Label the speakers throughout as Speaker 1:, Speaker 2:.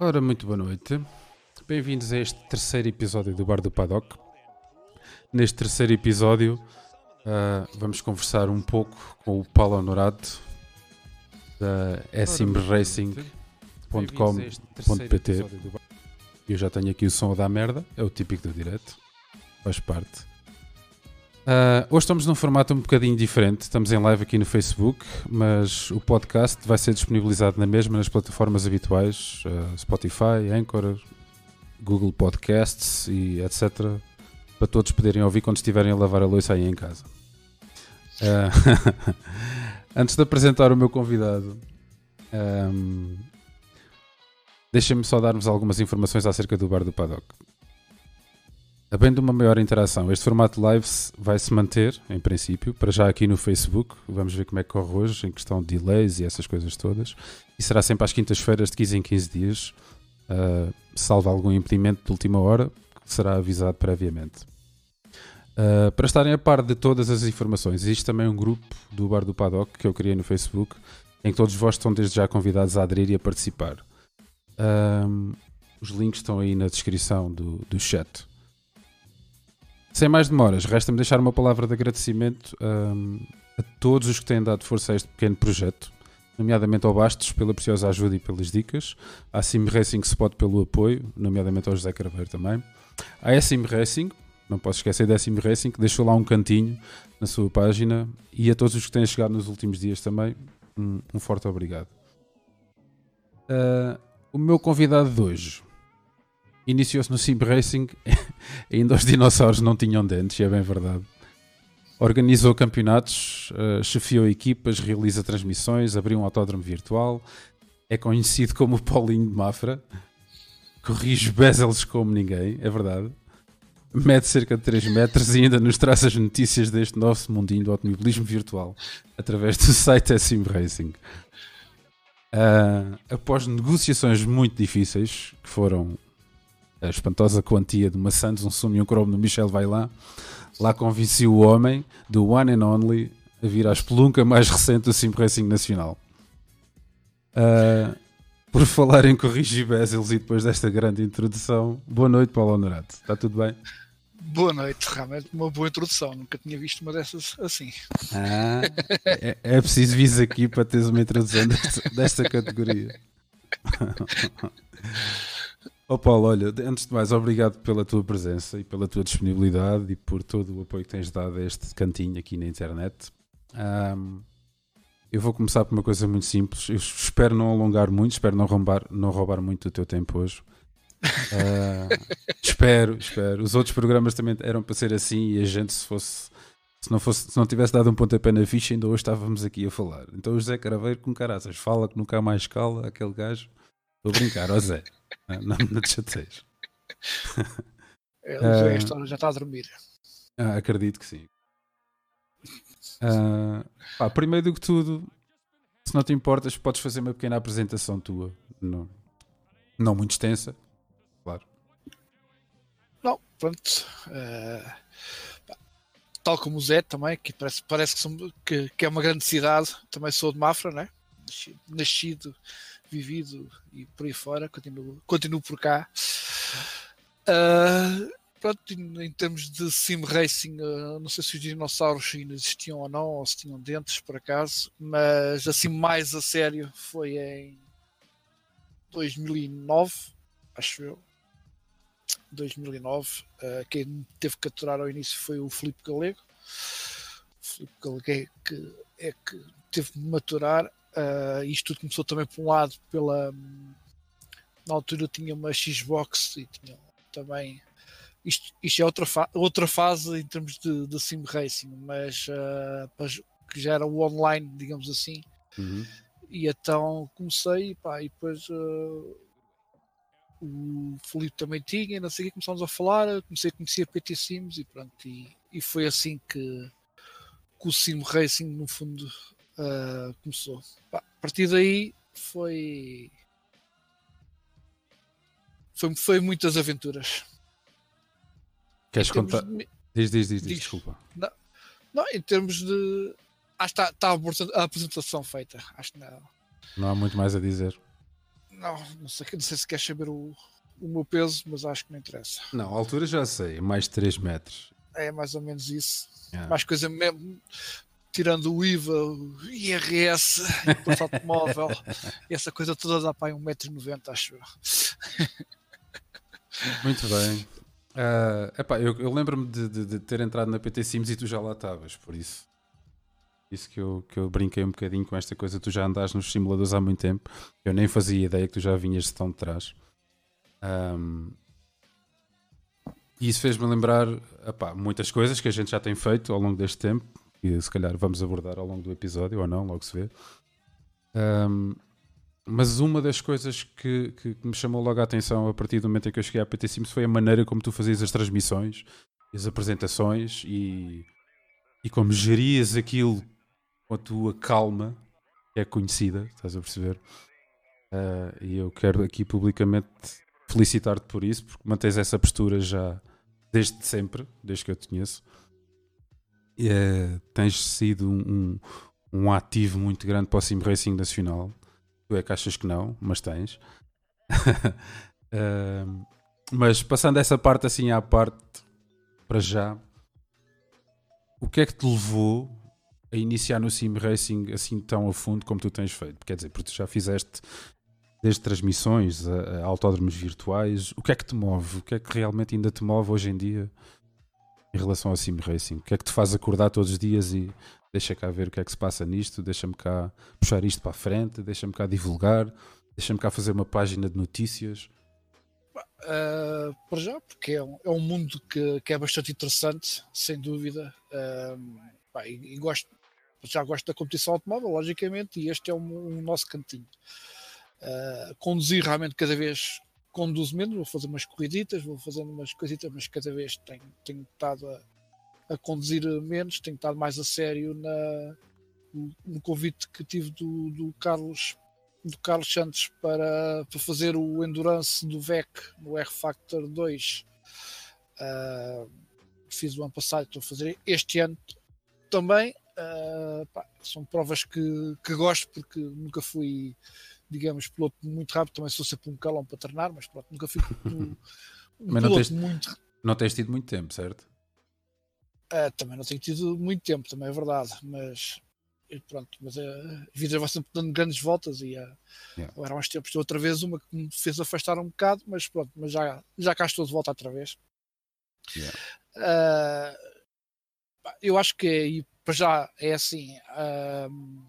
Speaker 1: Ora, muito boa noite. Bem-vindos a este terceiro episódio do Bar do Paddock. Neste terceiro episódio, uh, vamos conversar um pouco com o Paulo Honorado da simracing.com.pt. Eu já tenho aqui o som da merda, é o típico do direto, faz parte. Uh, hoje estamos num formato um bocadinho diferente. Estamos em live aqui no Facebook, mas o podcast vai ser disponibilizado na mesma nas plataformas habituais: uh, Spotify, Anchor, Google Podcasts e etc. Para todos poderem ouvir quando estiverem a lavar a louça aí em casa. Uh, antes de apresentar o meu convidado, um, deixem-me só dar-vos algumas informações acerca do Bar do Paddock. Havendo uma maior interação, este formato live vai se manter, em princípio, para já aqui no Facebook. Vamos ver como é que corre hoje, em questão de delays e essas coisas todas. E será sempre às quintas-feiras, de 15 em 15 dias, uh, salvo algum impedimento de última hora, que será avisado previamente. Uh, para estarem a par de todas as informações, existe também um grupo do Bar do Paddock que eu criei no Facebook, em que todos vós estão desde já convidados a aderir e a participar. Uh, os links estão aí na descrição do, do chat. Sem mais demoras, resta-me deixar uma palavra de agradecimento um, a todos os que têm dado força a este pequeno projeto, nomeadamente ao Bastos pela preciosa ajuda e pelas dicas, à Sim Racing Spot pelo apoio, nomeadamente ao José Carveiro também, à SM Racing, não posso esquecer da SM Racing, que deixou lá um cantinho na sua página, e a todos os que têm chegado nos últimos dias também, um, um forte obrigado. Uh, o meu convidado de hoje iniciou-se no Sim Racing, ainda os dinossauros não tinham dentes, é bem verdade. Organizou campeonatos, uh, chefiou equipas, realiza transmissões, abriu um autódromo virtual, é conhecido como Paulinho de Mafra, corrige bezels como ninguém, é verdade. Mede cerca de 3 metros e ainda nos traz as notícias deste nosso mundinho do automobilismo virtual através do site Sim Racing. Uh, após negociações muito difíceis, que foram a espantosa quantia de Santos, um sumo e um cromo no Michel vai lá, convenceu o homem do One and Only a vir à espelunca mais recente do Sim Racing Nacional. Uh, por falar em corrigir Bezels e depois desta grande introdução, boa noite, Paulo Honorato. Está tudo bem?
Speaker 2: Boa noite, realmente uma boa introdução. Nunca tinha visto uma dessas assim.
Speaker 1: Ah, é, é preciso vir aqui para teres uma introdução desta, desta categoria. Oh Paulo, olha, antes de mais, obrigado pela tua presença e pela tua disponibilidade e por todo o apoio que tens dado a este cantinho aqui na internet. Um, eu vou começar por uma coisa muito simples. Eu espero não alongar muito, espero não roubar, não roubar muito do teu tempo hoje. Uh, espero, espero. Os outros programas também eram para ser assim e a gente, se fosse, se não, fosse, se não tivesse dado um pontapé na ficha, ainda hoje estávamos aqui a falar. Então o José Caraveiro, com caraças, fala que nunca há mais escala, aquele gajo. A brincar, ó Zé. Não, não te chateias.
Speaker 2: Ele uh, já está a dormir.
Speaker 1: Ah, acredito que sim. Uh, pá, primeiro do que tudo, se não te importas, podes fazer uma pequena apresentação tua. Não, não muito extensa, claro.
Speaker 2: Não, pronto. Uh, tal como o Zé também, que parece, parece que, são, que, que, é uma grande cidade. Também sou de Mafra, né? Nascido vivido e por aí fora, continuo, continuo por cá. Uh, pronto, em, termos de sim racing, uh, não sei se os dinossauros ainda existiam ou não, ou se tinham dentes por acaso, mas assim mais a sério foi em 2009, acho eu. 2009, uh, quem teve que aturar ao início foi o Filipe Galego. O Filipe Galego é que, é que teve de maturar Uh, isto tudo começou também por um lado pela. Na altura tinha uma Xbox e tinha também. Isto, isto é outra, fa outra fase em termos de, de sim racing, mas uh, que já era o online, digamos assim. Uhum. E então comecei pá, e depois uh, o Felipe também tinha, não sei o que, começámos a falar, comecei a conhecer PT Sims e pronto, e, e foi assim que, que o Sim Racing no fundo uh, começou. a partir daí foi... foi. Foi, muitas aventuras.
Speaker 1: Queres contar? De... Diz, diz, diz, diz, desculpa.
Speaker 2: Não, não, em termos de. Acho que está, está a apresentação feita. Acho que não.
Speaker 1: Não há muito mais a dizer.
Speaker 2: Não, não sei, não sei se queres saber o, o meu peso, mas acho que não interessa.
Speaker 1: Não, a altura já sei, mais de 3 metros.
Speaker 2: É mais ou menos isso. Yeah. Mais coisa mesmo, tirando o IVA, o IRS, imposto automóvel, essa coisa toda dá para aí 1,90m, acho eu.
Speaker 1: Muito bem. Uh, epá, eu, eu lembro-me de, de, de, ter entrado na PT Sims e tu já lá estavas, por isso. Isso que eu, que eu brinquei um bocadinho com esta coisa. Tu já andas nos simuladores há muito tempo. Eu nem fazia ideia que tu já vinhas de tão de trás. Um, e isso fez-me lembrar epá, muitas coisas que a gente já tem feito ao longo deste tempo. E se calhar vamos abordar ao longo do episódio ou não, logo se vê. Um, mas uma das coisas que, que, me chamou logo a atenção a partir do momento em que eu cheguei à PT Sims foi a maneira como tu fazias as transmissões, as apresentações e, e como gerias aquilo com a tua calma, que é conhecida, estás a perceber? Uh, e eu quero aqui publicamente felicitar-te por isso, porque mantens essa postura já desde sempre, desde que eu te conheço. Uh, tens sido um, um, um ativo muito grande para o Sim Racing Nacional Tu é que achas que não, mas tens. uh, mas passando essa parte assim à parte, para já, o que é que te levou a iniciar no Sim Racing assim tão a fundo como tu tens feito? Quer dizer, porque tu já fizeste desde transmissões a, a autódromos virtuais. O que é que te move? O que é que realmente ainda te move hoje em dia em relação ao Sim Racing? O que é que te faz acordar todos os dias e deixa cá ver o que é que se passa nisto, deixa-me cá puxar isto para a frente, deixa-me cá divulgar, deixa-me cá fazer uma página de notícias.
Speaker 2: Uh, para já, porque é um, é um mundo que, que, é bastante interessante, sem dúvida. Uh, pá, e, e, gosto, já gosto da competição automóvel, logicamente, e este é o um, um nosso cantinho. Uh, conduzir realmente cada vez conduzo menos, vou fazer umas corriditas, vou fazendo umas coisitas, mas cada vez tenho, tenho estado a, a conduzir menos, tenho estado mais a sério na, no convite que tive do, do Carlos do Carlos Santos para, para fazer o Endurance do VEC no R Factor 2 uh, fiz o ano passado, estou a fazer este ano também. Uh, pá, são provas que, que gosto porque nunca fui digamos piloto muito rápido, também sou sempre um calão para treinar, mas pronto, nunca fui um,
Speaker 1: um piloto tens, muito não tens tido muito tempo, certo?
Speaker 2: Uh, também não tenho tido muito tempo, também é verdade, mas pronto, mas a vida vai sempre dando grandes voltas e uh, yeah. agora há uns tempos outra vez uma que me fez afastar um bocado, mas pronto, mas já, já cá estou de volta outra vez. Yeah. Uh, eu acho que e para já é assim. Uh,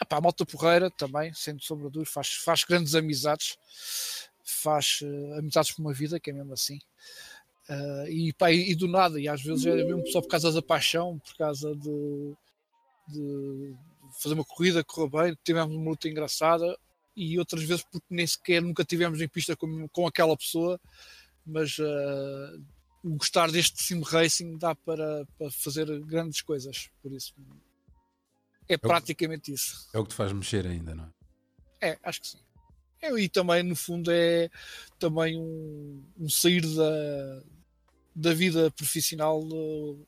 Speaker 2: epá, a malta porreira também, sendo sobre dúvida, faz, faz grandes amizades, faz uh, amizades por uma vida, que é mesmo assim. Uh, e, pá, e, do nada, e às vezes é mesmo só por causa da paixão, por causa de, de fazer uma corrida, correu bem, tivemos uma luta engraçada, e outras vezes porque nem sequer nunca tivemos em pista com, com aquela pessoa, mas uh, gostar deste sim racing dá para, para fazer grandes coisas, por isso é, é praticamente isso.
Speaker 1: É o que te faz mexer ainda, não
Speaker 2: é? É, acho que sim. É, e também, no fundo, é também um, um sair da, da vida profissional uh,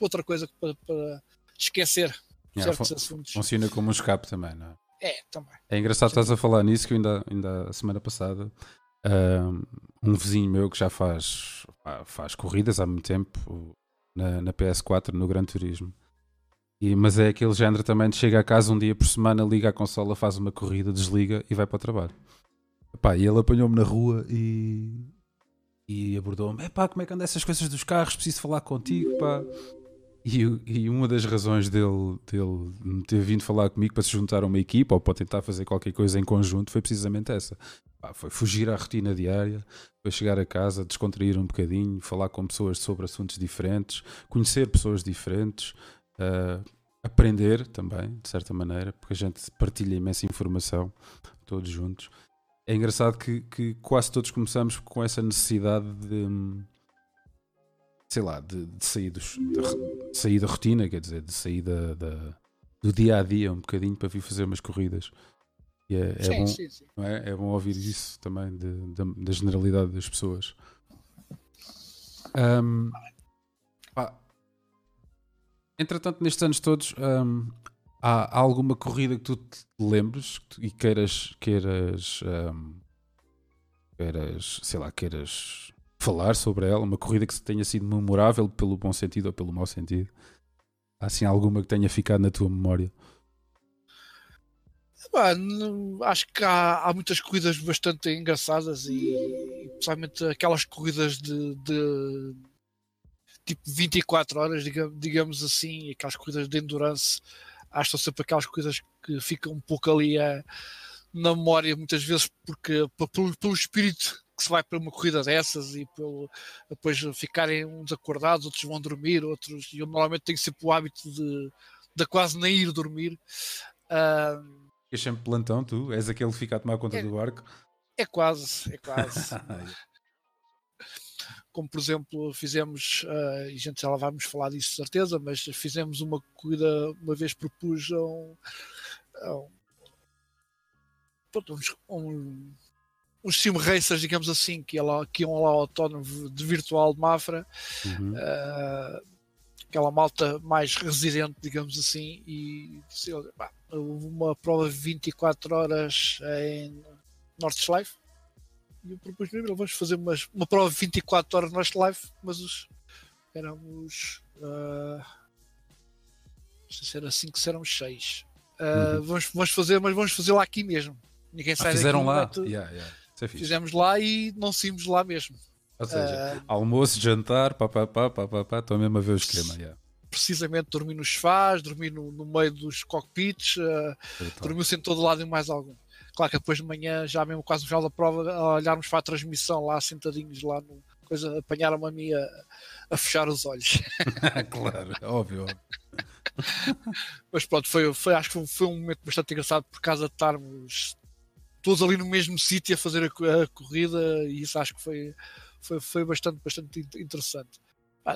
Speaker 2: outra coisa para, para esquecer yeah, certos assuntos.
Speaker 1: Funciona como um escape também, não é?
Speaker 2: É, também.
Speaker 1: É engraçado estás a falar nisso que eu ainda, ainda a semana passada um vizinho meu que já faz, faz corridas há muito tempo na, na PS4 no Gran Turismo. E, mas é aquele género também de chega a casa um dia por semana, liga a consola, faz uma corrida, desliga e vai para o trabalho. Epá, e ele apanhou-me na rua e, e abordou-me: pá, como é que andam essas coisas dos carros? Preciso falar contigo, pá. E, e, uma das razões dele, dele ter vindo falar comigo para se juntar a uma equipa ou para tentar fazer qualquer coisa em conjunto foi precisamente essa. Pá, foi fugir à rotina diária, foi chegar a casa, descontrair um bocadinho, falar com pessoas sobre assuntos diferentes, conhecer pessoas diferentes, uh, aprender também, de certa maneira, porque a gente partilha imensa informação, todos juntos é engraçado que, que quase todos começamos com essa necessidade de sei lá, de, de sair, dos, de, de sair da rotina, quer dizer, de sair da, da, do dia a dia um bocadinho para vir fazer umas corridas. E é, é sim, bom, sim, sim. É? é bom ouvir isso também de, da generalidade das pessoas. Um, pá. Entretanto, nestes anos todos, um, há, alguma corrida que tu te lembres e queiras, queiras um, queiras, sei lá, queiras falar sobre ela, uma corrida que tenha sido memorável pelo bom sentido ou pelo mau sentido. Há assim alguma que tenha ficado na tua memória?
Speaker 2: acho que há, há, muitas corridas bastante engraçadas e, e principalmente aquelas corridas de, de tipo 24 horas, digamos, digamos assim, aquelas corridas de endurance, acho que são sempre aquelas coisas que ficam um pouco ali a, na memória, muitas vezes, porque pelo, pelo espírito que se vai para uma corrida dessas e pelo, depois ficarem uns acordados, outros vão dormir, outros. Eu normalmente tenho sempre o hábito de, de quase nem ir dormir. Uh,
Speaker 1: Ficas sempre plantão, tu? És aquele que fica a tomar conta é, do barco?
Speaker 2: É quase, é quase. Como por exemplo, fizemos, uh, e a gente já lá vamos falar disso de certeza, mas fizemos uma corrida, uma vez propus a um, a um, um uns sim racers, digamos assim, que, lá, que iam lá ao autónomo de virtual de Mafra, uhum. uh, aquela malta mais residente, digamos assim, e pá, houve uma prova de 24 horas em Nordschleife e eu propus mesmo, vamos fazer umas, uma prova de 24 horas no Nordschleife, mas os, éramos uh, não sei se era 5, se éramos 6. Uh, uhum. vamos, vamos fazer, mas vamos fazer lá aqui mesmo. Ninguém ah, sai
Speaker 1: ah, fizeram lá. Yeah, yeah.
Speaker 2: É Fizemos lá e não saímos lá mesmo.
Speaker 1: Ou seja, uh, almoço, jantar, papapá, papapá, estou mesmo a ver o esquema. Yeah.
Speaker 2: Precisamente dormi nos sofás, dormi no, no meio dos cockpits, uh, dormi sem todo lado e mais algum. Claro que depois de manhã, já mesmo quase no final da prova, a olharmos para a transmissão lá sentadinhos lá no coisa, apanharam-me a mim a, a, fechar os olhos.
Speaker 1: claro, óbvio.
Speaker 2: Mas pronto, foi, foi, acho que foi, foi um momento bastante engraçado por causa de estarmos todos ali no mesmo sítio a fazer a, a, corrida e isso acho que foi, foi, foi bastante, bastante interessante.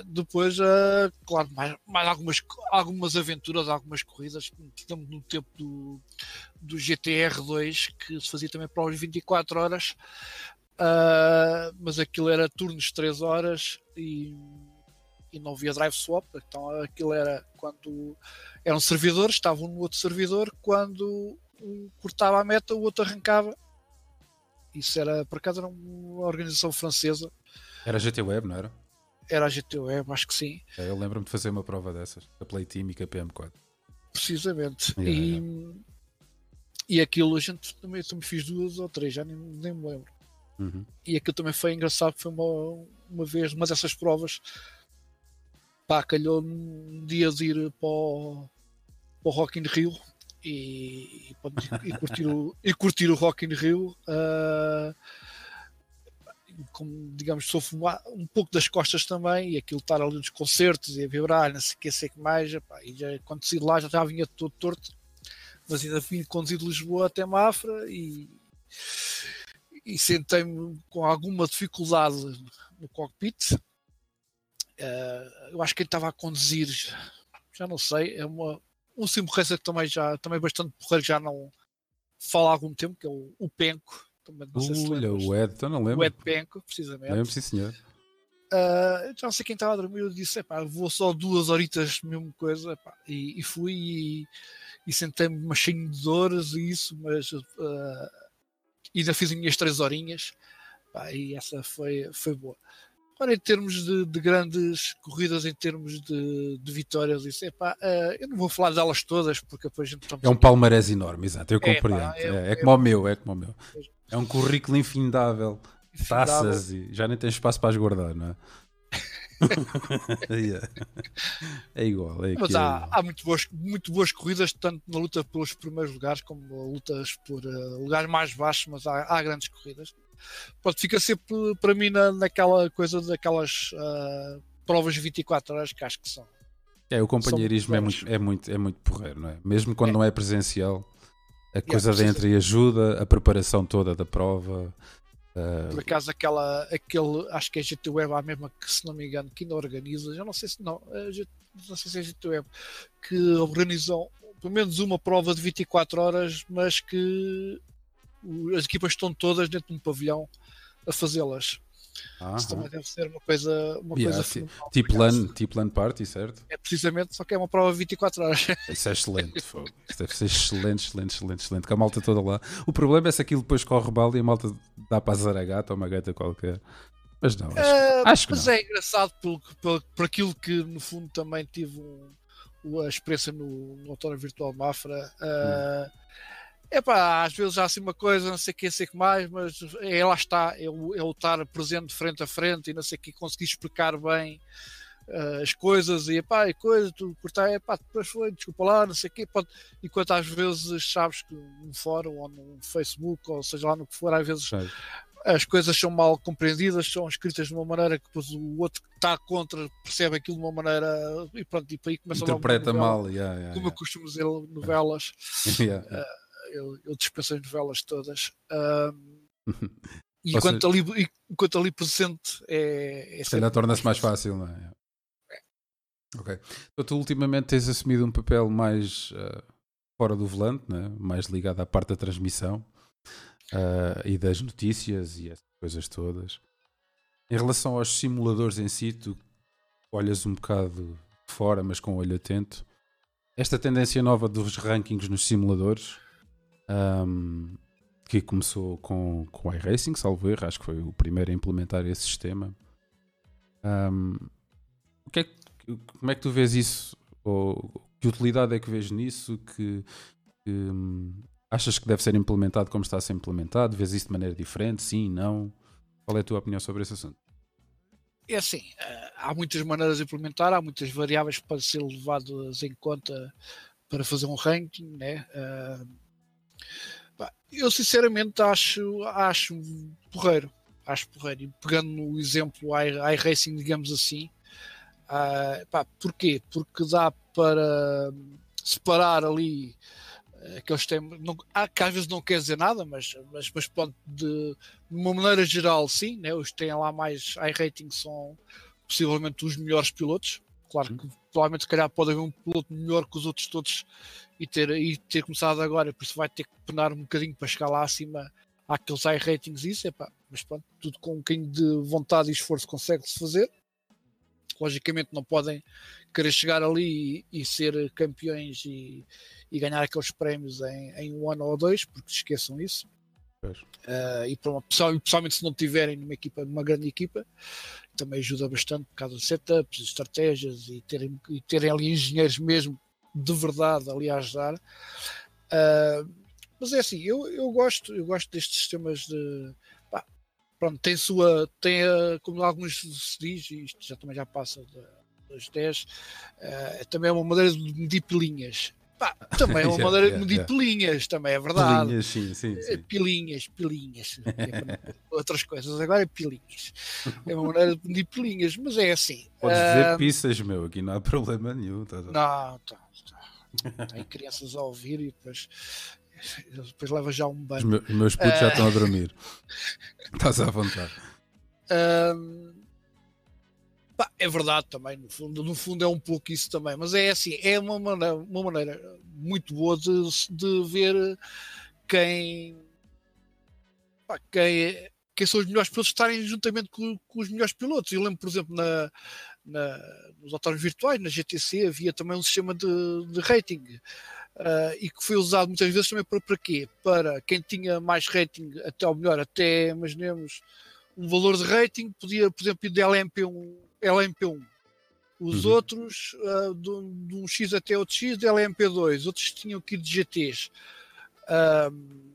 Speaker 2: Depois, uh, claro, mais, mais algumas, algumas aventuras, algumas corridas, estamos no tempo do, do GTR2 que se fazia também para os 24 horas, uh, mas aquilo era turnos de 3 horas e, e não havia drive swap, então aquilo era quando eram servidores, estavam no outro servidor, quando um cortava a meta, o outro arrancava. Isso era, por acaso, era uma organização francesa.
Speaker 1: Era GT Web, não era?
Speaker 2: Era a GT Web, acho que sim.
Speaker 1: É, eu lembro-me de fazer uma prova dessas, a Play Team e a PM4.
Speaker 2: Precisamente. Yeah, e, yeah. e aquilo a gente também, também fiz duas ou três, já nem, nem me lembro. Uhum. E aquilo também foi engraçado, foi uma, uma vez, uma dessas provas, pá, calhou um dia de ir para o, para o Rock in Rio e, e, curtir, o, e curtir o Rock in Rio. Uh, como digamos, sofro um pouco das costas também, e aquilo estar ali nos concertos e a vibrar, não sei o que, sei que mais, epá, e já, quando lá já, já vinha todo torto, mas ainda vim conduzido de Lisboa até Mafra e, e sentei-me com alguma dificuldade no cockpit. Uh, eu acho que ele estava a conduzir, já não sei, é uma, um Sim que também já também bastante porreiro, já não fala há algum tempo, que é o, o Penco.
Speaker 1: Não sei se o Ed, então não lembro.
Speaker 2: O Ed Penco, precisamente.
Speaker 1: Lembro, sim, senhor.
Speaker 2: Uh, já não sei quem estava a dormir, eu disse, epá, vou só duas horitas, mesma coisa, epá, e, e, fui e, e sentei-me machinho de dores e isso, mas uh, ainda fiz as minhas três horinhas, epá, e essa foi, foi boa. Agora, em termos de, de, grandes corridas, em termos de, de vitórias, isso, epá, uh, eu não vou falar delas todas, porque depois a gente
Speaker 1: É um palmarés enorme, exato, eu compreendo. É, é, é, é como o meu, é como o meu. É um currículo infindável, taças e já nem tem espaço para as guardar, não é? é igual. É
Speaker 2: Mas há, há muito, boas, muito boas corridas, tanto na luta pelos primeiros lugares como lutas por uh, lugares mais baixos, mas há, há grandes corridas. Pronto, fica sempre para mim na, naquela coisa daquelas uh, provas 24 horas que acho que são.
Speaker 1: É, o companheirismo é muito, é, muito, é muito porreiro, não é? Mesmo quando é. não é presencial, a coisa yeah, dentro e ajuda, a preparação toda da prova.
Speaker 2: Uh... Por acaso, aquela, aquele, acho que é a GT Web, a mesma que, se não me engano, que ainda organiza, já não sei se não, não sei se é a GT Web, que organizam pelo menos uma prova de 24 horas, mas que as equipas estão todas dentro de um pavilhão a fazê-las. Isso também deve ser uma coisa, uma
Speaker 1: yeah,
Speaker 2: coisa
Speaker 1: tipo LAN, tipo LAN Party, certo?
Speaker 2: É precisamente, só que é uma prova 24 horas.
Speaker 1: Isso é excelente, Isso deve ser excelente, excelente, excelente, excelente. Com a malta toda lá. O problema é se aquilo depois corre bala e a malta dá para azar a gata ou uma gata qualquer. Mas não, acho, uh, acho que
Speaker 2: mas
Speaker 1: não.
Speaker 2: é engraçado por, por, por aquilo que no fundo também tive um, a experiência no, no Autódromo Virtual Mafra. Uh, hum é pá, às vezes há assim uma coisa, não sei o que, sei que mais, mas é lá está, é o, é o estar presente frente a frente e não sei o que, conseguir explicar bem uh, as coisas e pá, e coisa, tu cortar, é pá, depois foi, desculpa lá, não sei o que, pode, enquanto às vezes sabes que num fórum ou no Facebook, ou seja lá no que for, às vezes Sei. as coisas são mal compreendidas, são escritas de uma maneira que depois o outro que está contra percebe aquilo de uma maneira e pronto, e para aí começa
Speaker 1: Interpreta mal, yeah, yeah,
Speaker 2: como yeah. eu costumo dizer novelas. yeah. Uh, eu, eu dispenso as novelas todas. Um, e enquanto, seja, ali, enquanto ali presente é.
Speaker 1: é se calhar torna-se mais fácil, não é? é? Ok. Então, tu ultimamente tens assumido um papel mais uh, fora do volante, né? mais ligado à parte da transmissão uh, e das notícias e essas coisas todas. Em relação aos simuladores em si, tu olhas um bocado fora, mas com o olho atento. Esta tendência nova dos rankings nos simuladores um, que começou com, com o iRacing, salvo erro, acho que foi o primeiro a implementar esse sistema. Um, o que é que, como é que tu vês isso? Ou que utilidade é que vês nisso? Que, que um, achas que deve ser implementado como está a ser implementado? Vês isso de maneira diferente? Sim, não? Qual é a tua opinião sobre esse assunto?
Speaker 2: É assim, eh, há muitas maneiras de implementar, há muitas variáveis podem ser levadas em conta para fazer um ranking, né? Uh, eu sinceramente acho, acho porreiro. Acho porreiro. E pegando no exemplo iRacing, digamos assim, uh, pá, porquê? Porque dá para separar ali eh, aqueles temas não, que às vezes não quer dizer nada, mas, mas, mas pode de, de uma maneira geral sim, né? os que têm lá mais iRating são possivelmente os melhores pilotos. Claro que provavelmente se calhar pode haver um piloto melhor que os outros todos e ter, e ter começado agora, por isso vai ter que penar um bocadinho para chegar lá acima àqueles high ratings isso, epá, mas pronto, tudo com um bocadinho de vontade e esforço consegue-se fazer. Logicamente não podem querer chegar ali e, e ser campeões e, e, ganhar aqueles prémios em, em, um ano ou dois, porque esqueçam isso. Uh, e para uma, se não tiverem numa equipa, numa grande equipa, também ajuda bastante por causa de setups, estratégias e terem, e terem ali engenheiros mesmo de verdade ali a ajudar. Uh, mas é assim, eu, eu gosto, eu gosto destes sistemas de pá, pronto, tem sua, tem como alguns se diz, isto já também já passa das 10, uh, também é uma maneira de medir pilinhas. Pá, também é uma maneira de medir pilinhas, também é verdade.
Speaker 1: Pilinhas, sim, sim, sim.
Speaker 2: Pilinhas, pilinhas. outras coisas, agora é pilinhas. É uma maneira de medir pilinhas, mas é assim.
Speaker 1: Podes uh, dizer pizzas, meu, aqui não há problema nenhum.
Speaker 2: Tá, tá. Não, tá, tá. Tem crianças a ouvir e depois depois leva já um banho.
Speaker 1: Os meus, meus putos uh... já estão a dormir. Estás à vontade.
Speaker 2: Uh... É verdade também, no fundo, no fundo é um pouco isso também, mas é assim, é uma maneira, uma maneira muito boa de, de ver quem, pá, quem, quem são os melhores pilotos estarem juntamente com, com, os melhores pilotos. Eu lembro, por exemplo, na, na, nos autódromos virtuais, na GTC, havia também um sistema de, de rating. Uh, e que foi usado muitas vezes também para, para quê? Para quem tinha mais rating, até ou melhor, até imaginemos um valor de rating, podia, por exemplo, ir de LMP1 LMP1. Os uhum. outros, uh, de, um X até outro X, de LMP2. Outros tinham que ir de GTs. Uh,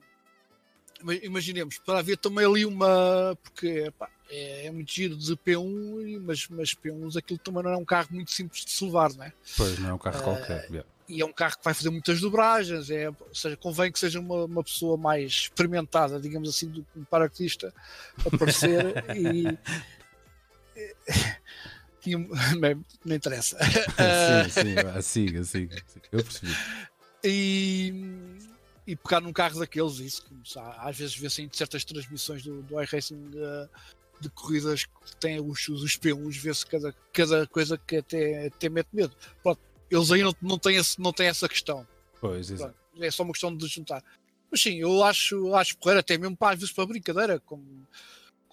Speaker 2: imaginemos, para haver também ali uma. Porque pá, é, é, muito giro de P1, mas, mas P1 aquilo também não é um carro muito simples de se levar, não é?
Speaker 1: Pois, não é um carro uh, qualquer. Yeah.
Speaker 2: E é um carro que vai fazer muitas dobragens, é, ou seja, convém que seja uma, uma pessoa mais experimentada, digamos assim, do que um paraquedista aparecer e, não, não interessa.
Speaker 1: sim, sim, siga, siga, eu percebi.
Speaker 2: E, e pegar num carro daqueles, isso, às vezes vê-se em certas transmissões do, do iRacing uh, de corridas que têm os, os P1s, vê-se cada, cada coisa que até, até mete medo. Pronto, eles aí não, não, têm esse, não têm essa questão.
Speaker 1: Pois, exato.
Speaker 2: É só uma questão de juntar. Mas sim, eu acho, acho porreiro, até mesmo para, às vezes para brincadeira, como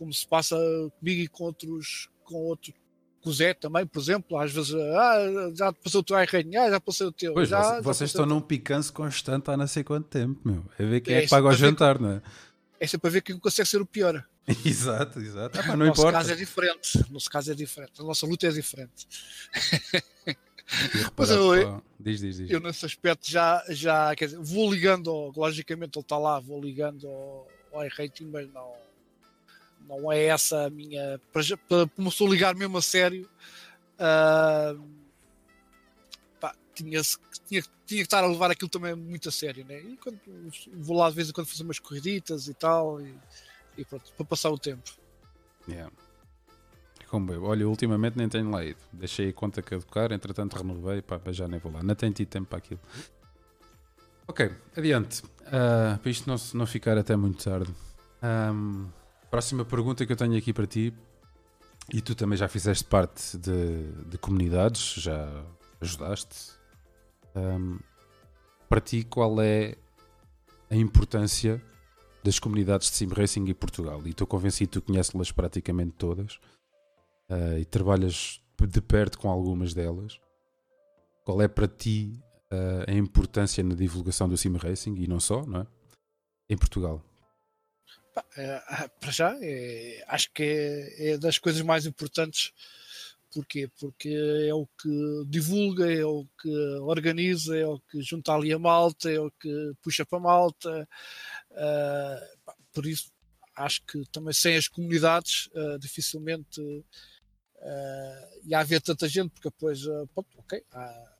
Speaker 2: como se passa comigo e com outros, com outro, com o Zé também, por exemplo, às vezes, ah, já passou o teu ah, já passou o teu.
Speaker 1: Pois,
Speaker 2: já,
Speaker 1: vocês,
Speaker 2: já
Speaker 1: vocês estão num picanço constante há não sei quanto tempo, meu. É ver quem é,
Speaker 2: É
Speaker 1: que paga o
Speaker 2: para ver
Speaker 1: jantar, não é?
Speaker 2: É sempre para ver quem consegue ser o pior.
Speaker 1: exato, exato. Ah, mas
Speaker 2: no
Speaker 1: não
Speaker 2: nosso
Speaker 1: importa.
Speaker 2: caso é diferente. No nosso caso é diferente. A nossa luta é diferente. Mas eu-
Speaker 1: pá. Diz, diz, diz.
Speaker 2: Eu nesse aspecto já, já quer dizer, vou ligando, logicamente ele está lá, vou ligando ao, ao iRating, mas não, não é essa a minha. Para, começou a ligar mesmo a sério, ah, pá, tinha, tinha, tinha que estar a levar aquilo também muito a sério, né? E quando vou lá de vez em quando fazer umas corriditas e tal, e, e pronto, para passar o tempo.
Speaker 1: Yeah. Como eu. Olha, ultimamente nem tenho lá ido. Deixei a conta caducar, entretanto renovei, pá, já nem vou lá. Não tenho tido tempo para aquilo. Ok, adiante. Ah, para isto não, não ficar até muito tarde. Ahm, próxima pergunta que eu tenho aqui para ti, e tu também já fizeste parte de, de comunidades, já ajudaste. Ahm, para ti, qual é a importância das comunidades de sim racing em Portugal? E estou convencido que tu conheces-las praticamente todas ah, e trabalhas de perto com algumas delas. Qual é para ti ah, a importância na divulgação do sim racing e não só, não é? Em Portugal.
Speaker 2: Pá, é, para já, é- acho que é, é das coisas mais importantes. Porquê? Porque é o que divulga, é o que organiza, é o que junta ali a malta, é o que puxa para a malta. Ah, pá, por isso, acho que também sem as comunidades, ah, dificilmente ah, ia haver tanta gente, porque depois, ah, pronto, ok, há-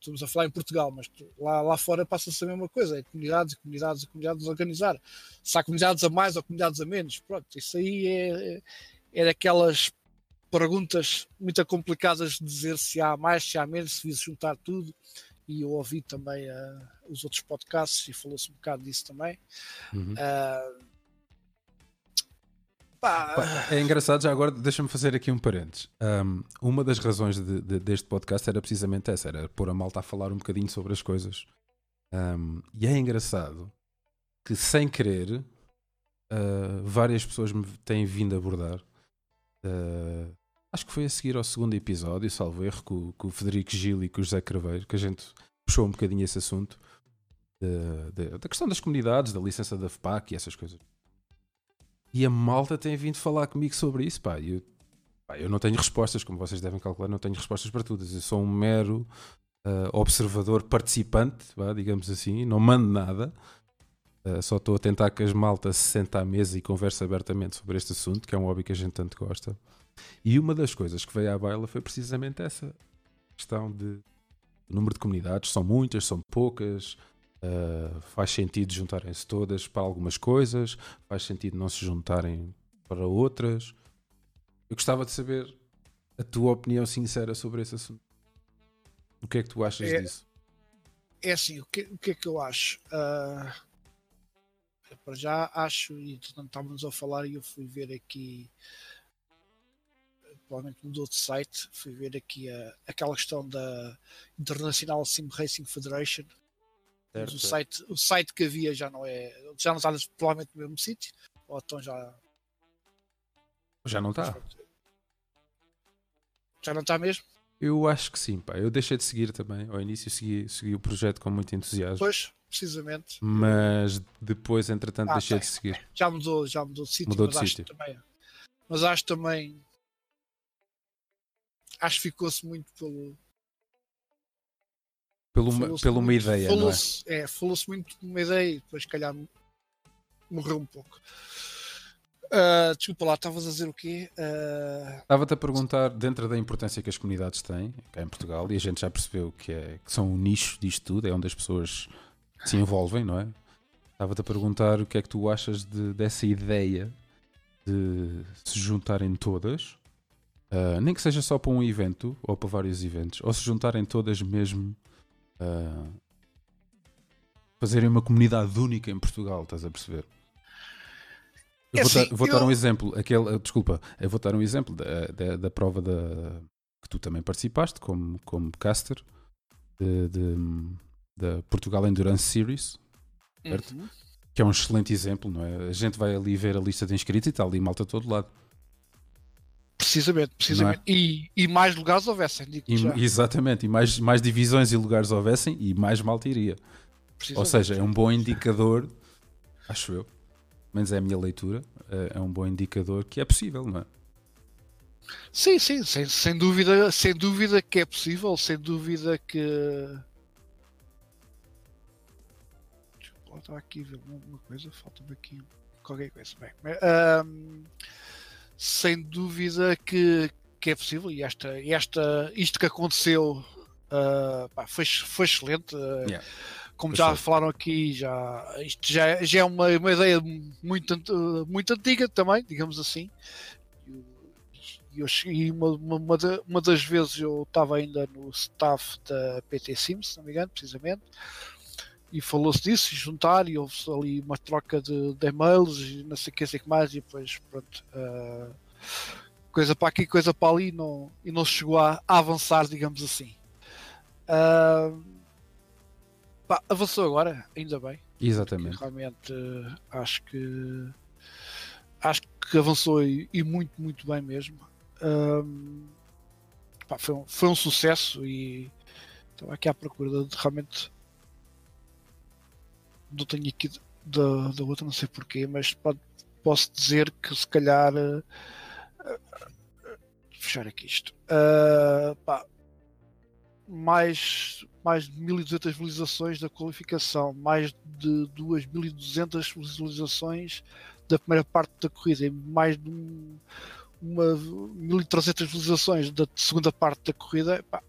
Speaker 2: estamos a falar em Portugal, mas lá, lá fora passa-se a mesma coisa, é comunidades e comunidades e comunidades a organizar. Se há comunidades a mais ou comunidades a menos, pronto, isso aí é, é daquelas perguntas muito complicadas de dizer se há mais, se há menos, se devia juntar tudo. E eu ouvi também ah, os outros podcasts e falou-se um bocado disso também.
Speaker 1: Uhum.
Speaker 2: Ah, pá,
Speaker 1: É engraçado, já agora deixa-me fazer aqui um parênteses. Um, uma das razões de- de- deste podcast era precisamente essa: era pôr a malta a falar um bocadinho sobre as coisas. Um, e é engraçado que, sem querer, uh, várias pessoas me têm vindo abordar. Uh, acho que foi a seguir ao segundo episódio, salvo erro, com, com o Federico Gil e com o José Craveiro, que a gente puxou um bocadinho esse assunto de- da questão das comunidades, da licença da FPAC e essas coisas. E a malta tem vindo falar comigo sobre isso, pá. Eu, pá, eu não tenho respostas, como vocês devem calcular, não tenho respostas para todas. Eu sou um mero ah, observador participante, vá, digamos assim, não mando nada. Ah, só estou a tentar que as maltas se sentem à mesa e conversem abertamente sobre este assunto, que é um hobby que a gente tanto gosta. E uma das coisas que veio à baila foi precisamente essa questão de o número de comunidades. São muitas, são poucas. Ah, faz sentido juntarem-se todas para algumas coisas, faz sentido não se juntarem para outras. Eu gostava de saber a tua opinião sincera sobre esse assunto. O que é que tu achas
Speaker 2: É-
Speaker 1: disso?
Speaker 2: é assim, o que, o que é que eu acho? Ah, para já acho, e portanto estávamos a falar e eu fui ver aqui, provavelmente mudou de site, fui ver aqui a, aquela questão da International Sim Racing Federation. Mas o, site, o site que havia já não é, já não está provavelmente no mesmo sítio, ou então já,
Speaker 1: Já não está?
Speaker 2: já não está mesmo?
Speaker 1: Eu acho que sim, pá. Eu deixei de seguir também. Ao início segui, segui o projeto com muito entusiasmo.
Speaker 2: Pois, precisamente.
Speaker 1: Mas depois, entretanto,
Speaker 2: Ah,
Speaker 1: deixei
Speaker 2: tem.
Speaker 1: de seguir.
Speaker 2: Já mudou, já mudou de sítio,
Speaker 1: Mudou de sítio.
Speaker 2: também. Mas acho também. Acho que ficou-se muito pelo.
Speaker 1: Pelo uma,
Speaker 2: falou-se
Speaker 1: pela uma
Speaker 2: muito-
Speaker 1: ideia, não é?
Speaker 2: falou-se, é? falou-se muito de uma ideia e depois, se calhar, morreu um pouco. Ah, desculpa lá, estavas a dizer o quê? Ah,
Speaker 1: Estava-te a perguntar, dentro da importância que as comunidades têm, cá em Portugal, e a gente já percebeu que, é, que são um nicho disto tudo, é onde as pessoas se envolvem, não é? Estava-te a perguntar o que é que tu achas de- dessa ideia de se juntarem todas, ah, nem que seja só para um evento ou para vários eventos, ou se juntarem todas mesmo, ah, fazerem uma comunidade única em Portugal, estás a perceber? Eu
Speaker 2: É
Speaker 1: vou, dar,
Speaker 2: assim,
Speaker 1: vou dar um exemplo, aquele, desculpa, eu vou dar um exemplo da, da, da prova da, que tu também participaste como, como caster da Portugal Endurance Series. Certo.
Speaker 2: uhum.
Speaker 1: que é um excelente exemplo, não é? A gente vai ali ver a lista de inscritos e está ali malta a todo lado.
Speaker 2: Precisamente, precisamente. É? E, e mais lugares houvessem.
Speaker 1: E, exatamente, e mais, mais divisões e lugares houvessem e mais malta iria. Ou seja, é um bom indicador, acho eu, menos é a minha leitura, é, é um bom indicador que é possível, não é?
Speaker 2: Sim, sim, sem, sem dúvida, sem dúvida que é possível, sem dúvida que estava aqui a ver uma coisa, falta-me aqui qualquer coisa. Bem, um, sem dúvida que, que é possível e esta, esta, isto que aconteceu uh, pá, foi, foi excelente. Uh, yeah. Como já falaram aqui, já, isto já, já é uma, uma ideia muito, muito antiga também, digamos assim. E eu cheguei, uma, uma, uma das vezes eu estava ainda no staff da PT Sims, se não me engano, precisamente e falou-se disso, juntar, e houve ali uma troca de, de e-mails e não sei o que, sei que mais, e depois pronto, uh, coisa para aqui, coisa para ali, não, e não chegou a, a avançar, digamos assim. Uh, pá, avançou agora, ainda bem.
Speaker 1: Exatamente.
Speaker 2: Realmente uh, acho que acho que avançou e, e muito, muito bem mesmo. Pá, foi, um, foi um sucesso e estava aqui à procura de realmente não tenho aqui da, da outra, não sei porquê, mas pode, posso dizer que se calhar uh, uh, fechar aqui isto. Uh, pá, mais, mais de 1200 visualizações da qualificação, mais de 2200 visualizações da primeira parte da corrida e mais de um, uma 1300 visualizações da segunda parte da corrida. Pá,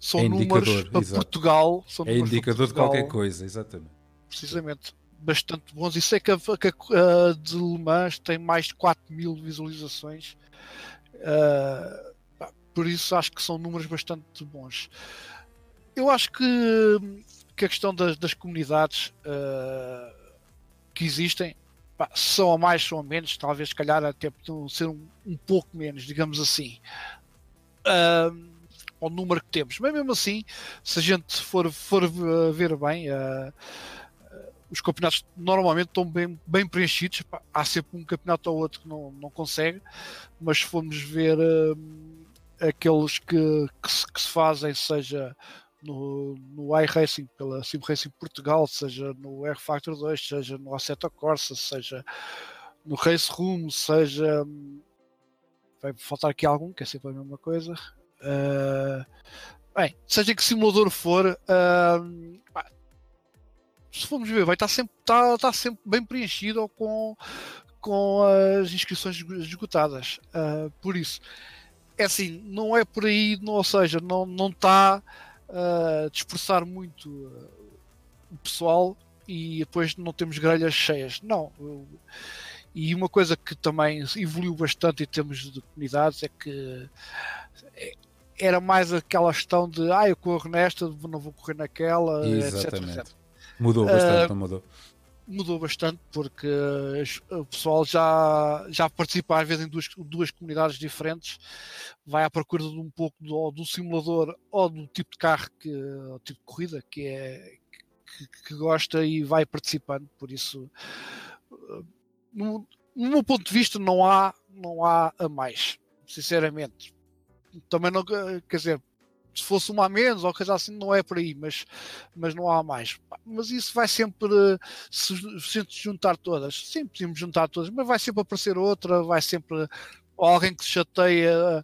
Speaker 2: são é números para exato. Portugal. São
Speaker 1: é indicador de qualquer coisa, exatamente
Speaker 2: precisamente bastante bons. E sei que a, que a, de Le Mans tem mais de 4 mil visualizações. Uh, por isso acho que são números bastante bons. Eu acho que, que a questão das, das comunidades uh, que existem pá, são a mais, são a menos, talvez se calhar até podiam ser um, um pouco menos, digamos assim. Uh, ao número que temos, mas mesmo assim, se a gente for, for ver bem, uh, os campeonatos normalmente estão bem, bem preenchidos. Há sempre um campeonato ou outro que não, não consegue, mas se formos ver uh, aqueles que, que se, que, se, fazem, seja no, no iRacing pela Sim Racing Portugal, seja no R Factor 2, seja no Assetto Corsa, seja no Race Room, seja. Vai faltar aqui algum, que é sempre a mesma coisa. Uh, bem, seja que simulador for, uh, se formos ver, vai estar sempre, está, está sempre bem preenchido com, com as inscrições esgotadas. Uh, por isso, é assim, não é por aí, não, ou seja, não, não está a dispersar muito uh, o pessoal e depois não temos grelhas cheias. Não. Eu, e uma coisa que também evoluiu bastante em termos de comunidades é que é, era mais aquela questão de ah, eu corro nesta, não vou correr naquela, Exatamente. etc, etc.
Speaker 1: Mudou bastante, uh, não mudou?
Speaker 2: Mudou bastante porque o pessoal já, já participa às vezes em duas, duas comunidades diferentes, vai à procura de um pouco do, do simulador ou do tipo de carro, que, tipo de corrida que, é, que, que gosta e vai participando. Por isso, no, no meu ponto de vista, não há, não há a mais, sinceramente. Também não, quer dizer, se fosse uma a menos ou coisa assim, não é por aí, mas, mas não há mais. Mas isso vai sempre se, se juntar todas. Sim, podemos juntar todas, mas vai sempre aparecer outra, vai sempre alguém que se chateia.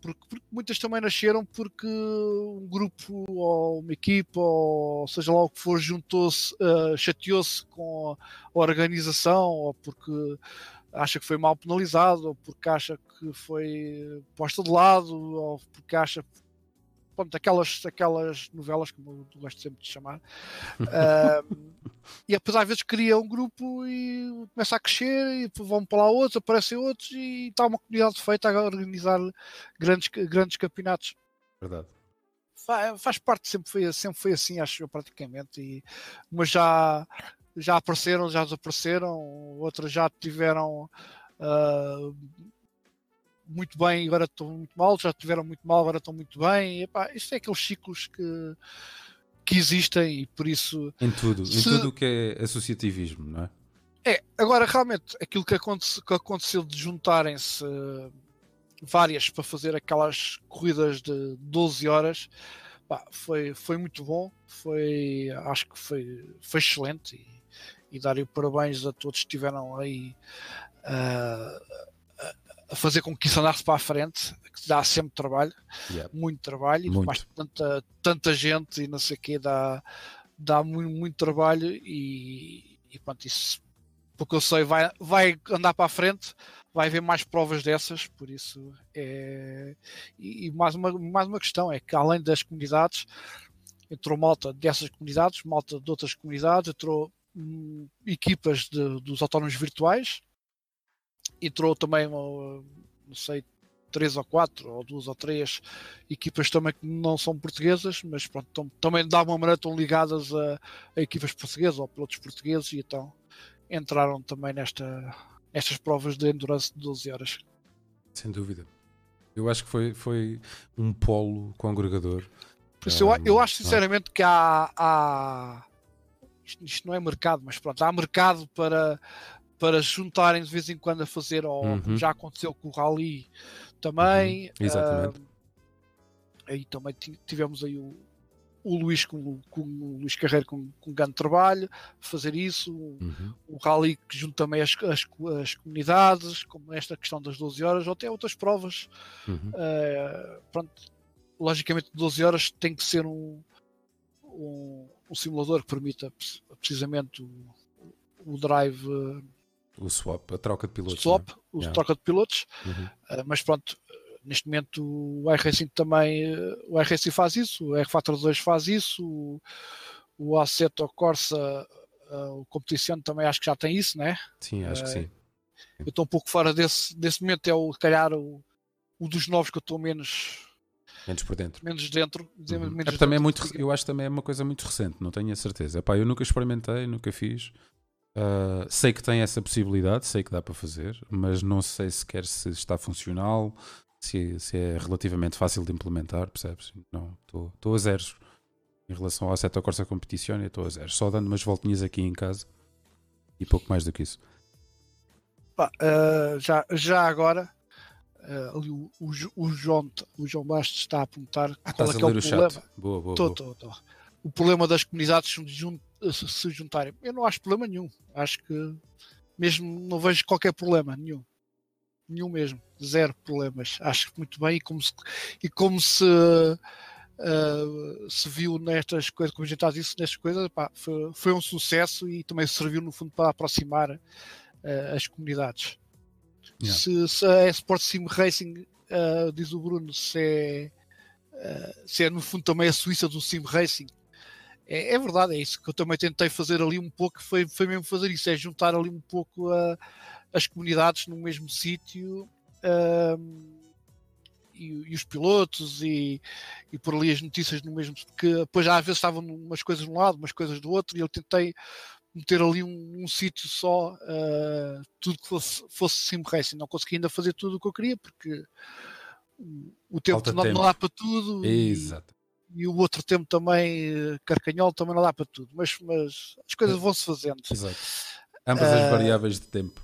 Speaker 2: Porque, porque, muitas também nasceram porque um grupo ou uma equipa ou seja lá o que for juntou-se, uh, chateou-se com a organização ou porque acha que foi mal penalizado ou porque acha que foi posta de lado ou porque acha pronto, aquelas, aquelas novelas, como eu gosto sempre de chamar. uh, e apesar às vezes cria um grupo e começa a crescer e vão para lá outros, aparecem outros e está uma comunidade feita a organizar grandes, grandes campeonatos.
Speaker 1: Verdade.
Speaker 2: Faz, faz parte, sempre foi, sempre foi assim, acho eu, praticamente. E, mas já, já apareceram, já desapareceram, outras já tiveram. Uh, muito bem agora estão muito mal, já estiveram muito mal, agora estão muito bem. E, epá, isto é aqueles ciclos que, que existem e por isso.
Speaker 1: Em tudo,
Speaker 2: Se-
Speaker 1: em tudo o que é associativismo, não é?
Speaker 2: É, agora realmente aquilo que, aconte- que aconteceu de juntarem-se várias para fazer aquelas corridas de 12 horas pá, foi, foi muito bom, foi, acho que foi, foi excelente e, e dar-lhe parabéns a todos que estiveram aí a fazer com que isso andasse para a frente, que dá sempre trabalho,
Speaker 1: Yeah.
Speaker 2: muito trabalho, e
Speaker 1: Muito.
Speaker 2: mais tanta, tanta gente e não sei o quê, dá, dá muito, muito trabalho e, e pronto, isso porque eu sei, vai, vai andar para a frente, vai haver mais provas dessas, por isso é. E, e mais, uma, mais uma questão é que além das comunidades, entrou malta dessas comunidades, malta de outras comunidades, entrou hum, equipas de- dos autónomos virtuais, entrou também, não sei, três ou quatro, ou duas ou três equipas também que não são portuguesas, mas pronto, tam- também de alguma maneira estão ligadas a, a equipas portuguesas ou pilotos portugueses e então entraram também nesta, nestas provas de endurance de 12 horas.
Speaker 1: Sem dúvida. Eu acho que foi, foi um polo congregador.
Speaker 2: Por isso eu, a- eu
Speaker 1: Ah,
Speaker 2: acho sinceramente que há, há isto, isto não é mercado, mas pronto, há mercado para, para juntarem de vez em quando a fazer, ou
Speaker 1: Uhum.
Speaker 2: já aconteceu com o Rally também.
Speaker 1: Uhum, exatamente.
Speaker 2: ah, aí também ti- tivemos aí o, o Luís com, com o Luís Carreiro com, com grande trabalho, fazer isso,
Speaker 1: Uhum.
Speaker 2: o rally que junta também as, as, as comunidades, como esta questão das 12 horas, ou até outras provas.
Speaker 1: Uhum.
Speaker 2: Uh, pronto, logicamente 12 horas tem que ser um, um, um simulador que permita pre- precisamente o, o drive uh,
Speaker 1: O swap, a troca de pilotos.
Speaker 2: swap, o
Speaker 1: Yeah.
Speaker 2: troca de pilotos,
Speaker 1: não é? Uhum.
Speaker 2: uh, mas pronto, uh, neste momento o iRacing também, uh, o iRacing faz isso, o R-Factor 2 faz isso, o, o Assetto Corsa, uh, o Competition também acho que já tem isso, né?
Speaker 1: Sim, acho que
Speaker 2: Eh,
Speaker 1: sim.
Speaker 2: Eu estou um pouco fora desse, desse momento, é o, calhar, o, o dos novos que eu estou menos,
Speaker 1: Menos por dentro.
Speaker 2: menos dentro.
Speaker 1: Uhum.
Speaker 2: menos
Speaker 1: É, também é
Speaker 2: dentro,
Speaker 1: muito,
Speaker 2: diga-
Speaker 1: eu acho que também é uma coisa muito recente, não tenho a certeza. Epá, eu nunca experimentei, nunca fiz. Ah, sei que tem essa possibilidade, sei que dá para fazer, mas não sei sequer se está funcional, se, se é relativamente fácil de implementar, percebes? Não, estou a zeros. Em relação ao Assetto Corsa Competition, eu estou a zeros. Só dando umas voltinhas aqui em casa e pouco mais do que isso.
Speaker 2: Ah, já, já agora, ah, ali o, o, o João, o João Bastos está a apontar
Speaker 1: Ah,
Speaker 2: qual
Speaker 1: estás
Speaker 2: é que é o
Speaker 1: o
Speaker 2: problema.
Speaker 1: chat. Boa, boa,
Speaker 2: Tô,
Speaker 1: boa.
Speaker 2: tô, tô. O problema das comunidades se, jun- se- se juntarem. Eu não acho problema nenhum. Acho que mesmo não vejo qualquer problema nenhum. Nenhum mesmo. Zero problemas. Acho que muito bem. E como se, e como se, ah, se viu nestas coisas, como a gente está a dizer, nestas coisas, pá, foi, foi um sucesso e também serviu no fundo para aproximar ah, as comunidades.
Speaker 1: Yeah.
Speaker 2: Se, se é Sport Sim Racing, ah, diz o Bruno, se é, se é no fundo também a Suíça do Sim Racing, é, é verdade, é isso que eu também tentei fazer ali um pouco, foi, foi mesmo fazer isso, é juntar ali um pouco a- as comunidades no mesmo sítio ahm, e, e os pilotos e, e por ali as notícias no mesmo, porque depois às vezes estavam umas coisas de um lado, umas coisas do outro, e eu tentei meter ali um, um sítio só, ah, tudo que fosse, fosse sim racing, não consegui ainda fazer tudo o que eu queria, porque o, o tempo não, não
Speaker 1: tempo.
Speaker 2: dá para tudo e-
Speaker 1: Exato.
Speaker 2: E o outro tempo também, eh, carcanhol, também não dá para tudo, mas, mas as coisas vão-se fazendo.
Speaker 1: Exato. Ambas as
Speaker 2: Ah,
Speaker 1: variáveis de tempo.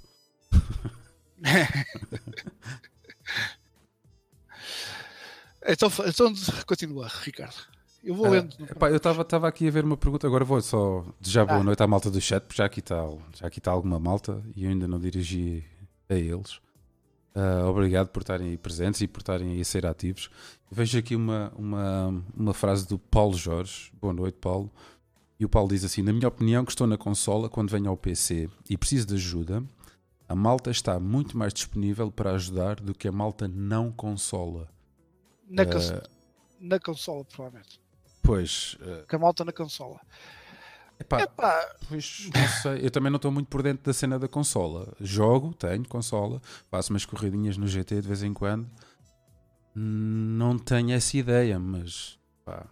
Speaker 2: então, então continua, Ricardo. Eu vou
Speaker 1: Ah,
Speaker 2: lendo.
Speaker 1: epá, eu estava aqui a ver uma pergunta, agora vou só desejar boa
Speaker 2: Ah.
Speaker 1: noite à malta do chat, porque já aqui está já aqui está alguma malta e eu ainda não dirigi a eles. Ah, obrigado por estarem aí presentes e por estarem aí a ser ativos. Vejo aqui uma, uma, uma frase do Paulo Jorge. Boa noite, Paulo. E o Paulo diz assim: Na minha opinião, que estou na consola quando venho ao PC e preciso de ajuda, a malta está muito mais disponível para ajudar do que a malta não consola.
Speaker 2: na,
Speaker 1: Ah,
Speaker 2: na consola, provavelmente.
Speaker 1: pois, ah,
Speaker 2: Que a malta na consola.
Speaker 1: Epá,
Speaker 2: Epá,
Speaker 1: Pois, não sei. Eu também não estou muito por dentro da cena da consola. Jogo, tenho consola, faço umas corridinhas no GT de vez em quando. Não tenho essa ideia, mas pá,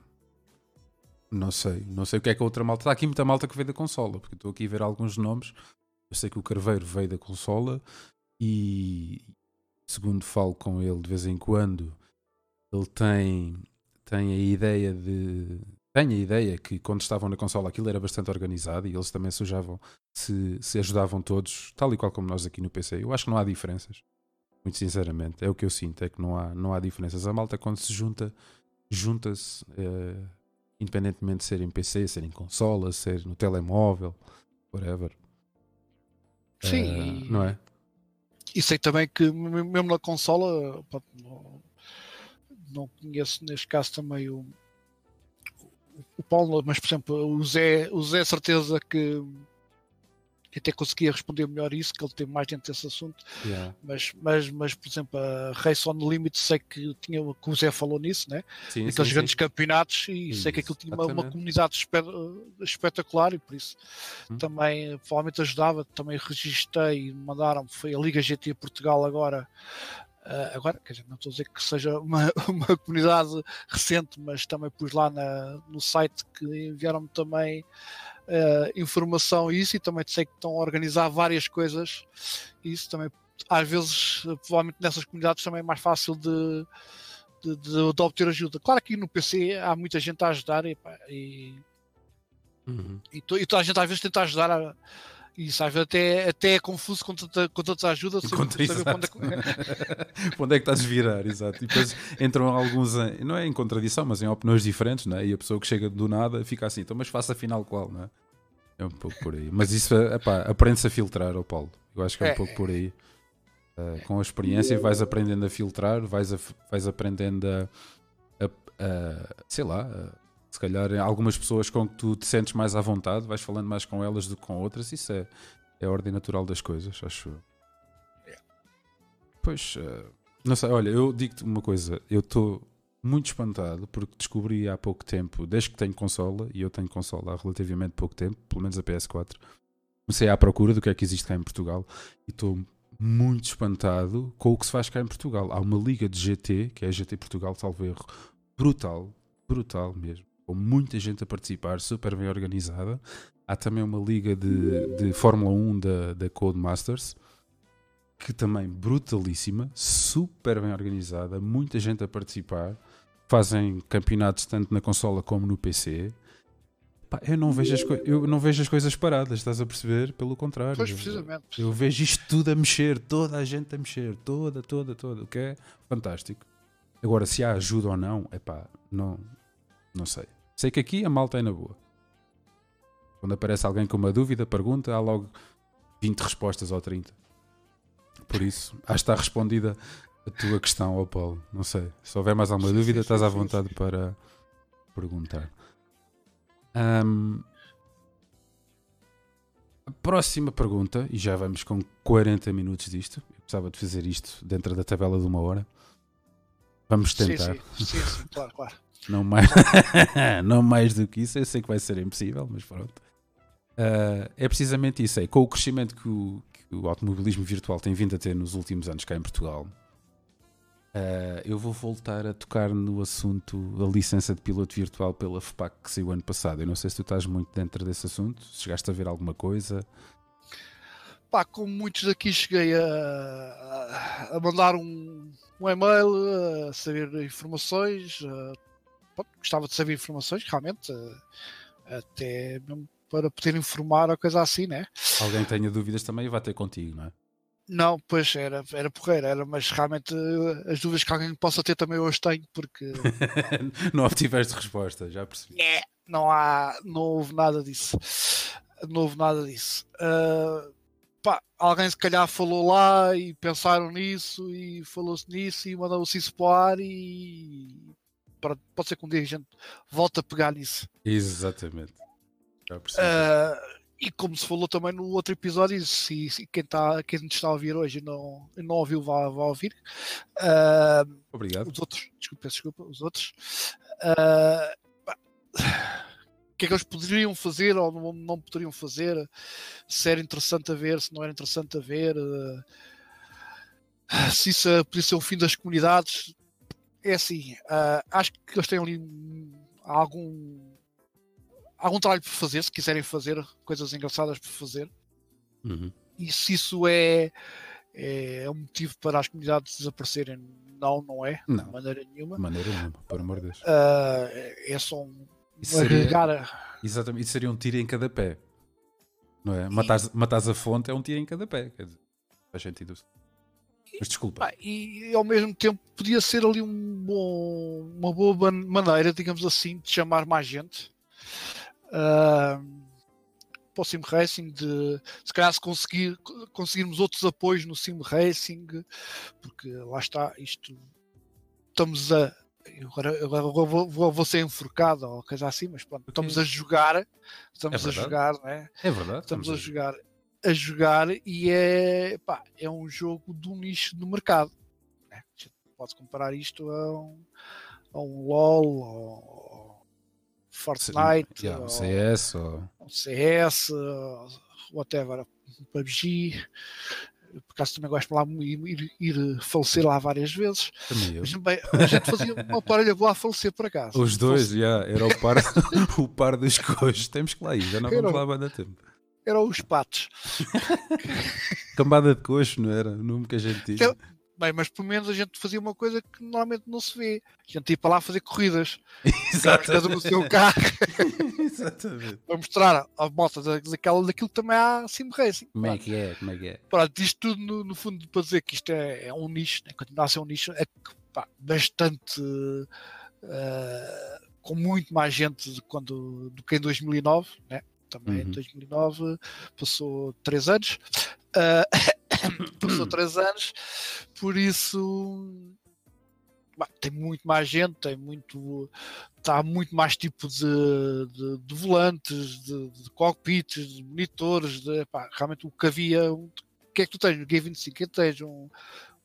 Speaker 1: não sei. Não sei o que é que a outra malta. Está aqui muita malta que veio da consola, porque estou aqui a ver alguns nomes. Eu sei que o Carveiro veio da consola e, segundo falo com ele de vez em quando, ele tem, tem a ideia de, tenho a ideia que quando estavam na consola aquilo era bastante organizado e eles também se usavam, se, se ajudavam todos, tal e qual como nós aqui no PC. Eu acho que não há diferenças. Muito sinceramente, é o que eu sinto, é que não há, não há diferenças. A malta quando se junta, junta-se uh, independentemente de ser em PC, ser em consola, ser no telemóvel, whatever.
Speaker 2: Sim,
Speaker 1: uh, não é?
Speaker 2: E sei também que mesmo na consola, não, não conheço neste caso também o, o Paulo, mas por exemplo, o Zé, o Zé certeza que até conseguia responder melhor isso, que ele tem mais dentro desse assunto.
Speaker 1: Yeah.
Speaker 2: Mas, mas, mas, por exemplo, a Race on Limit, sei que, tinha, que o Zé falou nisso, né?
Speaker 1: Sim,
Speaker 2: Aqueles
Speaker 1: sim,
Speaker 2: grandes
Speaker 1: sim.
Speaker 2: campeonatos, e
Speaker 1: Isso,
Speaker 2: sei que aquilo tinha uma, uma comunidade espe- espetacular, e por isso
Speaker 1: Hum.
Speaker 2: também provavelmente ajudava. Também registrei e mandaram, foi a Liga GT Portugal agora. Ah, agora, quer dizer, não estou a dizer que seja uma, uma comunidade recente, mas também pus lá na, no site que enviaram-me também ah, informação a isso e também sei que estão a organizar várias coisas. Isso também, às vezes, provavelmente nessas comunidades também é mais fácil de, de, de- de obter ajuda. Claro que no PC há muita gente a ajudar e, pá, e,
Speaker 1: Uhum.
Speaker 2: e, to- e toda a gente às vezes tenta ajudar a, e isso às vezes até, até é confuso com com tanta ajuda sem
Speaker 1: Contra-
Speaker 2: saber para onde é que-
Speaker 1: Para onde é que estás a virar? Exato. E depois entram alguns, em, não é em contradição, mas em opiniões diferentes, não é? E a pessoa que chega do nada fica assim, então, mas faça afinal qual, não é? É um pouco por aí. Mas isso, epá, aprende-se a filtrar, ó Paulo. Eu acho que é um
Speaker 2: É.
Speaker 1: pouco por aí. Uh, com a experiência vais aprendendo a filtrar, vais, a- vais aprendendo a, a- a- sei lá, a- se calhar algumas pessoas com que tu te sentes mais à vontade, vais falando mais com elas do que com outras, isso é, é a ordem natural das coisas, acho. Pois, uh, não sei, olha, eu digo-te uma coisa, eu estou muito espantado porque descobri há pouco tempo, desde que tenho consola, e eu tenho consola há relativamente pouco tempo, pelo menos a PS4, comecei à procura do que é que existe cá em Portugal e estou muito espantado com o que se faz cá em Portugal. Há uma liga de GT, que é a GT Portugal, salvo erro, brutal, brutal mesmo, com muita gente a participar, super bem organizada. Há também uma liga de, de Fórmula 1 da, da Codemasters, que também brutalíssima, super bem organizada, muita gente a participar. Fazem campeonatos tanto na consola como no PC. Pá, eu, não vejo as eu não vejo as coisas paradas, estás a perceber? Pelo contrário.
Speaker 2: Pois, precisamente.
Speaker 1: Eu vejo isto tudo a mexer, toda a gente a mexer, toda, toda, toda, o que é fantástico. Agora, se há ajuda ou não, é pá, não, não sei. Sei que aqui a malta é na boa. Quando aparece alguém com uma dúvida, pergunta, há logo 20 respostas ou 30. Por isso, acho que está respondida a tua questão, ó Paulo. Não sei. Se houver mais alguma
Speaker 2: Sim,
Speaker 1: dúvida,
Speaker 2: sim,
Speaker 1: estás
Speaker 2: sim,
Speaker 1: à vontade para perguntar. Ahm, a próxima pergunta, e já vamos com 40 minutos disto. Eu precisava de fazer isto dentro da tabela de uma hora. Vamos tentar.
Speaker 2: sim, sim, sim, claro, claro.
Speaker 1: Não mais, não mais do que isso, eu sei que vai ser impossível, mas pronto. Ah, é precisamente isso. É, com o crescimento que o, que o automobilismo virtual tem vindo a ter nos últimos anos cá em Portugal, ah, eu vou voltar a tocar no assunto da licença de piloto virtual pela FPAC que saiu ano passado. Eu não sei se tu estás muito dentro desse assunto, se chegaste a ver alguma coisa.
Speaker 2: Pá, como muitos daqui cheguei a, a- a mandar um, um e-mail, a saber informações. a- pronto, gostava de saber informações, realmente, a- até mesmo para poder informar ou coisa assim, né?
Speaker 1: Alguém tenha dúvidas também vai ter contigo, não é?
Speaker 2: Não, pois era, era porreiro, era, mas realmente eh, as dúvidas que alguém possa ter também hoje tenho, porque
Speaker 1: não obtiveste resposta, já percebi.
Speaker 2: É, não há, não houve nada disso. Não houve nada disso. Ah, pá, alguém se calhar falou lá e pensaram nisso e falou-se nisso e mandou-se isso para o ar e pronto, pode ser que um dia a gente volte a pegar nisso.
Speaker 1: Exatamente.
Speaker 2: Ah, e como se falou também no outro episódio, se, se quem, tá, quem nos está a ouvir hoje e não, não ouviu, vá, vá ouvir. Ah,
Speaker 1: Obrigado.
Speaker 2: os outros, desculpa, desculpa, os outros. Pá, o que é que eles poderiam fazer ou não, não poderiam fazer? Se era interessante a ver, se não era interessante a ver, se isso podia ser o fim das comunidades. É assim, ah, acho que eles têm ali algum, algum trabalho por fazer, se quiserem fazer coisas engraçadas por fazer.
Speaker 1: Uhum.
Speaker 2: E se isso é, é um motivo para as comunidades desaparecerem, não, não é,
Speaker 1: Não.
Speaker 2: de maneira nenhuma.
Speaker 1: De maneira nenhuma, por amor de Deus.
Speaker 2: Ah, é só um-
Speaker 1: Isso seria, exatamente, isso seria um tiro em cada pé. Não é? Matares, matares a fonte é um tiro em cada pé. Quer dizer, faz sentido. Mas desculpa.
Speaker 2: E ao mesmo tempo podia ser ali um bom, uma boa maneira, digamos assim, de chamar mais gente ah, para o Sim Racing, de se calhar se conseguir, conseguirmos outros apoios no Sim Racing, porque lá está, isto estamos a. Agora, agora vou, vou, vou ser enforcado ou coisa assim, mas pronto, estamos a jogar, estamos
Speaker 1: É
Speaker 2: a jogar, né?
Speaker 1: É verdade.
Speaker 2: estamos a jogar a jogar e é, pá, é um jogo do nicho do mercado. né? Gente Pode comparar isto a um, a um LOL ou Fortnite,
Speaker 1: Yeah, um CS ou.
Speaker 2: um CS, whatever, um PUBG. Por acaso também gosto de lá ir, ir, ir falecer lá várias vezes. Mas, bem, a gente fazia uma parelha boa a falecer por acaso.
Speaker 1: Os dois, já, era o par, o par dos cojos. Temos que lá ir, já não vamos
Speaker 2: Era-
Speaker 1: lá há tempo.
Speaker 2: Eram os patos.
Speaker 1: Cambada de coxo, não era? O nome que a gente tinha.
Speaker 2: Eu- Bem, mas pelo menos a gente fazia uma coisa que normalmente não se vê. A gente ia para lá fazer corridas. Cada um seu carro
Speaker 1: Exatamente.
Speaker 2: para mostrar à moto da- daquela, daquilo que também há sim racing.
Speaker 1: Como é que é? Como é que é?
Speaker 2: Pronto, isto tudo no, no fundo para dizer que isto é, é um nicho, né? continua a ser um nicho, é que, pá, bastante eh, com muito mais gente de quando, do que em 2009, né? Também
Speaker 1: Uhum.
Speaker 2: em 2009 passou 3 anos, eh, passou 3 anos, por isso pá, tem muito mais gente, tem muito está muito mais tipo de, de, de volantes, de, de cockpits, de monitores, de, pá, realmente o que havia. O que é que tu tens G25? O que é que tens? Um,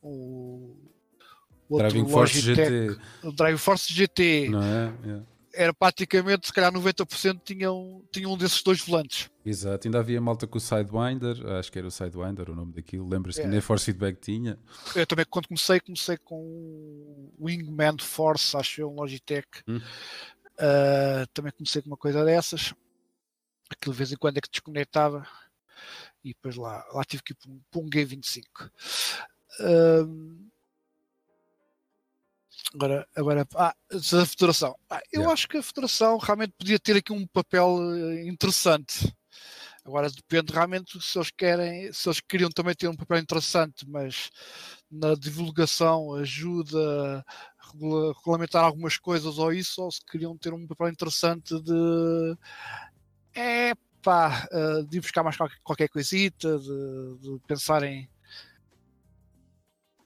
Speaker 2: um, outro
Speaker 1: Driving Force GT,
Speaker 2: o Drive Force GT.
Speaker 1: não é? Yeah.
Speaker 2: Era praticamente, se calhar 90% tinham, tinham um desses dois volantes.
Speaker 1: Exato, ainda havia malta com o Sidewinder, acho que era o Sidewinder o nome daquilo, lembras-te que
Speaker 2: É.
Speaker 1: nem Force Feedback tinha?
Speaker 2: Eu também, quando comecei, comecei com o Wingman Force, acho eu, um Logitech.
Speaker 1: Hum.
Speaker 2: Uh, também comecei com uma coisa dessas. Aquilo de vez em quando é que desconectava. E depois lá, lá tive que ir para um, para um G25. Um, agora, agora ah, a Federação. Ah, eu
Speaker 1: Yeah.
Speaker 2: acho que a Federação realmente podia ter aqui um papel eh, interessante. Agora depende realmente se eles querem, se eles queriam também ter um papel interessante, mas na divulgação ajuda a regula- regulamentar algumas coisas ou isso, ou se queriam ter um papel interessante de é pá, eh, de ir buscar mais qualquer, qualquer coisita, de, de pensar em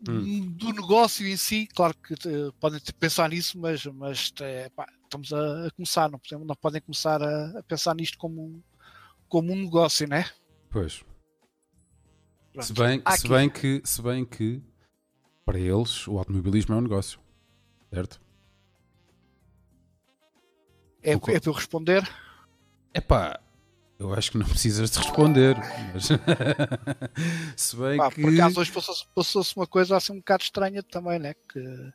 Speaker 1: Hum.
Speaker 2: do negócio em si, claro que eh, podem pensar nisso, mas, mas eh, pá, estamos a, a começar, não, podemos, não podem começar a, a pensar nisto como, um- como um negócio, né?
Speaker 1: Pois.
Speaker 2: Pronto.
Speaker 1: Se bem, se, bem que, se bem que para eles o automobilismo é um negócio, certo?
Speaker 2: é, é
Speaker 1: o
Speaker 2: para eu responder.
Speaker 1: Epá, eu acho que não precisas de responder, mas se bem
Speaker 2: Pá,
Speaker 1: que
Speaker 2: Por acaso hoje passou-se passou-se uma coisa assim um bocado estranha também, né? Que,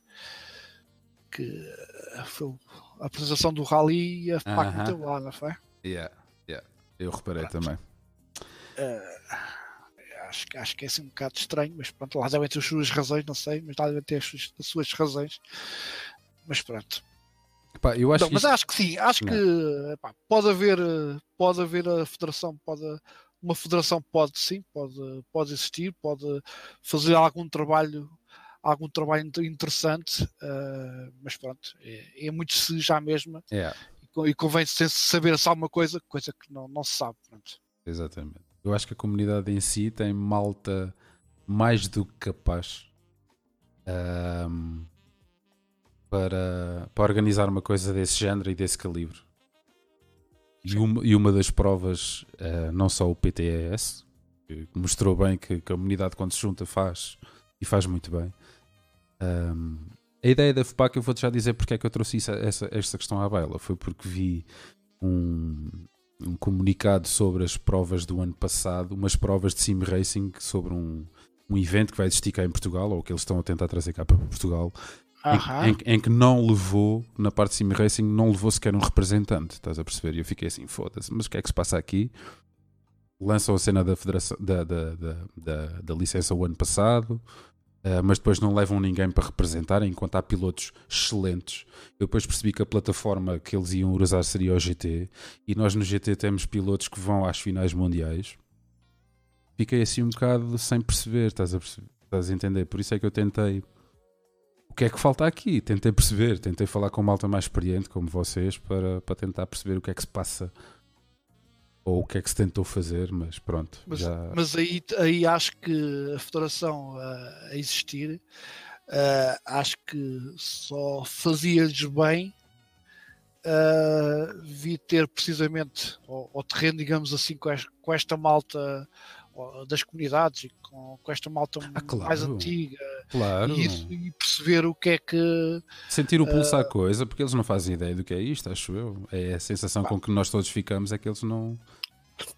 Speaker 2: que foi a apresentação do Rally e a FPAC
Speaker 1: Aham.
Speaker 2: meteu lá, não foi?
Speaker 1: Yeah, yeah, eu reparei também.
Speaker 2: Acho, que- acho que é assim um bocado estranho, mas pronto, lá devem ter as suas razões, não sei, mas lá devem ter as suas, as suas razões. Mas pronto.
Speaker 1: Epá, eu acho
Speaker 2: Não, mas
Speaker 1: isto-
Speaker 2: acho que sim, acho que epá, pode haver, pode haver a federação, pode, uma federação pode sim, pode, pode existir, pode fazer algum trabalho, algum trabalho inter- interessante, eh, mas pronto, é, é muito se já mesmo
Speaker 1: Yeah,
Speaker 2: e co- e convém se saber se alguma coisa, coisa que não, não se sabe. Pronto.
Speaker 1: exatamente. Eu acho que a comunidade em si tem malta mais do que capaz ahm, para, para organizar uma coisa desse género e desse calibre. E uma, e uma das provas, ah, não só o PTES, que mostrou bem que, que a comunidade quando se junta faz e faz muito bem. Ahm, a ideia da FPAC, eu vou-te já dizer porque é que eu trouxe isso- essa, esta questão à baila. Foi porque vi um, um comunicado sobre as provas do ano passado, umas provas de sim racing sobre um, um evento que vai existir cá em Portugal, ou que eles estão a tentar trazer cá para Portugal, em- em, em que não levou, na parte de sim racing, não levou sequer um representante, estás a perceber? E eu fiquei assim, foda-se, mas o que é que se passa aqui? Lançam a cena da, federação, da, da, da, da, da licença o ano passado, Uh, mas depois não levam ninguém para representar, enquanto há pilotos excelentes. Eu depois percebi que a plataforma que eles iam usar seria o GT, e nós no GT temos pilotos que vão às finais mundiais. Fiquei assim um bocado sem perceber, estás a, perceber, estás a entender? Por isso é que eu tentei. O que é que falta aqui? Tentei perceber, tentei falar com uma malta mais experiente, como vocês, para, para tentar perceber o que é que se passa ou o que é que se tentou fazer, mas pronto.
Speaker 2: Mas,
Speaker 1: já...
Speaker 2: mas aí, aí acho que a federação a, a existir, uh, acho que só fazia-lhes bem uh, vir ter precisamente ao, terreno, digamos assim, com esta malta das comunidades e com, com esta malta ah, claro, mais antiga
Speaker 1: claro.
Speaker 2: e, isso, e, perceber o que é que
Speaker 1: sentir o pulso uh, à coisa, porque eles não fazem ideia do que é isto, acho eu. É a sensação pá. com que nós todos ficamos é que eles não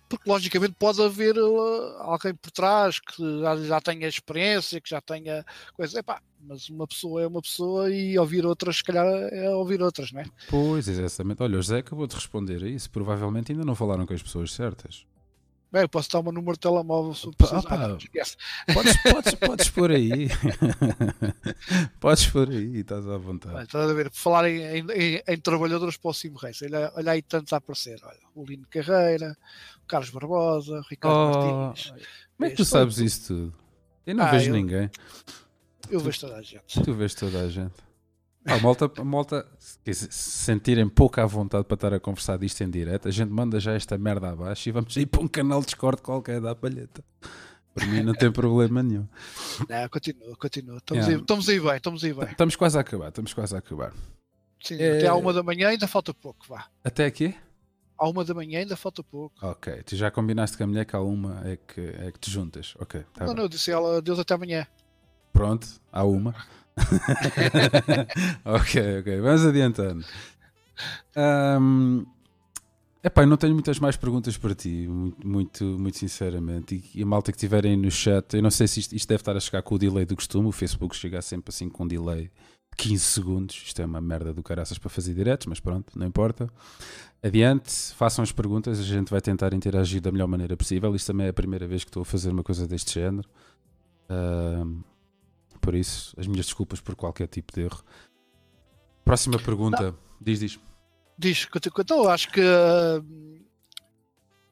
Speaker 2: porque logicamente pode haver uh, alguém por trás que já, já tenha experiência, que já tenha coisa, Epá, mas uma pessoa é uma pessoa e ouvir outras, se calhar é ouvir outras, não é?
Speaker 1: Pois, exatamente. Olha, o José acabou de responder a isso. Provavelmente ainda não falaram com as pessoas certas.
Speaker 2: Bem, eu posso dar um número de telemóvel se
Speaker 1: ah, podes, podes, podes pôr aí. podes pôr aí, estás à vontade.
Speaker 2: estás a ver, falar em, em, em, trabalhadores para o Sim Reis. Olha, olha aí tantos a aparecer. Olha, o Lino Carreira, o Carlos Barbosa, o Ricardo oh, Martins.
Speaker 1: Como é que tu sabes isso tudo? Eu não ah, vejo eu, ninguém.
Speaker 2: Eu vejo toda a gente.
Speaker 1: Tu vês toda a gente. Ah, a malta, a malta se sentirem pouco à vontade para estar a conversar disto em direto, a gente manda já esta merda abaixo e vamos ir para um canal de Discord qualquer da palheta. Para mim não tem problema nenhum.
Speaker 2: Não, continua, continua. Estamos, yeah. aí, estamos aí bem, estamos aí bem.
Speaker 1: Estamos quase a acabar, estamos quase a acabar.
Speaker 2: Sim, é... até à uma da manhã ainda falta pouco, vá.
Speaker 1: Até aqui?
Speaker 2: À uma da manhã ainda falta pouco.
Speaker 1: Ok, tu já combinaste com a mulher que à uma é que, é que te juntas. Ok,
Speaker 2: tá Não, bem. não, eu disse ela, Deus até amanhã.
Speaker 1: Pronto, à uma. ok, ok, vamos adiantando. Um, epá, eu não tenho muitas mais perguntas para ti, muito, muito, muito sinceramente. E, e, a malta que estiverem no chat, eu não sei se isto, isto, deve estar a chegar com o delay do costume. O Facebook chega sempre assim com um delay de 15 segundos. Isto é uma merda do caraças para fazer diretos, mas pronto, não importa. Adiante, façam as perguntas, a gente vai tentar interagir da melhor maneira possível. Isto também é a primeira vez que estou a fazer uma coisa deste género. Um, por isso, as minhas desculpas por qualquer tipo de erro. Próxima pergunta. Não. Diz, diz.
Speaker 2: Diz, então acho que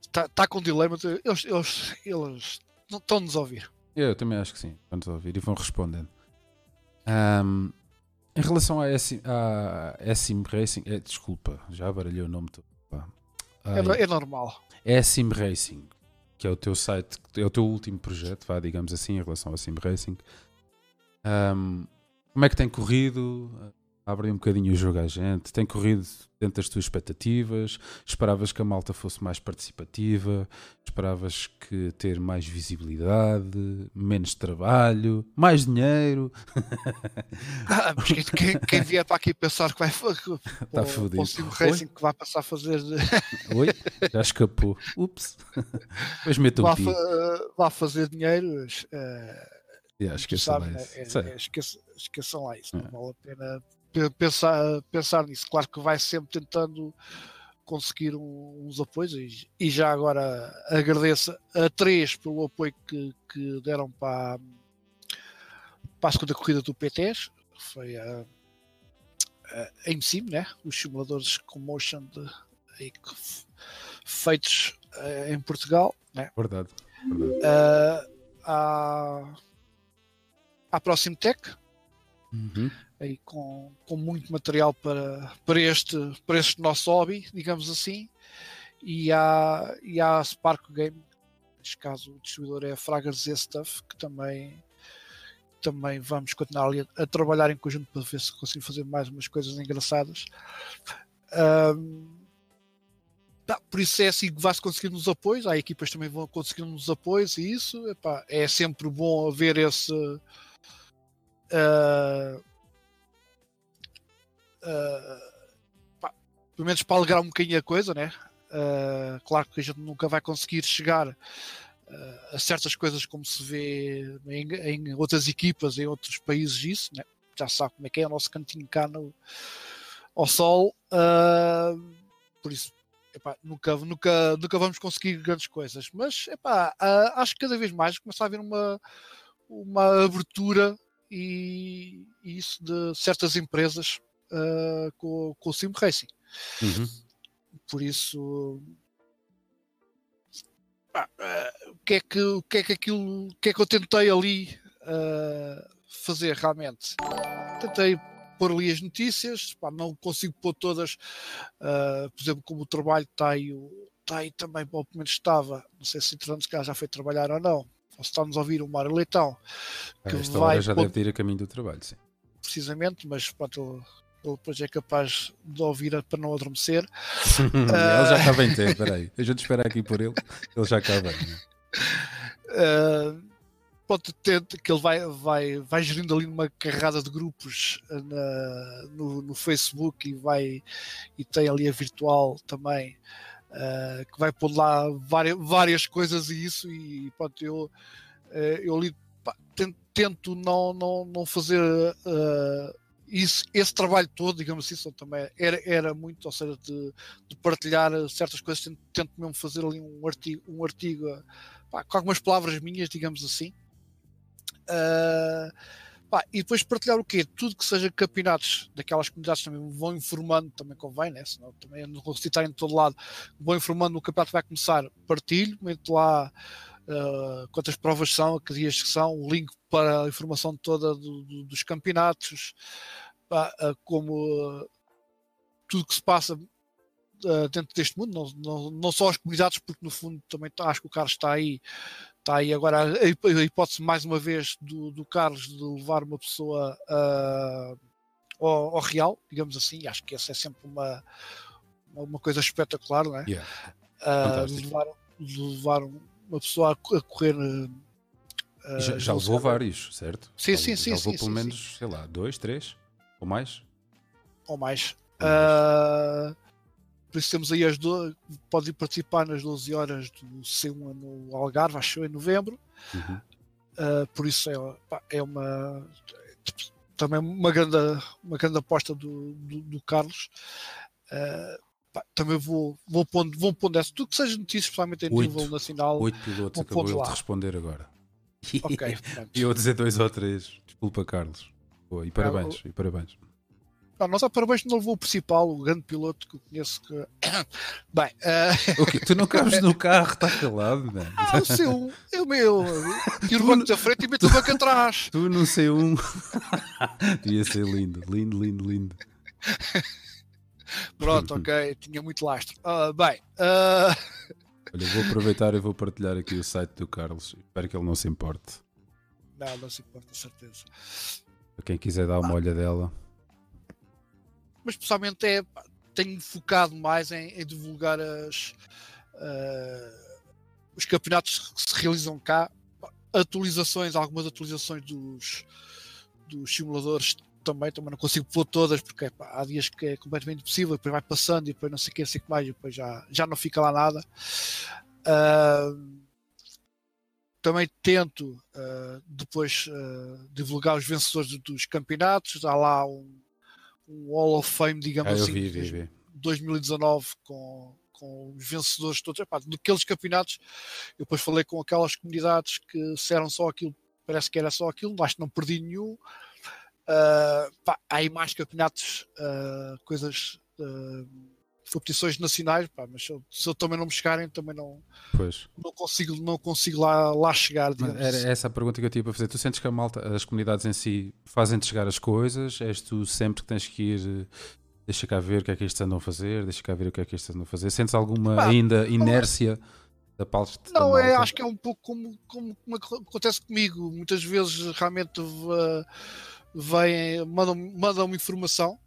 Speaker 2: está uh, tá com dilema. Eles, eles, eles estão-nos a ouvir.
Speaker 1: Eu também acho que sim, estão-nos a ouvir e vão respondendo. Um, em relação a SM, a SM Racing, é, desculpa, já baralhei o nome todo.
Speaker 2: É, é, normal.
Speaker 1: SM Racing, que é o teu site, é o teu último projeto, vá, digamos assim, em relação a Sim Racing. Um, como é que tem corrido? Abre um bocadinho o jogo à gente. Tem corrido dentro das tuas expectativas? Esperavas que a malta fosse mais participativa? Esperavas que ter mais visibilidade? Menos trabalho? Mais dinheiro?
Speaker 2: Ah, mas quem, quem, vier para aqui pensar que vai
Speaker 1: tá fudido.
Speaker 2: o Racing que vai passar a fazer.
Speaker 1: Oi? Já escapou. Ups. Depois meto um
Speaker 2: Vai fazer dinheiro. Uh,
Speaker 1: Yeah, esqueçam lá
Speaker 2: isso. É, é, esqueçam, esqueçam lá isso. Não é. vale a pena pensar, pensar nisso. Claro que vai sempre tentando conseguir uns apoios e, e, já agora agradeço a três pelo apoio que, que deram para, para a segunda corrida do PTS. Foi a, a AIMSIM, né? os simuladores com motion de, feitos uh, em Portugal. Né?
Speaker 1: Verdade. verdade.
Speaker 2: Uh, há à Próximo Tech,
Speaker 1: uhum.
Speaker 2: aí com, com muito material para, para, este, para este nosso hobby, digamos assim, e há, e a Spark Game, neste caso o distribuidor é a Fraggers Z Stuff, que também, também vamos continuar ali a, a, trabalhar em conjunto para ver se conseguimos fazer mais umas coisas engraçadas. Um, Tá, por isso é assim que vai-se conseguindo os apoios, há equipas também vão conseguindo os apoios e isso epá, é sempre bom haver esse, uh, uh, pá, pelo menos para alegrar um bocadinho a coisa, né? Uh, claro que a gente nunca vai conseguir chegar a certas coisas como se vê em, em, outras equipas, em outros países, isso, né? já sabe como é que é o nosso cantinho cá no, ao sol. por isso, epá, nunca, nunca, nunca vamos conseguir grandes coisas, mas epá, acho que cada vez mais começa a haver uma, uma abertura e, e isso de certas empresas uh, com, com o Sim Racing. Uhum. Por isso, uh, o, que é que, o que é que aquilo, o que é que eu tentei ali uh, fazer realmente? Tentei pôr ali as notícias, pá, não consigo pôr todas, uh, por exemplo, como o trabalho está aí, está aí também, pelo menos estava, não sei se entretanto cá já foi trabalhar ou não, ou se está-nos a ouvir o Mário Leitão,
Speaker 1: que Esta vai, já deve ir a caminho do trabalho, sim.
Speaker 2: Precisamente, mas pronto, ele depois é capaz de ouvir para não adormecer.
Speaker 1: ele já está bem tempo, espera aí. Deixa-te esperar aqui por ele, ele já está bem.
Speaker 2: Uh, pronto, que ele vai, vai, vai gerindo ali numa carrada de grupos na, no, no Facebook e vai e tem ali a virtual também. Uh, que vai pôr lá várias, várias coisas e isso e pronto, eu, uh, eu li, pá, tento, tento, não, não, não fazer uh, isso, esse trabalho todo, digamos assim, também era, era muito, ou seja, de, de partilhar certas coisas, tento, tento, mesmo fazer ali um artigo, um artigo pá, com algumas palavras minhas, digamos assim. Uh, pá, e depois partilhar o quê? Tudo que seja campeonatos daquelas comunidades também vão informando, também convém, né? senão também não consigo estar em todo lado, vão informando o campeonato vai começar, partilho, meto lá uh, quantas provas são, que dias são, o link para a informação toda do, do, dos campeonatos, uh, como uh, tudo que se passa dentro deste mundo, não, não, não só as comunidades, porque no fundo também acho que o Carlos está aí, está aí agora a, hipótese mais uma vez do, do Carlos de levar uma pessoa ao, ao, real, digamos assim, acho que essa é sempre uma, uma coisa espetacular, não é? Yeah. Uh, levar, levar uma pessoa a, correr. Uh,
Speaker 1: já, já levou vários, certo?
Speaker 2: Sim,
Speaker 1: já,
Speaker 2: sim, sim.
Speaker 1: Já levou
Speaker 2: sim,
Speaker 1: pelo
Speaker 2: sim,
Speaker 1: menos,
Speaker 2: sim.
Speaker 1: sei lá, dois, três? Ou mais?
Speaker 2: Ou mais. Ou mais. Uh, por isso temos aí as duas. Pode participar nas 12 horas do C1 no Algarve, acho em novembro. Uhum. Uh, por isso é, é uma. Também uma grande, uma grande aposta do, do, do Carlos. Uh, pá, também vou, vou pondo, vou pondo essa. Tudo que seja notícias, especialmente em oito, nível nacional.
Speaker 1: Oito pilotos, acabou ele de responder agora.
Speaker 2: Ok,
Speaker 1: e eu dizer dois ou três. Desculpa, Carlos. Boa, e parabéns, ah, e parabéns.
Speaker 2: Não, não só parabéns não levou o principal, o grande piloto que eu conheço que. Bem. Uh...
Speaker 1: Okay, tu não cabes no carro, está calado,
Speaker 2: né? Ah, o seu, eu meu. Tiro o banco da frente e meto o banco atrás.
Speaker 1: Tu não sei um. Devia ser lindo, lindo, lindo, lindo.
Speaker 2: Pronto, ok, tinha muito lastro. Uh, bem, uh...
Speaker 1: olha, vou aproveitar e vou partilhar aqui o site do Carlos. Espero que ele não se importe.
Speaker 2: Não, não se importa, certeza.
Speaker 1: Para quem quiser dar uma olha dela.
Speaker 2: Mas pessoalmente é, tenho focado mais em, em divulgar as, uh, os campeonatos que se realizam cá, atualizações, algumas atualizações dos, dos simuladores também, também não consigo pôr todas porque pá, há dias que é completamente impossível, depois vai passando e depois não sei o que, sei que mais, e depois já, já não fica lá nada. Uh, também tento uh, depois uh, divulgar os vencedores dos campeonatos. Há lá um, um Hall of Fame, digamos
Speaker 1: ah,
Speaker 2: assim,
Speaker 1: vi, vi, vi.
Speaker 2: 2019 com, com os vencedores todos. Epá, daqueles campeonatos, eu depois falei com aquelas comunidades que disseram só aquilo, parece que era só aquilo, acho que não perdi nenhum. Uh, pá, há aí mais campeonatos, uh, coisas, uh, competições nacionais, pá, mas se eu, se eu, também não me chegarem, também não,
Speaker 1: pois.
Speaker 2: não consigo, não consigo lá, lá chegar.
Speaker 1: Era assim. essa a pergunta que eu tinha para fazer. Tu sentes que a malta, as comunidades em si fazem-te chegar as coisas? És tu sempre que tens que ir. Deixa cá ver o que é que estes andam a fazer, deixa cá ver o que é que estes andam a fazer. Sentes alguma ainda inércia da parte
Speaker 2: Não,
Speaker 1: da
Speaker 2: é, acho que é um pouco como, como, como acontece comigo. Muitas vezes realmente uh, vêm, mandam, mandam informação,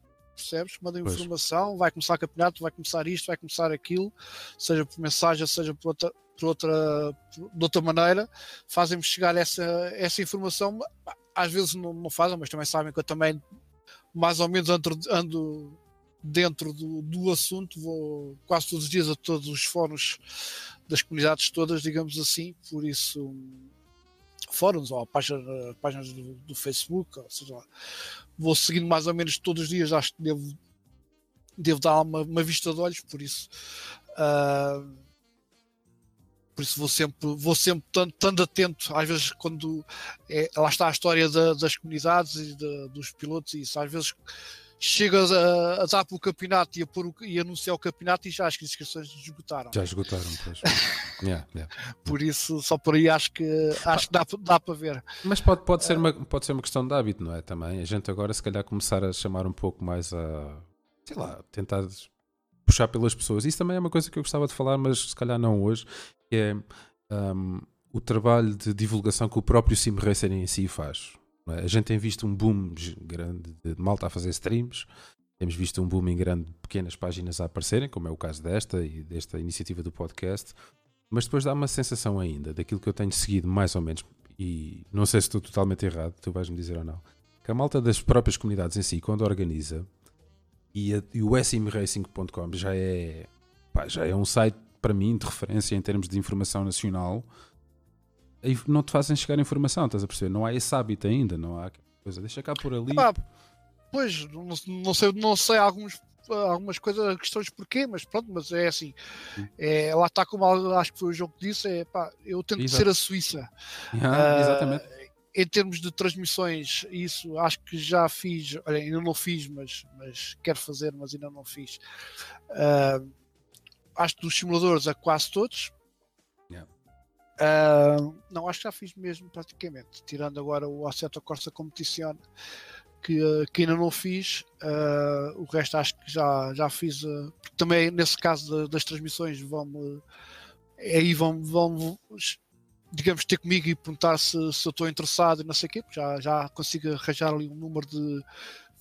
Speaker 2: percebes? Mandam pois. informação, vai começar campeonato, vai começar isto, vai começar aquilo, seja por mensagem, seja por outra, por outra, de outra maneira, fazem-me chegar essa, essa informação. Às vezes não, não fazem, mas também sabem que eu também mais ou menos ando, ando dentro do, do assunto, vou quase todos os dias a todos os fóruns das comunidades todas, digamos assim, por isso fóruns ou página, páginas do, do, Facebook, ou seja, vou seguindo mais ou menos todos os dias, acho que devo, devo dar uma, uma vista de olhos, por isso. Uh, por isso vou sempre, vou sempre tanto, tanto atento, às vezes quando é, lá está a história da, das comunidades e de, dos pilotos e isso, às vezes chegas a, a dar para o campeonato e a, pôr o, e anunciar o campeonato e já as inscrições esgotaram.
Speaker 1: Já esgotaram, pois. yeah, yeah.
Speaker 2: Por isso, só por aí acho que, acho que dá, dá para ver.
Speaker 1: Mas pode, pode, ser uma, pode ser uma questão de hábito, não é? Também a gente agora, se calhar, começar a chamar um pouco mais a, sei lá, tentar puxar pelas pessoas. Isso também é uma coisa que eu gostava de falar, mas se calhar não hoje, que é um, o trabalho de divulgação que o próprio Sim Racer em si faz. É? A gente tem visto um boom grande de malta a fazer streams, temos visto um boom em grande de pequenas páginas a aparecerem, como é o caso desta e desta iniciativa do podcast, mas depois dá uma sensação ainda daquilo que eu tenho seguido mais ou menos, e não sei se estou totalmente errado, tu vais-me dizer ou não, que a malta das próprias comunidades em si, quando organiza, e, a, e o smracing.com já é, pá, já é um site para mim de referência em termos de informação nacional, não te fazem chegar informação, estás a perceber? Não há esse hábito ainda, não há coisa, deixa cá por ali.
Speaker 2: Ah, pois, não, não, sei, não sei alguns, algumas coisas, questões porquê, mas pronto, mas é assim, é, lá está como acho que foi o jogo que disse, é pá, eu tento Exato. ser a Suíça.
Speaker 1: Ah, uh, exatamente.
Speaker 2: Em termos de transmissões, isso acho que já fiz, olha, ainda não fiz, mas, mas quero fazer, mas ainda não fiz. Uh, acho que dos simuladores a quase todos, Uh, não, acho que já fiz mesmo praticamente, tirando agora o Assetto Corsa Competition, que, que ainda não fiz. Uh, o resto acho que já, já fiz. Uh, também nesse caso de, das transmissões, vão aí vão, vão, digamos, ter comigo e perguntar se, se eu estou interessado e não sei o quê, porque já, já consigo arranjar ali um número de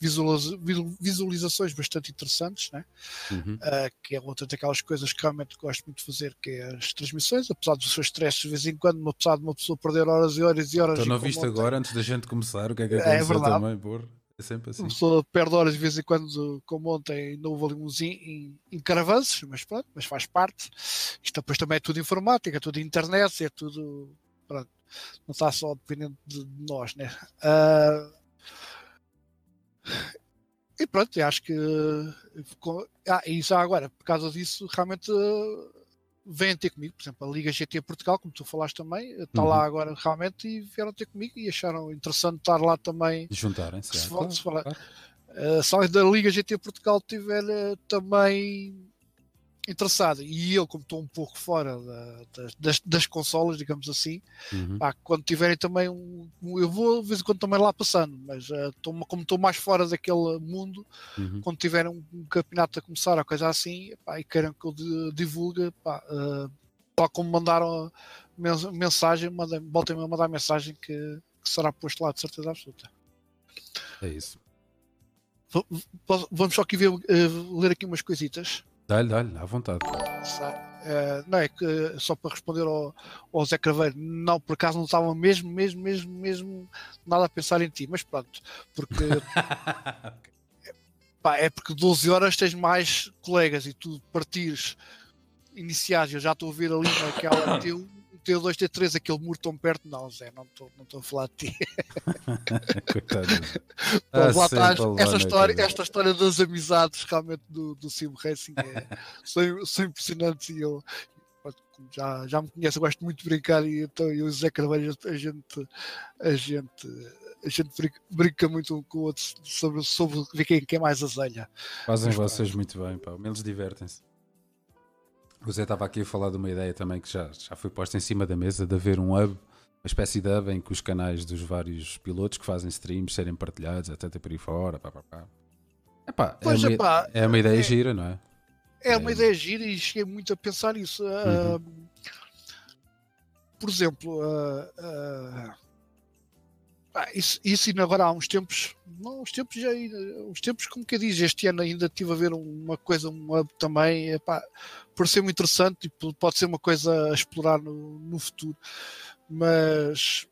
Speaker 2: visualizações bastante interessantes, né? Uhum. Uh, que é outra daquelas coisas que realmente gosto muito de fazer, que é as transmissões, apesar dos seus stresses de vez em quando, apesar de uma pessoa perder horas e horas e horas.
Speaker 1: Então não viste agora, antes da gente começar, o que é que é aconteceu é também, porra? É sempre assim. Uma
Speaker 2: pessoa perde horas de vez em quando, como ontem, não houve ali uns encaravanços, mas pronto, mas faz parte. Isto depois também é tudo informática, é tudo internet, é tudo. Pronto, não está só dependente de nós, né? Uh, e pronto, acho que. Ah, e já agora, por causa disso, realmente vêm ter comigo, por exemplo, a Liga GT Portugal, como tu falaste também, está uhum. lá agora realmente e vieram ter comigo e acharam interessante estar lá também.
Speaker 1: Juntarem-se. Se,
Speaker 2: claro, se, claro. uh, se da Liga GT Portugal tiver uh, também interessado. E eu, como estou um pouco fora da, das, das, consolas, digamos assim, uhum. pá, quando tiverem também um, Eu vou de vez em quando também lá passando, mas uh, tô, como estou mais fora daquele mundo, uhum. quando tiverem um, um, campeonato a começar ou coisa assim, pá, e queiram que eu divulgue, pá, uh, tal como mandaram mensagem, mandem, voltem a mandar mensagem que, que será posto lá de certeza absoluta.
Speaker 1: É isso.
Speaker 2: Vamos só aqui ver, uh, ler aqui umas coisitas.
Speaker 1: Dá-lhe, dá-lhe, à vontade.
Speaker 2: Uh, não é que só para responder ao, ao Zé Craveiro, não, por acaso não estava mesmo, mesmo, mesmo, mesmo nada a pensar em ti, mas pronto, porque pá, é porque 12 horas tens mais colegas e tu partires iniciais, eu já estou a ver ali naquela teu T2, T3, aquele muro tão perto, não, Zé, não estou não a falar de ti. Coitado. ah, lá estás, esta, história, esta história das amizades realmente do, do Sim Racing é, são, são impressionantes e eu já, já me conhece, eu gosto muito de brincar e então eu e o Zé Carvalho a gente, a gente, a gente brinca, brinca muito um com o outro sobre, sobre quem, quem é mais azelha.
Speaker 1: Fazem Mas, vocês pá. muito bem, pá. eles divertem-se. O Zé estava aqui a falar de uma ideia também que já, já foi posta em cima da mesa de haver um hub, uma espécie de hub em que os canais dos vários pilotos que fazem streams serem partilhados, até por aí fora. Pá, pá, pá. Epá, pois, é, uma, epá, é uma ideia é, gira, não é?
Speaker 2: É uma é. ideia gira e cheguei muito a pensar nisso. Uhum. Uh, por exemplo, uh, uh, ah, isso, isso agora há uns tempos, não, uns tempos já, uns tempos como que diz, este ano ainda estive a ver uma coisa, um hub também, epá, muito interessante e pode ser uma coisa a explorar no, no futuro, mas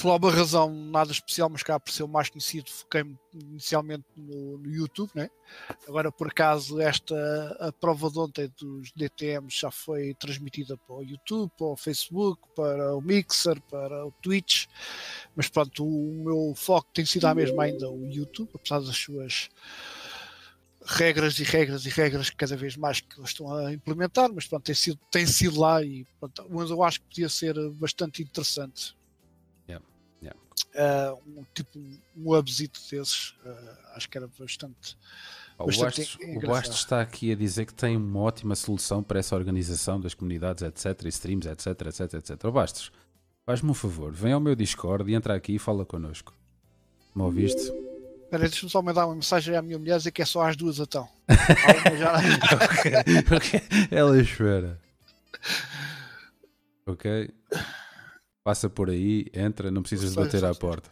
Speaker 2: por alguma razão nada especial, mas cá por ser o mais conhecido, foquei-me inicialmente no, no, YouTube, né? Agora por acaso esta a prova de ontem dos DTMs já foi transmitida para o YouTube, para o Facebook, para o Mixer, para o Twitch, mas pronto, o meu foco tem sido a mesma ainda o YouTube, apesar das suas regras e regras e regras cada vez mais que estão a implementar, mas pronto, tem sido, tem sido lá e pronto, mas eu acho que podia ser bastante interessante. Uh, um tipo um webzito desses, uh, acho que era bastante.
Speaker 1: O Bastos, o Bastos está aqui a dizer que tem uma ótima solução para essa organização das comunidades, etc, e streams, etc, etc, etc. O Bastos, faz-me um favor, vem ao meu Discord e entra aqui e fala connosco. Me ouviste?
Speaker 2: Espera, deixa-me só mandar uma mensagem à minha mulher dizer que é só às duas então.
Speaker 1: já... okay. Ela espera. Ok? Passa por aí, entra, não precisas de bater à porta.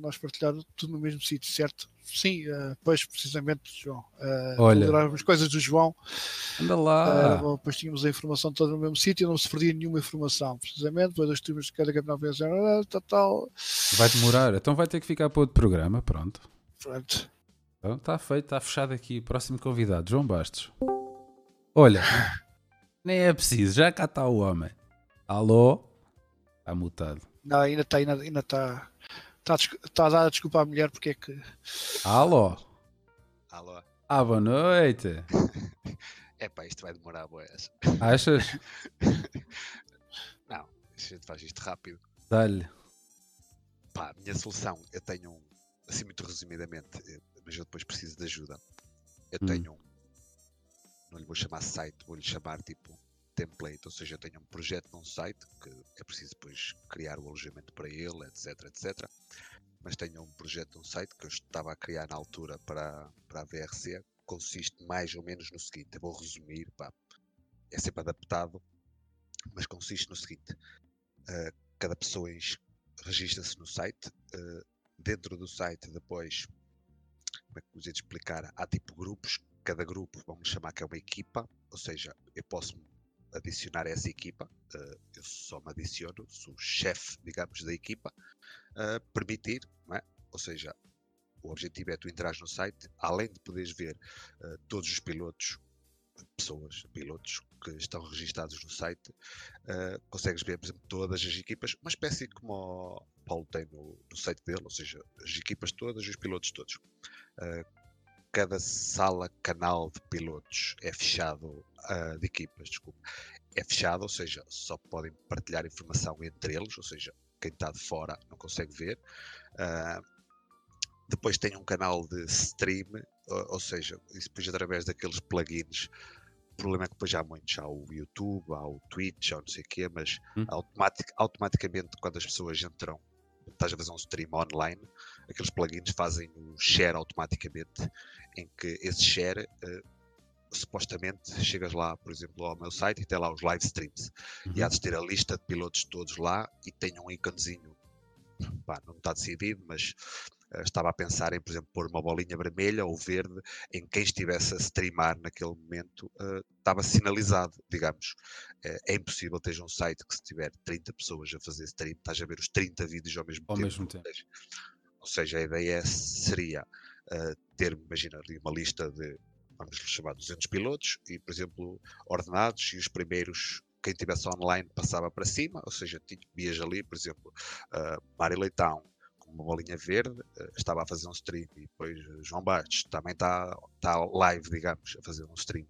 Speaker 2: Nós partilhar tudo no mesmo sítio, certo? Sim, uh, pois precisamente, João. Uh,
Speaker 1: Olha,
Speaker 2: as coisas do João.
Speaker 1: Anda lá.
Speaker 2: Uh, depois tínhamos a informação toda no mesmo sítio e não se perdia nenhuma informação. Precisamente, depois dos times de cada campeonato tal, tal, tal.
Speaker 1: Vai demorar, então vai ter que ficar para outro programa, pronto.
Speaker 2: Pronto.
Speaker 1: Então está feito, está fechado aqui. Próximo convidado, João Bastos. Olha, nem é preciso, já cá está o homem. Alô? Está mutado.
Speaker 2: Não, ainda está, ainda, ainda está. Está, está a dar a desculpa à mulher porque é que.
Speaker 1: Alô?
Speaker 3: Alô?
Speaker 1: Ah, boa noite.
Speaker 3: É pá, isto vai demorar boas.
Speaker 1: Achas?
Speaker 3: Não, a gente faz isto rápido.
Speaker 1: Dá-lhe.
Speaker 3: Pá, a minha solução, eu tenho um, assim muito resumidamente, eh, mas eu depois preciso de ajuda. Eu hum. tenho um, não lhe vou chamar site, vou lhe chamar tipo template, ou seja, eu tenho um projeto num site que é preciso depois criar o alojamento para ele, etc, etc. Mas tenho um projeto num site que eu estava a criar na altura para, para a VRC, consiste mais ou menos no seguinte, eu vou resumir, pá, é sempre adaptado, mas consiste no seguinte, uh, cada pessoa registra-se no site, uh, dentro do site depois, como é que vos ia explicar, há tipo grupos, cada grupo, vamos chamar que é uma equipa, ou seja, eu posso adicionar a essa equipa, uh, eu só me adiciono, sou chefe, digamos, da equipa, uh, permitir, é? ou seja, o objetivo é tu entrar no site, além de poderes ver uh, todos os pilotos, pessoas, pilotos que estão registados no site, uh, consegues ver, por exemplo, todas as equipas, uma espécie como o Paulo tem no, no site dele, ou seja, as equipas todas, os pilotos todos. Cada sala canal de pilotos é fechado uh, de equipas, desculpa, é fechado, ou seja, só podem partilhar informação entre eles, ou seja, quem está de fora não consegue ver. Uh, depois tem um canal de stream, ou, ou seja, isso depois através daqueles plugins. O problema é que depois já há muitos, há o YouTube, há o Twitch, há não sei o quê, mas hum. automatic, automaticamente quando as pessoas entram estás a fazer um stream online, aqueles plugins fazem o share automaticamente, em que esse share uh, supostamente chegas lá, por exemplo, ao meu site e tem lá os live streams. Uhum. E há de ter a lista de pilotos todos lá e tem um íconezinho. Pá, não está decidido, mas uh, estava a pensar em, por exemplo, pôr uma bolinha vermelha ou verde em quem estivesse a streamar naquele momento, uh, estava sinalizado, digamos. Uh, é impossível ter um site que se tiver 30 pessoas a fazer stream, estás a ver os 30 vídeos ao mesmo
Speaker 1: ao
Speaker 3: tempo.
Speaker 1: Mesmo tempo.
Speaker 3: Ou seja, a ideia seria ter, imagina, uma lista de vamos chamar 200 pilotos e, por exemplo, ordenados e os primeiros quem estivesse online passava para cima, ou seja, vias ali, por exemplo, uh, Mário Leitão com uma bolinha verde, uh, estava a fazer um stream e depois João Bastos também está tá live, digamos, a fazer um stream.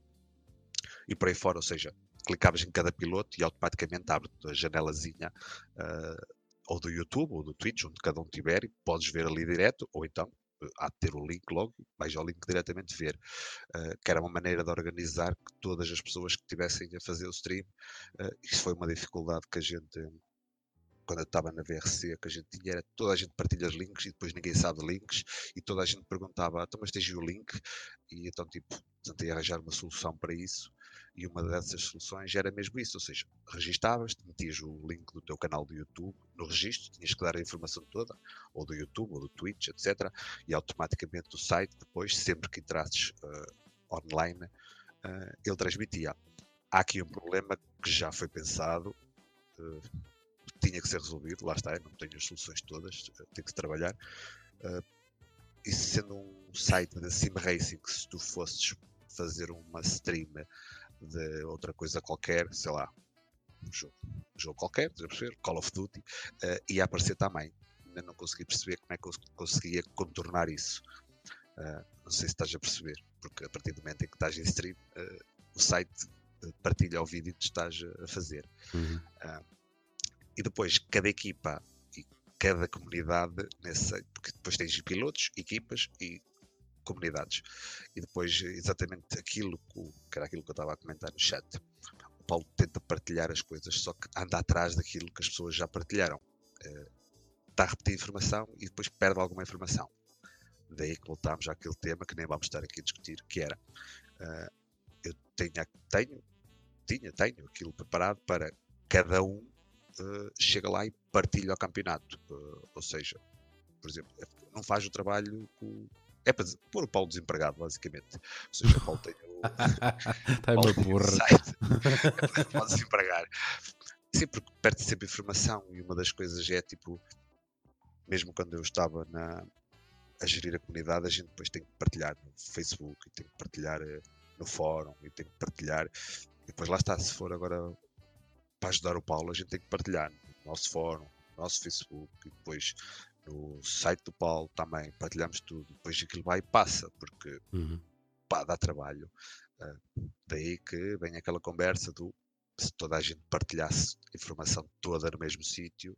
Speaker 3: E por aí fora, ou seja, clicavas em cada piloto e automaticamente abre a janelazinha uh, ou do YouTube ou do Twitch, onde cada um tiver, e podes ver ali direto, ou então há de ter o link logo, vais ao link diretamente ver. Uh, que era uma maneira de organizar que todas as pessoas que estivessem a fazer o stream, uh, isso foi uma dificuldade que a gente, quando eu estava na VRC, que a gente tinha, era toda a gente partilha os links e depois ninguém sabe links e toda a gente perguntava, ah, então mas tens o link? E então tipo, tentei arranjar uma solução para isso e uma dessas soluções era mesmo isso, ou seja, registavas, metias o link do teu canal do YouTube no registro, tinhas que dar a informação toda, ou do YouTube, ou do Twitch, etc. E automaticamente o site, depois, sempre que entrasses uh, online, uh, ele transmitia. Há aqui um problema que já foi pensado, uh, tinha que ser resolvido, lá está, não tenho as soluções todas, tenho que trabalhar. e sendo um site de sim racing, se tu fosses fazer uma stream de outra coisa qualquer, sei lá, um jogo, um jogo qualquer, perceber? Call of Duty, uh, ia aparecer também. Ainda não consegui perceber como é que eu conseguia contornar isso. Uh, não sei se estás a perceber, porque a partir do momento em que estás em stream, uh, o site partilha o vídeo que estás a fazer.
Speaker 1: Uhum.
Speaker 3: Uh, e depois, cada equipa e cada comunidade, nesse, porque depois tens pilotos, equipas e comunidades. E depois, exatamente aquilo que era aquilo que eu estava a comentar no chat. O Paulo tenta partilhar as coisas, só que anda atrás daquilo que as pessoas já partilharam. Uh, está a repetir informação e depois perde alguma informação. Daí que voltámos àquele tema que nem vamos estar aqui a discutir, que era uh, eu tenho, tenho, tinha, tenho aquilo preparado para cada um uh, chega lá e partilha o campeonato. Uh, ou seja, por exemplo, não faz o trabalho com, é para pôr o Paulo desempregado, basicamente. Ou seja, o Paulo tem o.
Speaker 1: Está uma porra.
Speaker 3: é para desempregar. Sempre perde sempre informação e uma das coisas é tipo, mesmo quando eu estava na, a gerir a comunidade, a gente depois tem que partilhar no Facebook e tem que partilhar eh, no fórum e tem que partilhar. E depois lá está, se for agora para ajudar o Paulo, a gente tem que partilhar no nosso fórum, no nosso Facebook e depois no site do Paulo também partilhamos tudo. Depois aquilo vai e passa, porque
Speaker 1: uhum.
Speaker 3: pá, dá trabalho. Uh, daí que vem aquela conversa do se toda a gente partilhasse a informação toda no mesmo sítio,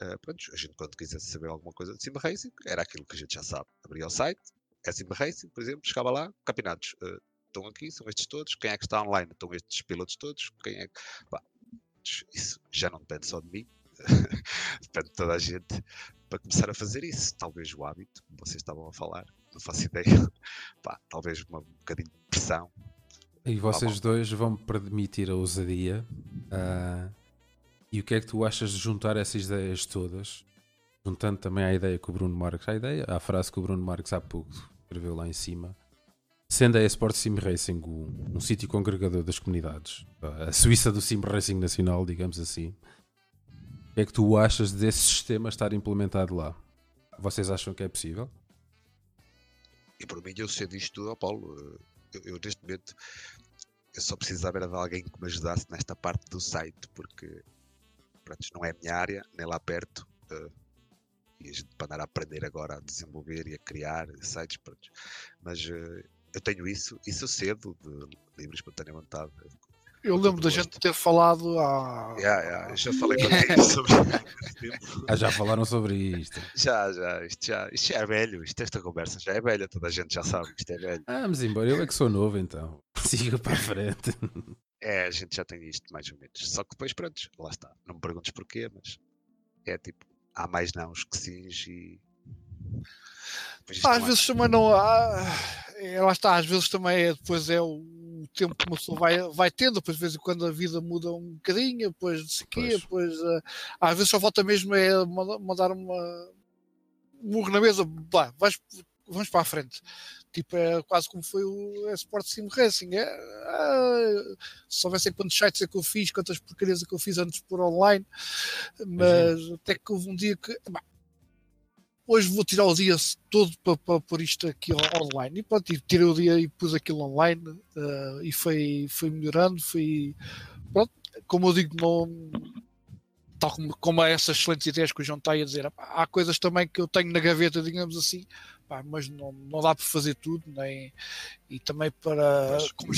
Speaker 3: uh, pronto, a gente quando quisesse saber alguma coisa de Sim Racing, era aquilo que a gente já sabe. Abria o site, é Sim Racing, por exemplo, chegava lá, campeonatos, uh, estão aqui, são estes todos, quem é que está online? Estão estes pilotos todos, quem é que... Pá, isso já não depende só de mim, depende de toda a gente para começar a fazer isso. Talvez o hábito, como vocês estavam a falar, não faço ideia. Pá, talvez uma, um bocadinho de pressão.
Speaker 1: E vocês dois vão permitir a ousadia. Uh, e o que é que tu achas de juntar essas ideias todas? Juntando também a ideia que o Bruno Marques, a ideia, a frase que o Bruno Marques há pouco escreveu lá em cima, sendo a Esport Sim Racing um, um sítio congregador das comunidades, a Suíça do Sim Racing Nacional, digamos assim, que é que tu achas desse sistema estar implementado lá? Vocês acham que é possível?
Speaker 3: E por mim, eu sei disto tudo Paulo. Eu, eu, neste momento, eu só precisava de alguém que me ajudasse nesta parte do site, porque pronto, não é a minha área, nem lá perto. Uh, e a gente para andar a aprender agora a desenvolver e a criar sites, pronto. mas uh, eu tenho isso, isso cedo, de livre espontânea vontade.
Speaker 2: Eu lembro da gente ter falado há.
Speaker 3: Yeah, yeah, já falei contigo sobre
Speaker 1: ah, Já falaram sobre isto.
Speaker 3: Já, já isto, já. isto já é velho. Isto, esta conversa já é velha, toda a gente já sabe que isto é velho.
Speaker 1: Ah, mas embora eu é que sou novo então. Siga para a frente.
Speaker 3: É, a gente já tem isto mais ou menos. Só que depois, pronto, lá está. Não me perguntes porquê, mas é tipo, há mais nãos que sims e
Speaker 2: às vezes também não há. É, lá está, às vezes também é, depois é o tempo que uma pessoa vai, vai tendo, depois de vez em quando a vida muda um bocadinho, depois de quê, depois uh, às vezes só falta mesmo é mandar uma um murro na mesa, pá, vais, vamos para a frente. Tipo, é quase como foi o Sport Sim Racing. É, é, se soubessem quantos sites é que eu fiz, quantas porcarias é que eu fiz antes por online, mas uhum. até que houve um dia que. Bah, hoje vou tirar o dia todo para, para pôr isto aqui online. E pronto, e tirei o dia e pus aquilo online uh, e foi, foi melhorando. Foi, pronto, como eu digo, não, tal como, como essas excelentes ideias que o João está a dizer, há coisas também que eu tenho na gaveta, digamos assim, pá, mas não, não dá para fazer tudo, nem, e também para, como,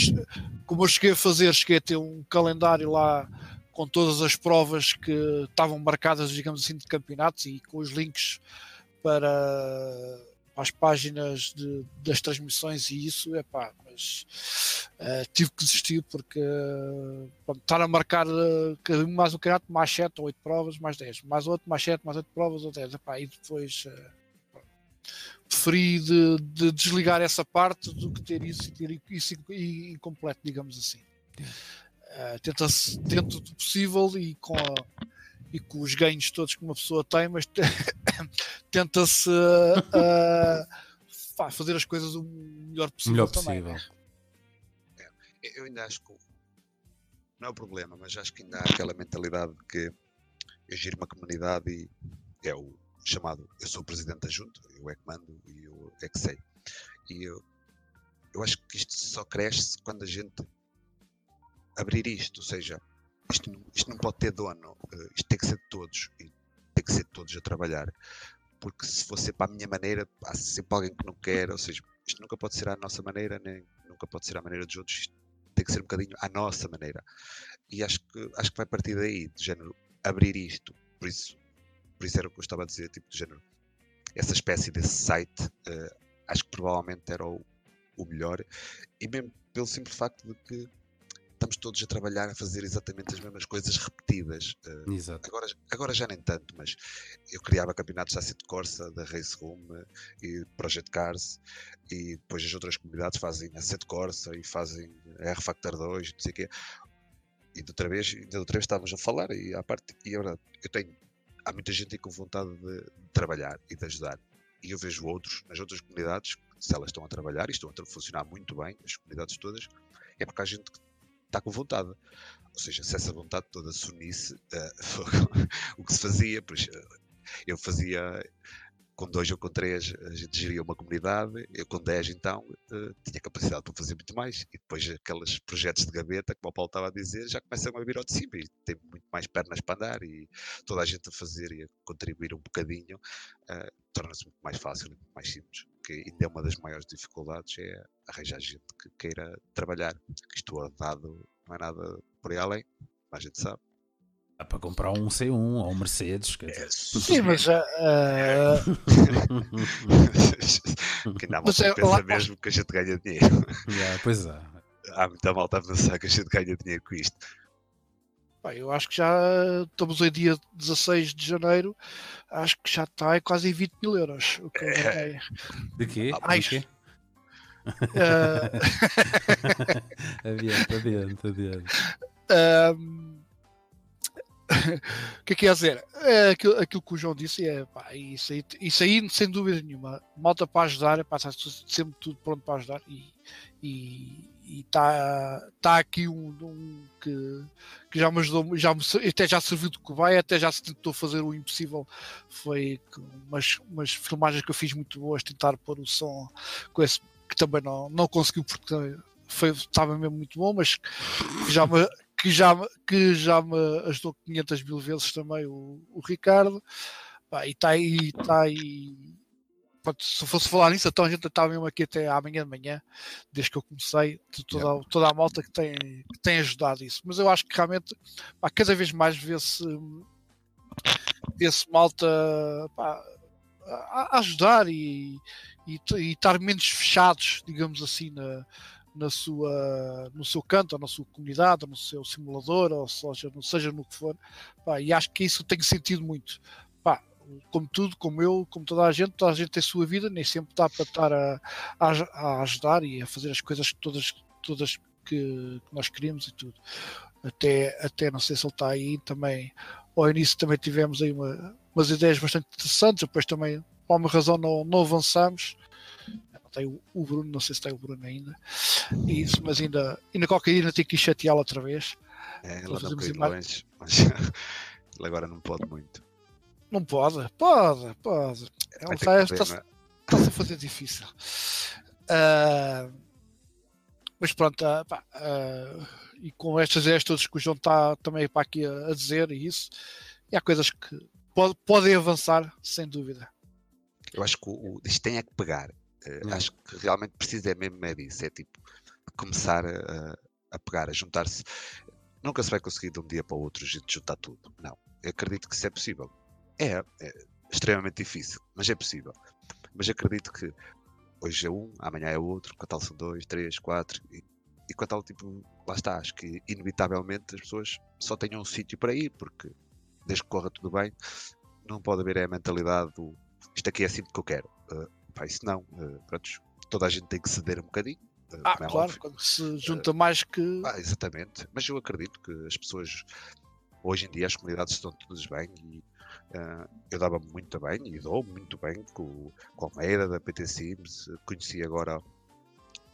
Speaker 2: como eu cheguei a fazer, cheguei a ter um calendário lá com todas as provas que estavam marcadas, digamos assim, de campeonatos e com os links para, as páginas de, das transmissões e isso, é pá, mas uh, tive que desistir porque uh, estar a marcar uh, mais um campeonato, mais 7 ou 8 provas, mais 10, mais outro, mais 7, mais 8 provas ou 10, epá, e depois preferi de, de, desligar essa parte do que ter isso e ter isso incompleto, digamos assim. Tenta-se dentro do possível e com a e com os ganhos todos que uma pessoa tem, mas tenta-se uh, fazer as coisas o melhor possível. Melhor também, possível.
Speaker 3: É, eu ainda acho que não é o problema, mas acho que ainda há aquela mentalidade de que eu giro uma comunidade e é o chamado eu sou o presidente da junta, eu é que mando e eu é que sei. E eu, eu acho que isto só cresce quando a gente abrir isto, ou seja, isto, isto não pode ter dono, uh, isto tem que ser de todos, e que ser todos a trabalhar, porque se fosse para a minha maneira, há sempre alguém que não quer, ou seja, Isto nunca pode ser à nossa maneira, nem nunca pode ser à maneira dos outros. Isto tem que ser um bocadinho à nossa maneira. E acho que, acho que vai partir daí, de género, abrir isto. Por isso, por isso era o que eu estava a dizer, tipo, de género, essa espécie desse site, uh, acho que provavelmente era o, o melhor. E mesmo pelo simples facto de que estamos todos a trabalhar a fazer exatamente as mesmas coisas repetidas. Uh,
Speaker 1: Exato.
Speaker 3: Agora, agora já nem tanto, mas eu criava campeonatos da Asset Corsa, da Race Room e Project Cars, e depois as outras comunidades fazem Asset Corsa e fazem R Factor 2, não sei o quê. E de outra vez, de outra vez estávamos a falar, e à parte, e é verdade, eu tenho, há muita gente com vontade de, de trabalhar e de ajudar. E eu vejo outros, nas outras comunidades, se elas estão a trabalhar e estão a funcionar muito bem, as comunidades todas, é porque há gente que está com vontade. Ou seja, se essa vontade toda se unisse, uh, o que se fazia, pois, uh, eu fazia com dois ou com três, a gente geria uma comunidade, eu com dez então uh, tinha capacidade para fazer muito mais, e depois aqueles projetos de gaveta, como o Paulo estava a dizer, já começam a vir ao de cima e tem muito mais pernas para andar e toda a gente a fazer e a contribuir um bocadinho, torna-se muito mais fácil e muito mais simples que ainda é uma das maiores dificuldades, é arranjar gente que queira trabalhar. Isto dado não é nada por aí além, a gente sabe.
Speaker 1: Dá para comprar um C1 ou um Mercedes. Quer
Speaker 2: dizer. É, sim, mas. Uh...
Speaker 3: que ainda há malta é, pensa lá... mesmo que a gente ganha dinheiro.
Speaker 1: Yeah, pois é.
Speaker 3: Há muita malta a pensar que a gente ganha dinheiro com isto.
Speaker 2: Pá, eu acho que já estamos em dia 16 de janeiro, acho que já está em quase 20 mil euros. O que
Speaker 1: é. De quê?
Speaker 2: Ah, De quê?
Speaker 1: Uh... adiante, adiante, adiante.
Speaker 2: Um... o que é que ia dizer? É aquilo, aquilo que o João disse é pá, isso, aí, isso aí, sem dúvida nenhuma, malta para ajudar, pá, está sempre tudo pronto para ajudar e, está tá aqui um, um, que, que já me ajudou, já me, até já serviu de cobaia, até já se tentou fazer o impossível. Foi umas, umas filmagens que eu fiz muito boas, tentar pôr o som com esse que também não, não conseguiu porque foi, estava mesmo muito bom, mas já me, que já, que já me ajudou 500 mil vezes também o, o Ricardo. e está aí, está aí se fosse falar nisso, então a gente estava mesmo aqui até amanhã de manhã, desde que eu comecei, de toda, toda a malta que tem, que tem ajudado isso. Mas eu acho que realmente pá, cada vez mais vê-se vê malta pá, a, ajudar e, e, e, estar menos fechados, digamos assim, na, na sua, no seu canto, ou na sua comunidade, ou no seu simulador, ou seja, seja no que for. Pá, e acho que isso tem sentido muito como tudo, como eu, como toda a gente, toda a gente tem a sua vida, nem sempre dá para estar a, a, a ajudar e a fazer as coisas todas, todas que, que, nós queríamos e tudo. Até, até não sei se ele está aí também. Ao início também tivemos aí uma, umas ideias bastante interessantes, depois também, por alguma razão, não, não avançamos. Tem o, o, Bruno, não sei se tem o Bruno ainda. Isso, mas ainda, ainda qualquer dia ainda tenho que chateá-lo outra vez.
Speaker 3: É, um bocadinho longe, mas ele agora não pode muito.
Speaker 2: Não pode, pode, pode. Ela está, está, está, a fazer difícil. Uh, mas pronto, uh, pá, uh, e com estas ideias todas que o João está também para aqui a, a, dizer e isso, e há coisas que pode, podem avançar, sem dúvida.
Speaker 3: Eu acho que o, isto tem é que pegar. Uh, acho que realmente precisa é mesmo é disso, é tipo começar a, a pegar, a juntar-se. Nunca se vai conseguir de um dia para o outro juntar tudo. Não. Eu acredito que isso é possível. É, é extremamente difícil, mas é possível. Mas acredito que hoje é um, amanhã é outro, com a tal são dois, três, quatro, e, e com a tal tipo, lá está, acho que inevitavelmente as pessoas só tenham um sítio para ir, porque desde que corra tudo bem, não pode haver a mentalidade do isto aqui é assim que eu quero. Uh, pá, isso não, uh, pronto, toda a gente tem que ceder um bocadinho.
Speaker 2: Uh, ah, é claro, óbvio. quando se junta mais que.
Speaker 3: Ah, exatamente, mas eu acredito que as pessoas, hoje em dia, as comunidades estão todas bem e eu dava muito bem e dou muito bem com, com a Almeida da PT Sims. Conheci agora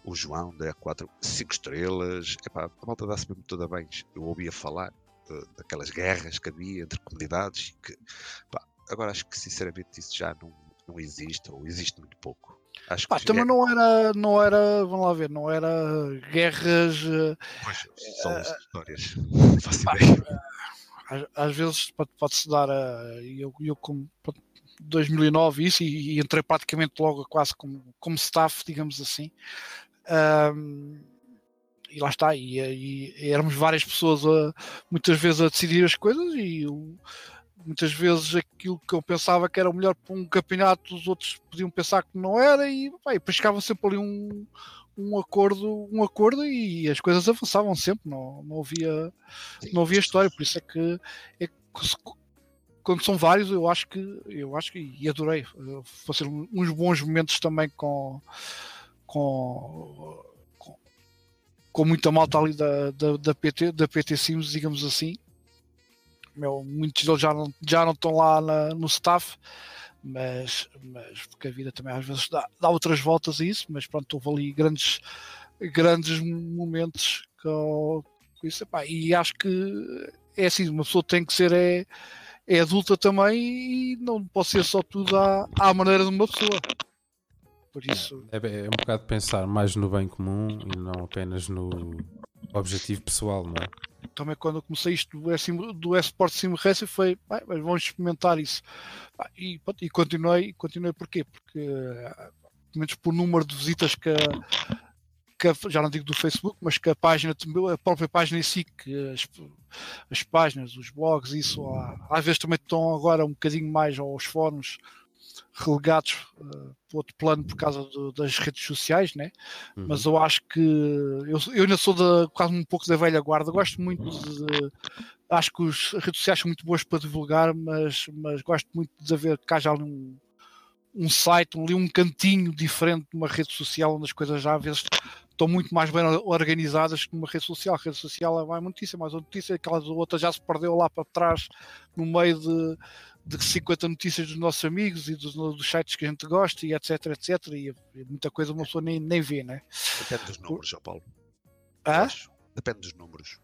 Speaker 3: o João da 4 5 estrelas. Epá, a malta dá-se mesmo toda bem. Eu ouvia falar daquelas guerras que havia entre comunidades. Que, agora acho que sinceramente isso já não, não existe ou existe muito pouco. Acho
Speaker 2: Pá, também é... não era, não era, vamos lá ver, não era guerras. Eh,
Speaker 3: pois, são uh, histórias. Não faço ideia
Speaker 2: às, vezes pode-se dar a. Eu, eu como, 2009 isso e, e, entrei praticamente logo quase como, como staff, digamos assim. Um, e lá está, e, e, éramos várias pessoas a, muitas vezes a decidir as coisas e eu, muitas vezes aquilo que eu pensava que era o melhor para um campeonato, os outros podiam pensar que não era e depois ficava sempre ali um, um acordo, um acordo e as coisas avançavam sempre, não, não havia não havia história, por isso é que, é que quando são vários, eu acho que eu acho que e adorei. Fazer uns bons momentos também com com, com, com muita malta ali da, da, da, PT, da PT Sims, digamos assim. Meu, muitos deles já não, já não estão lá na, no staff, mas, mas porque a vida também às vezes dá, dá outras voltas a isso, mas pronto, houve ali grandes, grandes momentos com, com isso. Epá, e acho que é assim, uma pessoa tem que ser é, é adulta também e não pode ser só tudo à, à maneira de uma pessoa. Por isso.
Speaker 1: É, é, é um bocado pensar mais no bem comum e não apenas no objetivo pessoal, não é?
Speaker 2: Também quando eu comecei isto do, S, do Esport Sim Racing foi, vamos experimentar isso. E, e continuei, continuei porquê? Porque, pelo menos por número de visitas que que, já não digo do Facebook, mas que a página, a própria página em si, que as, as páginas, os blogs, isso às vezes também estão agora um bocadinho mais aos fóruns relegados uh, para outro plano por causa do, das redes sociais, né? Uhum. mas eu acho que eu, eu ainda sou da, quase um pouco da velha guarda, gosto muito de, acho que os, as redes sociais são muito boas para divulgar, mas, mas gosto muito de haver que haja ali um, um site, ali um cantinho diferente de uma rede social onde as coisas já às vezes estão muito mais bem organizadas que numa rede social. A rede social vai notícia, mas a notícia, aquelas outras já se perdeu lá para trás no meio de, de 50 notícias dos nossos amigos e dos, dos sites que a gente gosta e etc, etc. E, e muita coisa uma pessoa nem, nem vê, né?
Speaker 3: Depende dos números, João Paulo.
Speaker 2: Ah?
Speaker 3: Depende dos números.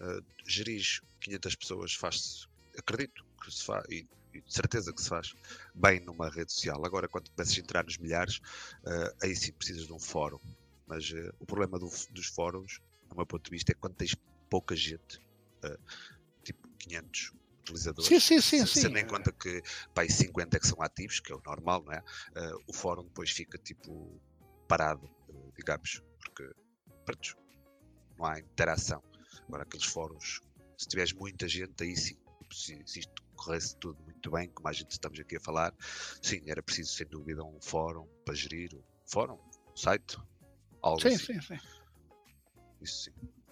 Speaker 3: Uh, gerir 500 pessoas faz-se, acredito que se faz, e de certeza que se faz bem numa rede social. Agora, quando começas a entrar nos milhares, uh, aí sim precisas de um fórum. Mas uh, o problema do, dos fóruns, do meu ponto de vista, é quando tens pouca gente, uh, tipo 500 utilizadores.
Speaker 2: Sim, sim, sim.
Speaker 3: Tendo em conta que pá, 50 é que são ativos, que é o normal, não é? o fórum depois fica tipo parado, digamos, porque pronto, não há interação. Agora, aqueles fóruns, se tiveres muita gente, aí sim, se, se isto corresse tudo muito bem, como a gente estamos aqui a falar, sim, era preciso sem dúvida um fórum para gerir, um fórum, um site, algo
Speaker 2: sim,
Speaker 3: assim.
Speaker 2: Sim, sim,
Speaker 3: Isso sim.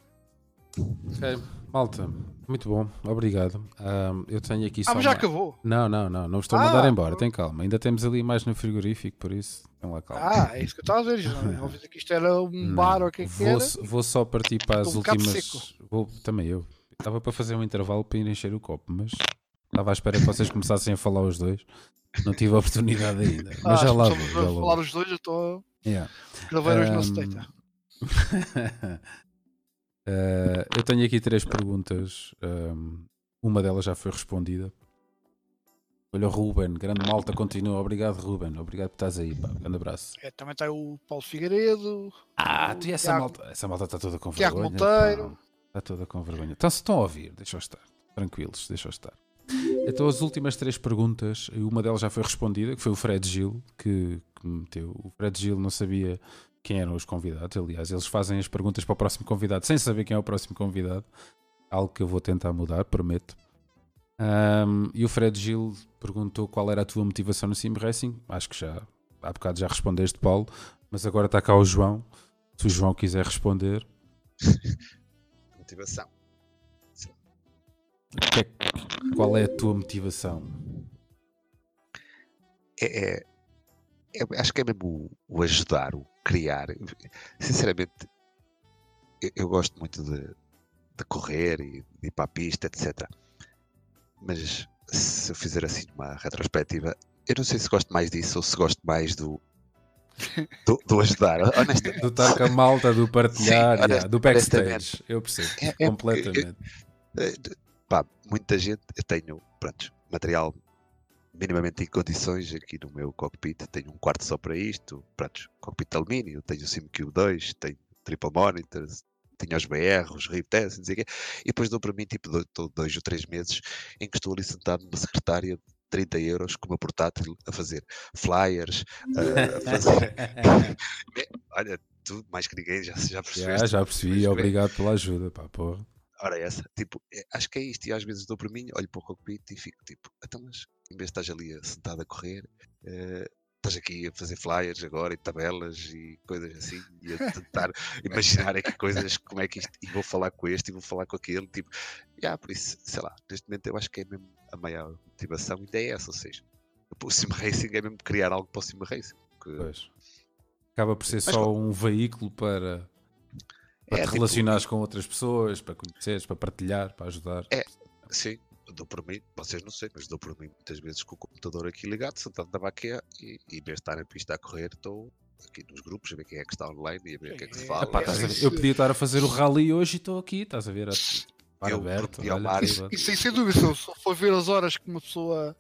Speaker 1: Ok, malta, muito bom, obrigado. Um, eu tenho aqui
Speaker 2: só. Ah, mas já uma... acabou?
Speaker 1: Não, não, não, não estou a mandar ah, embora, tem calma. Ainda temos ali mais no frigorífico, por isso, tem lá calma.
Speaker 2: Ah, é isso que eu estava a ver, não que isto era um não, bar ou o que é que era.
Speaker 1: Vou só partir para as últimas. Vou, também eu. Estava para fazer um intervalo para ir encher o copo, mas Estava à espera que vocês começassem a falar os dois. Não tive a oportunidade ainda. Mas ah, já lá vou. Já
Speaker 2: falar os dois, eu estou yeah. a gravar um... hoje no uh,
Speaker 1: Eu tenho aqui três perguntas. Um, uma delas já foi respondida. Olha o Ruben, grande malta, continua. Obrigado, Ruben. Obrigado por estás aí. Pá. Grande abraço.
Speaker 2: É, também está o Paulo Figueiredo.
Speaker 1: Ah, tu e essa Tiago, malta. Essa malta está toda com
Speaker 2: Tiago
Speaker 1: vergonha.
Speaker 2: Monteiro.
Speaker 1: Está toda com vergonha. Então, se estão a ouvir, deixa eu estar. Tranquilos, deixa eu estar. Então, as últimas três perguntas, uma delas já foi respondida, que foi o Fred Gil, que, que meteu. O Fred Gil não sabia quem eram os convidados. Aliás, eles fazem as perguntas para o próximo convidado sem saber quem é o próximo convidado. Algo que eu vou tentar mudar, prometo. Um, e o Fred Gil perguntou qual era a tua motivação no Sim Racing. Acho que já há bocado já respondeste, Paulo, mas agora está cá o João. Se o João quiser responder.
Speaker 3: motivação.
Speaker 1: É, qual é a tua motivação?
Speaker 3: É, é, é acho que é mesmo o, o, ajudar, o criar. Sinceramente, eu, eu gosto muito de, de, correr e de ir para a pista, etc. Mas se eu fizer assim uma retrospectiva, eu não sei se gosto mais disso ou se gosto mais do, do, do, ajudar, honestamente.
Speaker 1: Do estar com a malta, do partilhar, Sim, yeah, do backstage. Eu percebo, é, é, completamente.
Speaker 3: É, pá, muita gente, eu tenho, pronto, material minimamente em condições aqui no meu cockpit, tenho um quarto só para isto, pronto, cockpit de alumínio, tenho o SimQ 2, tenho triple monitors, tenho os BR, os RIP tests, e depois dou para mim tipo dois, dois, ou três meses em que estou ali sentado numa secretária 30 euros com uma portátil a fazer flyers, a fazer. Olha, tu mais que ninguém já, já percebeste.
Speaker 1: Já, percebi,
Speaker 3: bem.
Speaker 1: obrigado pela ajuda, pá, porra.
Speaker 3: Ora, essa, tipo, é, acho que é isto. E às vezes dou por mim, olho para o cockpit e fico tipo, então, mas em vez de estás ali sentado a correr, eh, estás aqui a fazer flyers agora e tabelas e coisas assim, e a tentar imaginar aqui coisas, como é que isto, e vou falar com este e vou falar com aquele, tipo, yeah, por isso, sei lá, neste momento eu acho que é mesmo a maior motivação, e é essa, ou seja, o sim racing é mesmo criar algo para o sim racing. que-
Speaker 1: Pois. Acaba por ser
Speaker 3: Mas
Speaker 1: só um veículo para, para
Speaker 3: É,
Speaker 1: te
Speaker 3: tipo,
Speaker 1: relacionares com outras pessoas, para conheceres, para partilhar, para ajudar.
Speaker 3: É. Sim, dou por mim, vocês não sei, mas dou por mim muitas vezes com o computador aqui ligado, sentado na baqueia e, e em vez de estar na pista a correr, estou aqui nos grupos a ver quem é que está online e a ver o que é que se
Speaker 2: É,
Speaker 3: fala.
Speaker 1: Epá,
Speaker 2: é,
Speaker 1: a ver?
Speaker 2: isso-
Speaker 1: Eu podia estar a fazer o rally hoje e estou aqui, estás a ver? A, par
Speaker 3: Eu
Speaker 1: aberto, olha,
Speaker 3: Mário-
Speaker 1: tudo.
Speaker 2: Isso, isso, sem dúvida, se eu for ver as horas que uma pessoa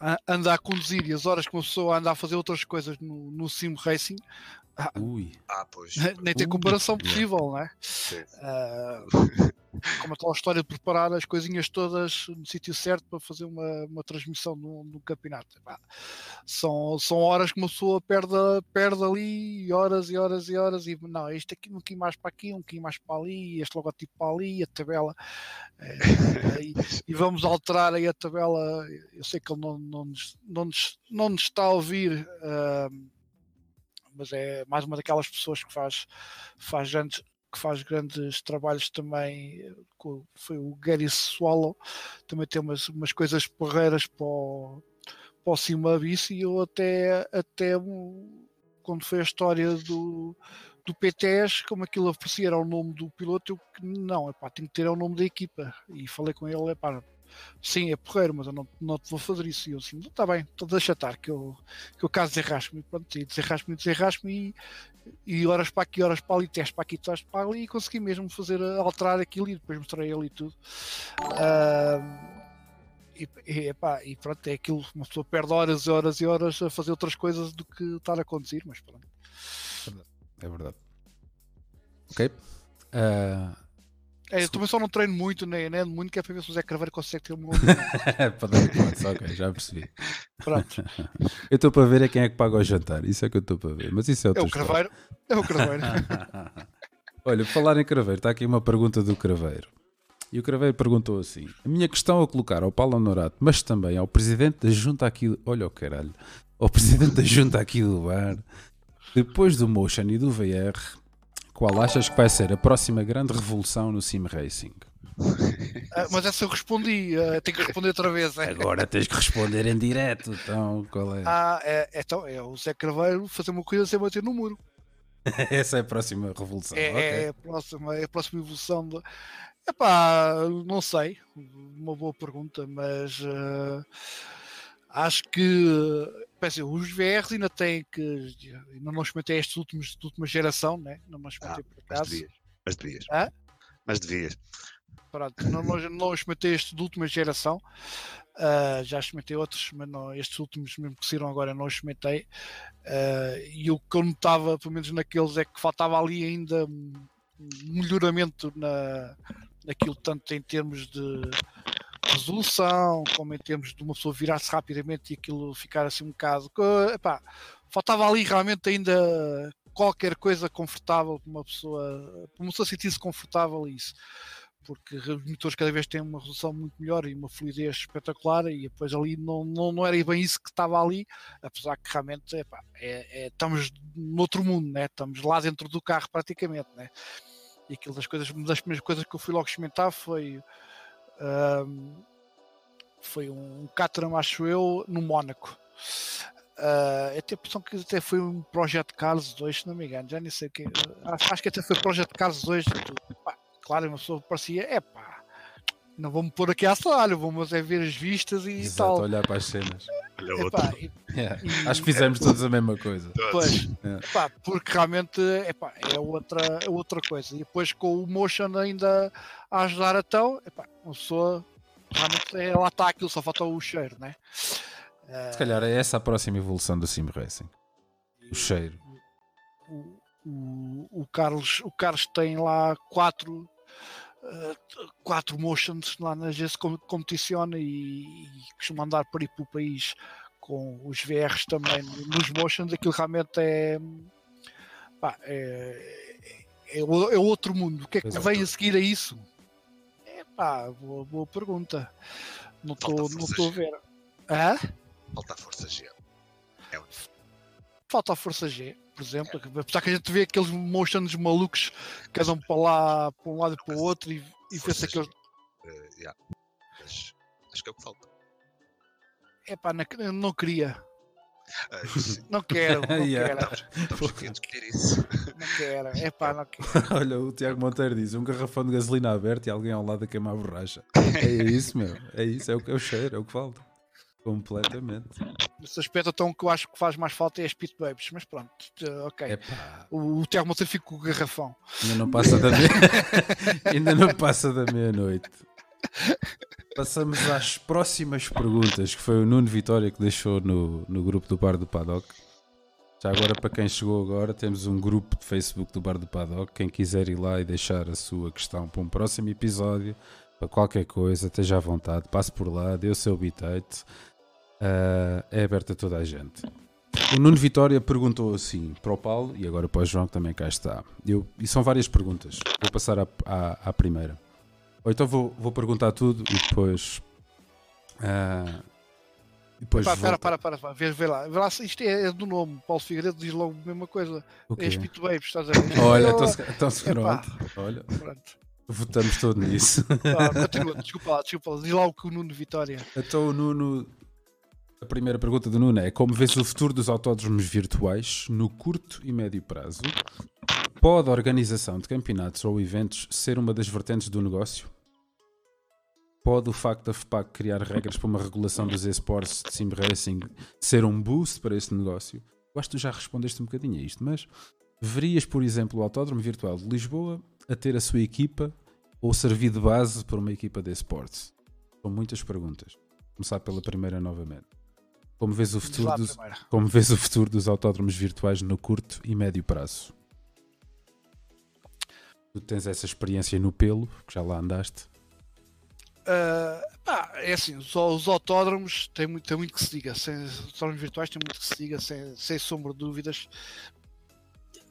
Speaker 2: ah, anda a conduzir e as horas que uma pessoa anda a fazer outras coisas no, no sim racing,
Speaker 1: Ui,
Speaker 3: Ah, pois.
Speaker 2: nem tem
Speaker 1: Ui,
Speaker 2: comparação
Speaker 1: yeah.
Speaker 2: possível, não é?
Speaker 3: sim.
Speaker 2: Ah, como a tal história de preparar as coisinhas todas no sítio certo para fazer uma, uma transmissão no, no campeonato. São, são horas que uma pessoa perde, perde ali, e horas e horas e horas, e não, isto aqui um bocadinho mais para aqui, um bocadinho mais para ali, este logotipo para ali, a tabela. eh, e, e vamos alterar aí a tabela. Eu sei que ele não, não, nos, não, nos, não nos está a ouvir. ah, mas é mais uma daquelas pessoas que faz, faz grandes, que faz grandes trabalhos também, eh, foi o Gary Swallow, também tem umas, umas coisas porreiras para o, para o Simabis e eu até, até quando foi a história do, do PTS, como aquilo aparecia era o nome do piloto, eu não, epá, tem que ter é o nome da equipa. E falei com ele, epá, sim, é porreiro, mas eu não, não te vou fazer isso. E eu assim, está bem, então deixa estar, que eu, que eu caso desenrasco-me. E pronto, e desenrasco-me, desenrasco-me e, e horas para aqui, horas para ali, testes para aqui, testes para ali e consegui mesmo fazer, alterar aquilo e depois mostrei ele tudo. Ah, e, e, epá, e pronto, é aquilo, uma pessoa perde horas e horas e horas a fazer outras coisas do que estar a conduzir, mas pronto.
Speaker 1: é verdade. Ok. Ah,
Speaker 2: É, eu também só não treino muito, nem, nem ando muito, que é para ver se o Zé Carveiro consegue ter um bom
Speaker 1: para dar hipótese, ok, já percebi.
Speaker 2: Pronto,
Speaker 1: Eu estou para ver é quem é que paga o jantar, isso é que eu estou para ver, mas isso é
Speaker 2: é o. Carveiro, é o Carveiro.
Speaker 1: Olha, falar em Craveiro, está aqui uma pergunta do Craveiro. E o Craveiro perguntou assim: A minha questão a colocar ao Paulo Honorato, mas também ao presidente da junta aqui. Olha o caralho. Ao presidente da junta aqui do bar, depois do Motion e do VR, qual achas que vai ser a próxima grande revolução no Sim Racing?
Speaker 2: Ah, mas essa eu respondi, ah, tenho que responder outra vez. é.
Speaker 1: Agora tens que responder em direto, então qual é?
Speaker 2: Ah, é, então, é o Zé Carveiro fazer uma coisa sem bater no muro.
Speaker 1: Essa é a próxima revolução.
Speaker 2: É,
Speaker 1: ok.
Speaker 2: é a, próxima, é a próxima evolução. De... Epá, não sei, uma boa pergunta, mas ah, acho que os VRs ainda têm que. Ainda não experimentei estes últimos de última geração, né? Não me experimentei por
Speaker 3: Mas
Speaker 2: acaso.
Speaker 3: devias. Mas devias.
Speaker 2: Hã?
Speaker 3: Mas devias.
Speaker 2: Pronto, não, não, não experimentei este de última geração. Ah, já experimentei outros, mas não, estes últimos mesmo que saíram agora não experimentei. Ah, e o que eu notava, pelo menos naqueles, é que faltava ali ainda um um melhoramento na, naquilo, tanto em termos de resolução, como em termos de uma pessoa virar-se rapidamente e aquilo ficar assim um bocado. epá, faltava ali realmente ainda qualquer coisa confortável para uma pessoa, para uma pessoa sentir-se confortável isso porque os motores cada vez têm uma resolução muito melhor e uma fluidez espetacular e depois ali não, não, não era bem isso que estava ali, apesar que realmente epá, é, é, estamos noutro mundo, né? estamos lá dentro do carro praticamente, né? e aquilo das coisas, uma das primeiras coisas que eu fui logo experimentar foi foi um Caterham, acho eu, no Mónaco. Uh, eu tenho a impressão que até foi um Projeto Cars 2, se não me engano, já nem sei o que. Acho, acho que até foi Projeto Cars 2. Pá, claro, uma pessoa parecia, é pá, não vou-me pôr aqui a acelerar, vamos é ver as vistas e
Speaker 1: Exato,
Speaker 2: tal.
Speaker 1: olhar para as cenas.
Speaker 3: Olha
Speaker 2: Epá,
Speaker 3: outro.
Speaker 2: e-
Speaker 1: Yeah.
Speaker 2: E-
Speaker 1: Acho que fizemos todos a mesma coisa.
Speaker 2: Pois,
Speaker 1: É.
Speaker 2: pá, porque realmente epá, é, outra, é outra coisa. E depois com o motion ainda a ajudar a tão, epá, uma pessoa realmente é, lá está aquilo, só falta o cheiro, né?
Speaker 1: Se calhar é essa a próxima evolução do Sim Racing. O cheiro.
Speaker 2: o, o, o Carlos, o Carlos tem lá quatro quatro motions lá na GS competiciona e, e costuma andar por aí pelo país com os VRs também nos motions, aquilo realmente é, pá, é, é, é, outro mundo. O que é que Exato. vem a seguir a isso? É pá, boa, boa pergunta. Não estou a ver. Hã?
Speaker 3: Falta a força G.
Speaker 2: É Falta a força G, por exemplo. É. Apesar que a gente vê aqueles motions malucos que andam para lá, para um lado e para o outro e, e vê-se aqueles. Uh,
Speaker 3: yeah. Mas acho que é o que falta.
Speaker 2: É pá, não, não queria. Uh, não quero, não yeah. quero.
Speaker 3: Estamos a discutir isso.
Speaker 2: Não quero, é pá, não quero.
Speaker 1: Olha, o Tiago Monteiro diz: um garrafão de gasolina aberto e alguém ao lado a queimar a borracha. É isso, meu. É isso, é o que eu cheiro, é o que falta. Completamente.
Speaker 2: Nesse aspecto, então, que eu acho que faz mais falta é as Pit Babies, mas pronto, ok. O, o Tiago Monteiro fica com o garrafão.
Speaker 1: Ainda não passa da. Ainda não passa da meia-noite. Passamos às próximas perguntas, que foi o Nuno Vitória que deixou no, no grupo do Bar do Paddock. Já agora, para quem chegou agora, temos um grupo de Facebook do Bar do Paddock. Quem quiser ir lá e deixar a sua questão para um próximo episódio, para qualquer coisa, esteja à vontade, passe por lá, dê o seu bitate. Uh, é aberto a toda a gente. O Nuno Vitória perguntou assim para o Paulo e agora para o João que também cá está. Eu, e são várias perguntas. Vou passar à, à, à primeira. Ou então vou, vou perguntar tudo e depois. Uh,
Speaker 2: depois Pá, para, para, para, para, vê, vê lá, vê lá, isto é, é, do nome. Paulo Figueiredo diz logo a mesma coisa. É Espírito Babes, estás a ver?
Speaker 1: Olha, então, então se pronto. Olha, pronto. votamos todo nisso.
Speaker 2: Ah, desculpa desculpa lá, diz lá o que o Nuno Vitória.
Speaker 1: Então o Nuno. A primeira pergunta do Nuno é: Como vês o futuro dos autódromos virtuais no curto e médio prazo? Pode a organização de campeonatos ou eventos ser uma das vertentes do negócio? Pode o facto da FPAC criar regras para uma regulação dos esportes de sim racing ser um boost para esse negócio? Eu acho que tu já respondeste um bocadinho a isto, mas verias, por exemplo, o Autódromo Virtual de Lisboa a ter a sua equipa ou servir de base para uma equipa de esportes? São muitas perguntas. Vou começar pela primeira novamente. Como vês o futuro, dos, como vês o futuro dos autódromos virtuais no curto e médio prazo? Tu tens essa experiência no pelo, que já lá andaste.
Speaker 2: Uh, pá, é assim, os, os, autódromos têm muito, têm muito que se diga, sem, os autódromos virtuais têm muito que se diga, sem, sem sombra de dúvidas.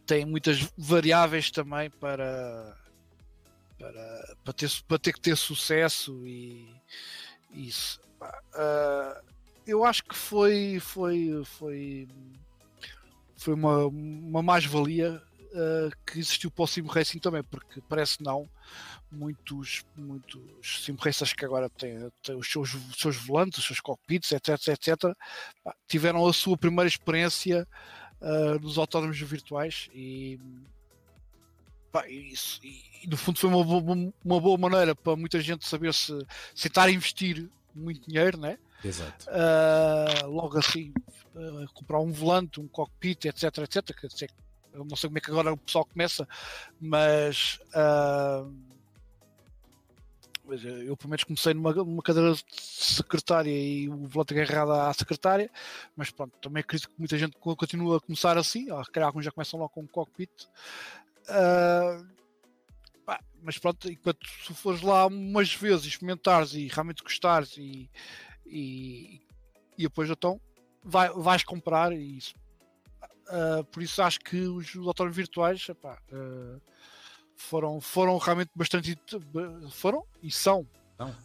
Speaker 2: Tem muitas variáveis também para, para, para, ter, para ter que ter sucesso e isso. Uh, eu acho que foi, foi, foi, foi uma, uma mais-valia uh, que existiu para o Sim Racing também, porque parece não, muitos, muitos sim racers que agora têm, têm os, seus, os seus volantes, os seus cockpits, etc, etc, tiveram a sua primeira experiência uh, nos autódromos virtuais e, pá, isso, e, no fundo foi uma uma boa maneira para muita gente saber se, se estar a investir muito dinheiro, né?
Speaker 1: Exato.
Speaker 2: Uh, logo assim, uh, comprar um volante, um cockpit, etc, etc. Quer eu não sei como é que agora o pessoal começa, mas uh, eu pelo menos comecei numa, numa cadeira de secretária e o volante agarrado à secretária, mas pronto, também acredito que muita gente continua a começar assim, ou calhar alguns já começam lá com um cockpit. Uh, mas pronto, enquanto se fores lá umas vezes experimentares e realmente gostares e, e, e depois então vai, vais comprar e isso Uh, por isso acho que os autónomos virtuais epá, uh, foram, foram realmente bastante foram e são Não.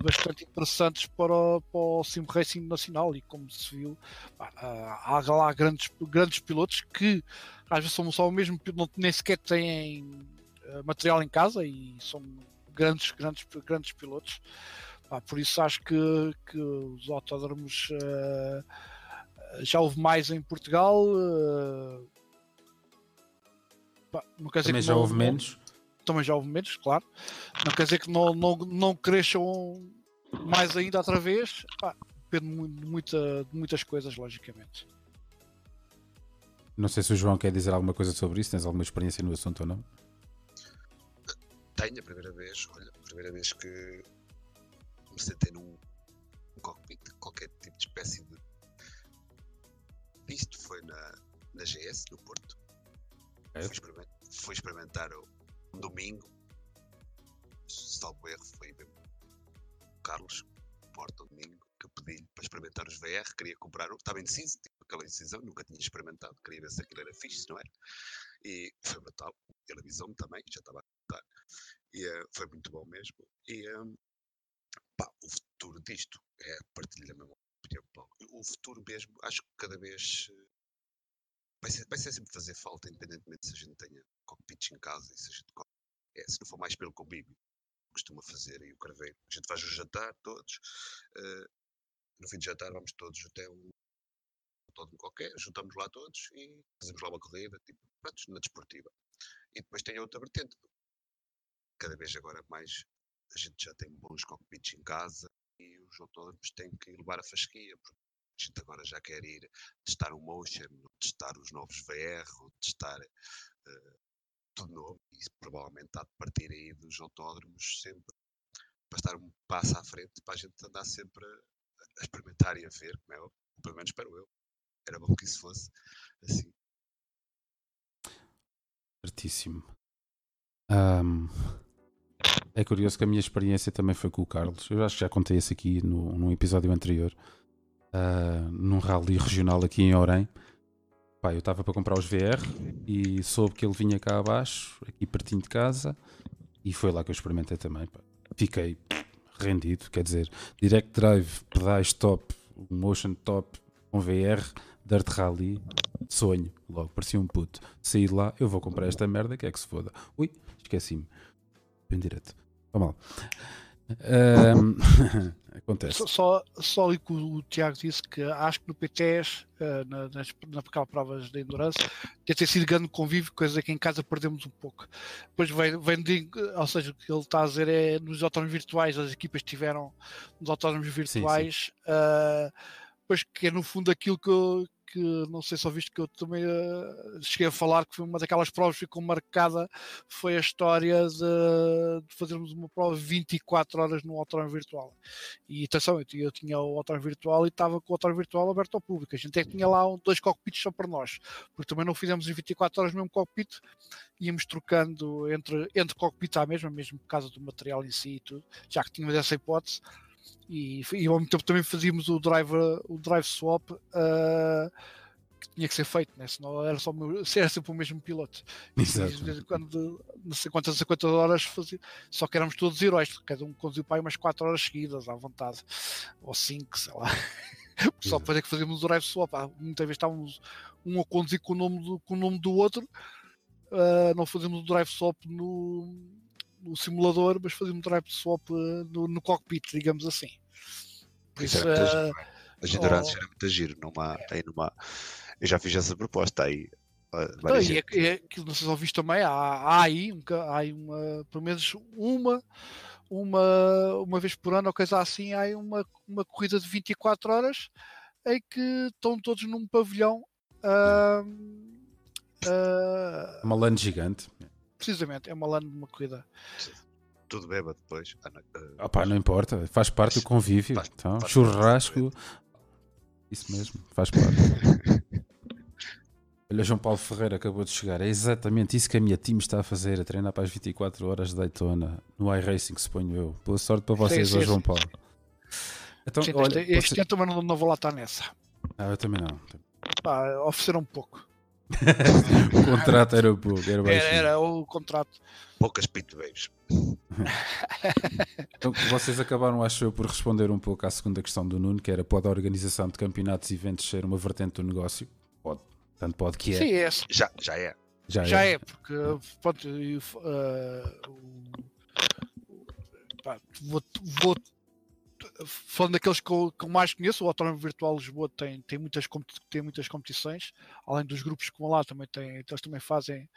Speaker 2: bastante interessantes para, o, para o Sim Racing Nacional e como se viu uh, há lá grandes, grandes pilotos que às vezes são só o mesmo piloto, nem sequer têm material em casa e são grandes, grandes, grandes pilotos. Por isso acho que, que os autódromos já houve mais em Portugal. Uh, pá, não quer dizer
Speaker 1: também
Speaker 2: que
Speaker 1: já
Speaker 2: não,
Speaker 1: houve menos.
Speaker 2: Também já houve menos, claro. Não quer dizer que não, não, não cresçam mais ainda outra vez. Pá, depende de, muita, de muitas coisas, logicamente.
Speaker 1: Não sei se o João quer dizer alguma coisa sobre isso, tens alguma experiência no assunto ou não?
Speaker 3: Tenho a primeira vez, olha, a primeira vez que me sentei num cockpit, qualquer tipo de espécie de isto foi na, na GS, no Porto. É. Fui, experimentar, fui experimentar um domingo salvo erro, foi mesmo o Carlos, Porta domingo, que eu pedi para experimentar os VR, queria comprar, estava indeciso, tipo, aquela indecisão, nunca tinha experimentado, queria ver se aquilo era fixe, não era? E foi brutal, ele avisou-me também, já estava a contar, e uh, foi muito bom mesmo. E um, pá, o futuro disto é partilhar a mesma opinião. O futuro mesmo, acho que cada vez eh, vai ser, vai ser sempre fazer falta, independentemente se a gente tenha cockpits em casa e se a gente é, se não for mais pelo convívio costuma fazer aí o craveiro. A gente faz o jantar todos, uh, no fim de jantar vamos todos até um todo qualquer, juntamos lá todos e fazemos lá uma corrida, tipo, pronto, na desportiva. E depois tem outra vertente. Cada vez agora mais a gente já tem bons cockpits em casa e os autónomos têm que levar a fasquia, porque a gente agora já quer ir testar o Motion, testar os novos VR, testar uh, tudo novo. E provavelmente está de partir aí dos autódromos sempre para estar um passo à frente para a gente andar sempre a, a experimentar e a ver, como é óbvio. Pelo menos espero eu. Era bom que isso fosse assim.
Speaker 1: Certíssimo. Um, é curioso que a minha experiência também foi com o Carlos. Eu acho que já contei isso aqui no, num episódio anterior. Uh, num rally regional aqui em Orem. Pá, eu estava para comprar os VR e soube que ele vinha cá abaixo, aqui pertinho de casa, e foi lá que eu experimentei também. Pá. Fiquei rendido, quer dizer, Direct Drive, pedais top, Motion top, com VR, Dirt Rally, sonho, logo, parecia um puto. Saí de lá, eu vou comprar esta merda, que é que se foda. Ui, esqueci-me. Bem direto. Vamos mal. Um, acontece.
Speaker 2: Só, só ali que o, Tiago disse que acho que no PTS, uh, eh, na, nas, provas de endurance, deve ter sido grande convívio, coisa que em casa perdemos um pouco. Depois vem, vem de, ou seja, o que ele está a dizer é nos autónomos virtuais, as equipas estiveram nos autónomos virtuais. Sim, sim. Uh, pois que é no fundo aquilo que eu, que não sei se ouviste que eu também uh, cheguei a falar que foi uma daquelas provas que ficou marcada foi a história de, de fazermos uma prova 24 horas no autódromo virtual. E atenção, eu, eu tinha o autódromo virtual e estava com o autódromo virtual aberto ao público, a gente é que tinha lá dois cockpits só para nós, porque também não fizemos em 24 horas no mesmo cockpit. Íamos trocando entre, entre cockpits à mesma, mesmo por causa do material em si e tudo, já que tínhamos essa hipótese e, e ao mesmo tempo também fazíamos o drive, o drive swap uh, que tinha que ser feito, né? senão era, só, era sempre o mesmo piloto.
Speaker 1: Exato.
Speaker 2: E, quando, não sei quantas quantas horas fazia, só que éramos todos heróis, cada um conduziu para aí umas 4 horas seguidas à vontade, ou 5, sei lá. só para que fazíamos o drive swap. Muitas vezes estávamos um a conduzir com o nome do, com o nome do outro, uh, não fazíamos o drive swap no no simulador, mas fazia um drive swap eh, no, no cockpit, digamos assim.
Speaker 3: Por isso, era uh, giro, as endurance oh, era muito giro. Numa, é. aí numa, eu já fiz essa proposta aí.
Speaker 2: Não, e é, é, que não sei se ouviste também, há, há aí, um, há aí uma, pelo menos uma, uma, uma vez por ano ou coisa assim, há aí uma, uma corrida de 24 horas em que estão todos num pavilhão. Uh,
Speaker 1: uh, uma lã gigante
Speaker 2: precisamente, é uma LAN de uma corrida.
Speaker 3: Tudo beba depois. Ah,
Speaker 1: não, Opa, não importa, faz parte do convívio. Faz, então, faz churrasco. Isso mesmo, faz parte. Olha, João Paulo Ferreira acabou de chegar. É exatamente isso que a minha time está a fazer, a treinar para as 24 horas de Daytona, no iRacing, suponho eu. Boa sorte para vocês, sim, sim, João Paulo.
Speaker 2: Então, sim, olha, este, você... ano também não, não, vou lá estar nessa.
Speaker 1: Ah, eu também não.
Speaker 2: Pá, ofereceram um pouco.
Speaker 1: o contrato era pouco, era,
Speaker 2: era, era, o contrato.
Speaker 3: Poucas pit babes.
Speaker 1: então, vocês acabaram, acho eu, por responder um pouco à segunda questão do Nuno, que era pode a organização de campeonatos e eventos ser uma vertente do negócio? Pode, tanto pode que é.
Speaker 2: Sim, é.
Speaker 3: Já, já é.
Speaker 2: Já, já é. é. porque pronto, uh, pá, vou, vou falando daqueles que eu, que eu, mais conheço, o Autónomo Virtual Lisboa tem, tem, muitas, tem muitas competições, além dos grupos que vão lá, também tem, eles também fazem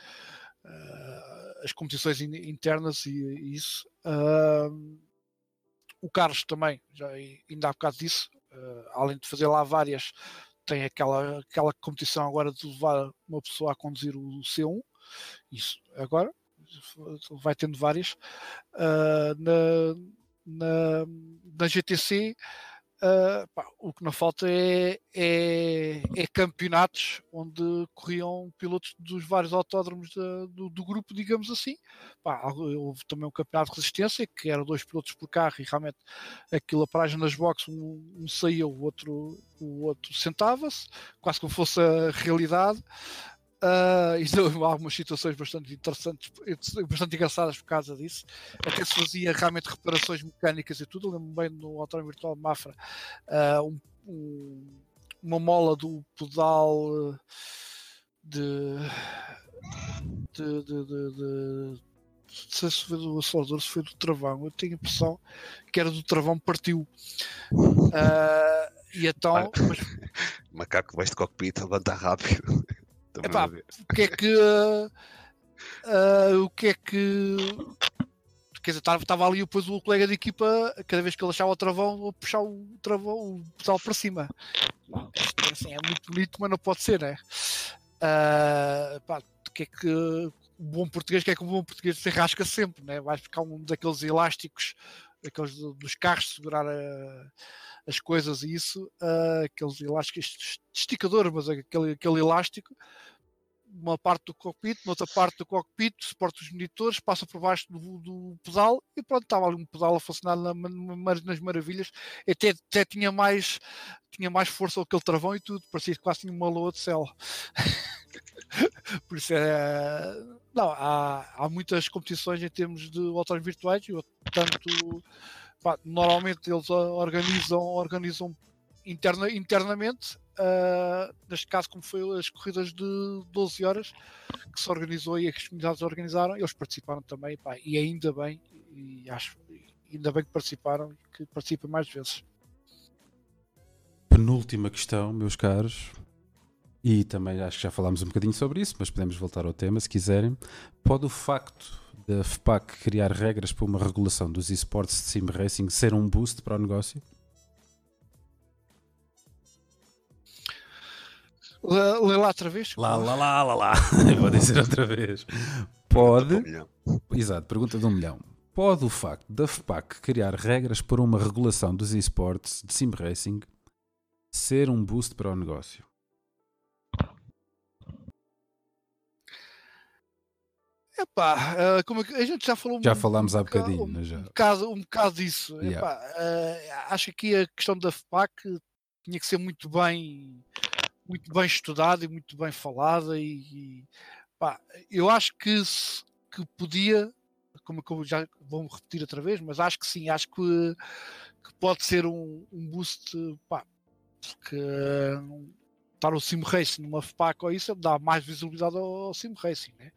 Speaker 2: uh, as competições in, internas e, e isso. Uh, o Carlos também, já ainda há bocado disso, uh, além de fazer lá várias, tem aquela, aquela competição agora de levar uma pessoa a conduzir o C1, isso agora vai tendo várias. Na, na, na GTC Uh, pá, o que não falta é, é, é, campeonatos onde corriam pilotos dos vários autódromos de, do, do, grupo, digamos assim. Pá, houve também um campeonato de resistência que era dois pilotos por carro e realmente aquilo a paragem nas boxes, um, um saía, o outro, o outro sentava-se, quase como fosse a realidade. Uh, e houve algumas situações bastante interessantes, bastante engraçadas por causa disso. Até se fazia realmente reparações mecânicas e tudo. Lembro-me bem no Autódromo Virtual de Mafra, uh, um, um, uma mola do pedal de. de, de, de, de não sei se foi do acelerador, se foi do travão. Eu tenho a impressão que era do travão, partiu. Uh, e então. Mas...
Speaker 3: Macaco vais de cockpit, levanta rápido.
Speaker 2: Epá, o que é que. Uh, o que é que. Quer dizer, estava ali depois o colega de equipa, cada vez que ele achava o travão, puxar o travão, o pedal para cima. Assim, é muito bonito, mas não pode ser, né? Uh, pá, que é que o bom português quer que o bom português se rasca sempre, né? Vais buscar um daqueles elásticos, aqueles dos carros, segurar a as coisas e isso, uh, aqueles elásticos, esticador, mas aquele, aquele elástico, uma parte do cockpit, outra parte do cockpit, suporta os monitores, passa por baixo do, do pedal e pronto, estava ali um pedal a funcionar na, nas maravilhas, até, até tinha mais tinha mais força aquele travão e tudo, parecia quase uma lua de céu. Por isso é. Não, há, há muitas competições em termos de autónomos virtuais, tanto pá, normalmente eles organizam, organizam interna, internamente, uh, neste caso como foi as corridas de 12 horas que se organizou e as comunidades organizaram, eles participaram também, pá, e ainda bem, e acho ainda bem que participaram e que participem mais vezes.
Speaker 1: Penúltima questão, meus caros, e também acho que já falámos um bocadinho sobre isso, mas podemos voltar ao tema se quiserem. Pode o facto da FPAC criar regras para uma regulação dos esportes de sim racing ser um boost para o negócio?
Speaker 2: Lê lá outra vez.
Speaker 1: Lá, lá, lá, lá, lá. Vou dizer outra vez. Pode. Exato, pergunta de um milhão. Pode o facto da FPAC criar regras para uma regulação dos esportes de sim racing ser um boost para o negócio?
Speaker 2: Epá, uh, como é a gente já falou
Speaker 1: Já um, falámos há bocadinho, um,
Speaker 2: né,
Speaker 1: já.
Speaker 2: Um bocado, um bocado disso. Yeah. Epá, uh, acho que aqui a questão da FPAC tinha que ser muito bem, muito bem estudada e muito bem falada. E, e pá, eu acho que, que podia, como, como já vou repetir outra vez, mas acho que sim, acho que, que pode ser um, um boost, pá, porque estar o Sim Racing numa FPAC ou isso dá mais visibilidade ao Sim Racing, né?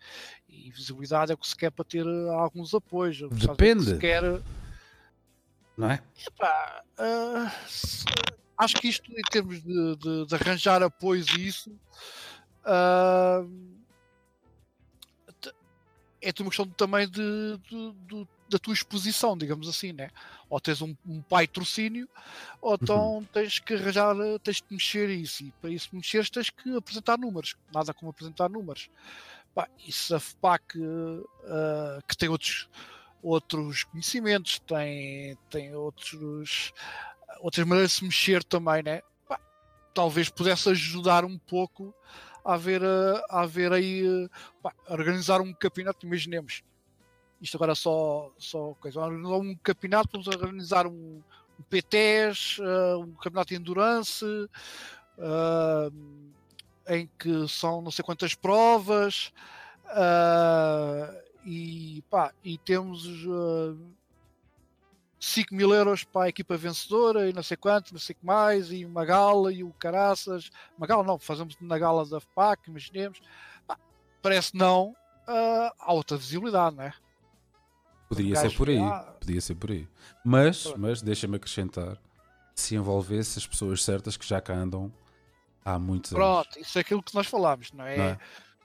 Speaker 2: E visibilidade é o que se quer para ter eh, alguns apoios.
Speaker 1: Depende. Se
Speaker 2: quer...
Speaker 1: Não é?
Speaker 2: Epá, uh, se, acho que isto, em termos de, de, de arranjar apoios e isso, uh, é uma questão também de, de, da tua exposição, digamos assim, né? Ou tens um, um patrocínio, ou então uhum. tens que arranjar, tens que mexer isso, e para isso mexeres tens que apresentar números, nada como apresentar números. Pá, e se a FPAC, uh, que tem outros, outros conhecimentos, tem, tem outros, outras maneiras de se mexer também, né? Talvez pudesse ajudar um pouco a ver, a ver aí, pá, organizar um campeonato, imaginemos isto agora só, só coisa. Um campeonato, vamos organizar um, um PTs, eh, um campeonato de endurance, uh, em que são não sei quantas provas, uh, e, pá, e temos 5 mil euros para a equipa vencedora e não sei quanto, não sei o que mais, e uma gala e o caraças. Uma gala não, fazemos na gala da FPAC, imaginemos. Pá, parece não, uh, há outra visibilidade, não é?
Speaker 1: Poderia ser por aí, podia ser por aí. Mas, mas deixa-me acrescentar, se envolvesse as pessoas certas que já cá andam há muitos
Speaker 2: Pronto,
Speaker 1: anos.
Speaker 2: Pronto, isso é aquilo que nós falámos, não é? Não é,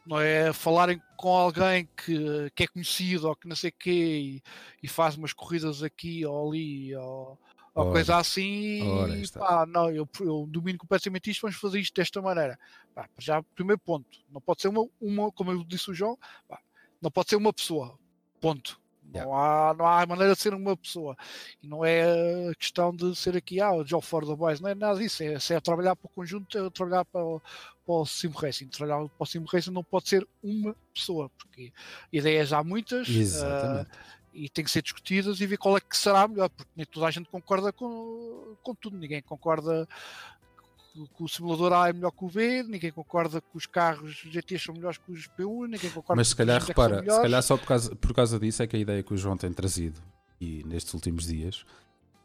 Speaker 2: não é falarem com alguém que, que é conhecido ou que não sei o quê e, e, faz umas corridas aqui ou ali ou, ou coisa assim e pá, não, eu, eu, domino completamente isto, vamos fazer isto desta maneira. Pá, já, primeiro ponto, não pode ser uma, uma como eu disse o João, pá, não pode ser uma pessoa, ponto Não, há, não há maneira de ser uma pessoa. E não é questão de ser aqui, ah, o Job for the Boys, não é nada disso. É, se é trabalhar para o conjunto, é trabalhar para o, para o Sim Racing. Trabalhar para o Sim Racing não pode ser uma pessoa, porque ideias há muitas. Uh, e tem que ser discutidas e ver qual é que será melhor, porque nem toda a gente concorda com, com tudo, ninguém concorda que o simulador A é melhor que o B, ninguém concorda que os carros GT são melhores que os P1, ninguém concorda
Speaker 1: Mas se calhar, repara, se calhar só por causa, por causa disso é que a ideia que o João tem trazido e nestes últimos dias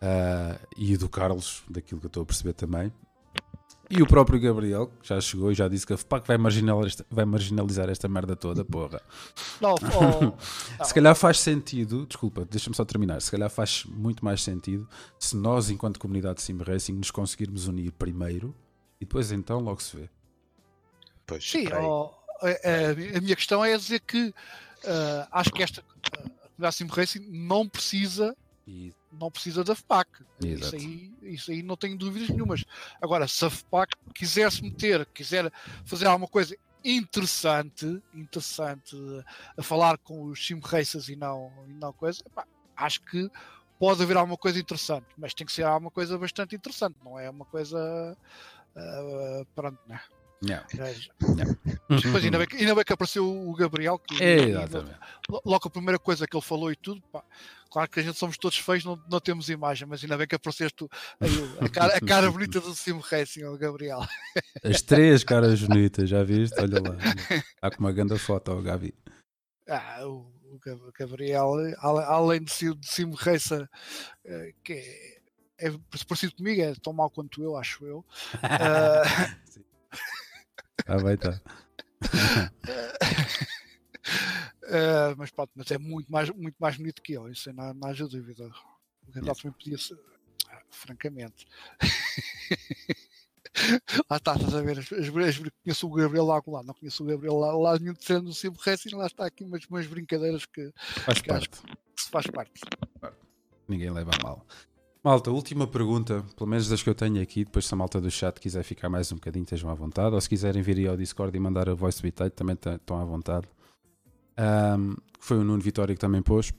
Speaker 1: uh, e do Carlos, daquilo que eu estou a perceber também, e o próprio Gabriel, que já chegou e já disse que a FPAC vai marginalizar esta, vai marginalizar esta merda toda, porra.
Speaker 2: Não, oh,
Speaker 1: se calhar faz sentido, desculpa, deixa-me só terminar. Se calhar faz muito mais sentido se nós, enquanto comunidade de Sim Racing, nos conseguirmos unir primeiro e depois então logo se vê.
Speaker 2: Pois, Sim, oh, a, a, minha questão é dizer que uh, acho que esta uh, comunidade Sim Racing não precisa e não precisa da FPAC. Isso aí, isso aí não tenho dúvidas nenhumas. Agora, se a FPAC quiser se meter, quiser fazer alguma coisa interessante, interessante a falar com os sim racers e não, e não coisa, epá, acho que pode haver alguma coisa interessante, mas tem que ser alguma coisa bastante interessante, não é uma coisa uh, pronto, né?
Speaker 1: Yeah.
Speaker 2: Yeah. Depois ainda bem, que, ainda bem que apareceu o Gabriel, que
Speaker 1: é, Exatamente.
Speaker 2: logo a primeira coisa que ele falou e tudo, pá, claro que a gente somos todos feios, não, não temos imagem, mas ainda bem que apareceste a, cara, a cara bonita do Sim Racing, o Gabriel.
Speaker 1: As três caras bonitas, já viste? Olha lá, há com uma grande foto, o Gabi.
Speaker 2: Ah, o, o Gabriel, além de, de Sim Racer, eh, que é, é parecido comigo, é tão mal quanto eu, acho eu. Uh,
Speaker 1: ah, vai estar.
Speaker 2: Uh, mas pronto, mas é muito mais, muito mais bonito que ele, isso não, não haja dúvida. O Gandalf também podia ser, ah, francamente. lá está, estás a ver, as, as, conheço o Gabriel lá, lá não conheço o Gabriel lá, lá nenhum de sendo Sim Racing, lá está aqui umas, umas brincadeiras que,
Speaker 1: faz
Speaker 2: que
Speaker 1: parte.
Speaker 2: que se faz parte.
Speaker 1: Ninguém leva a mal. Malta, última pergunta, pelo menos das que eu tenho aqui, depois se a malta do chat quiser ficar mais um bocadinho, estejam à vontade, ou se quiserem vir aí ao Discord e mandar a voice bitate, também estão à vontade. Um, foi o Nuno Vitória que também pôs.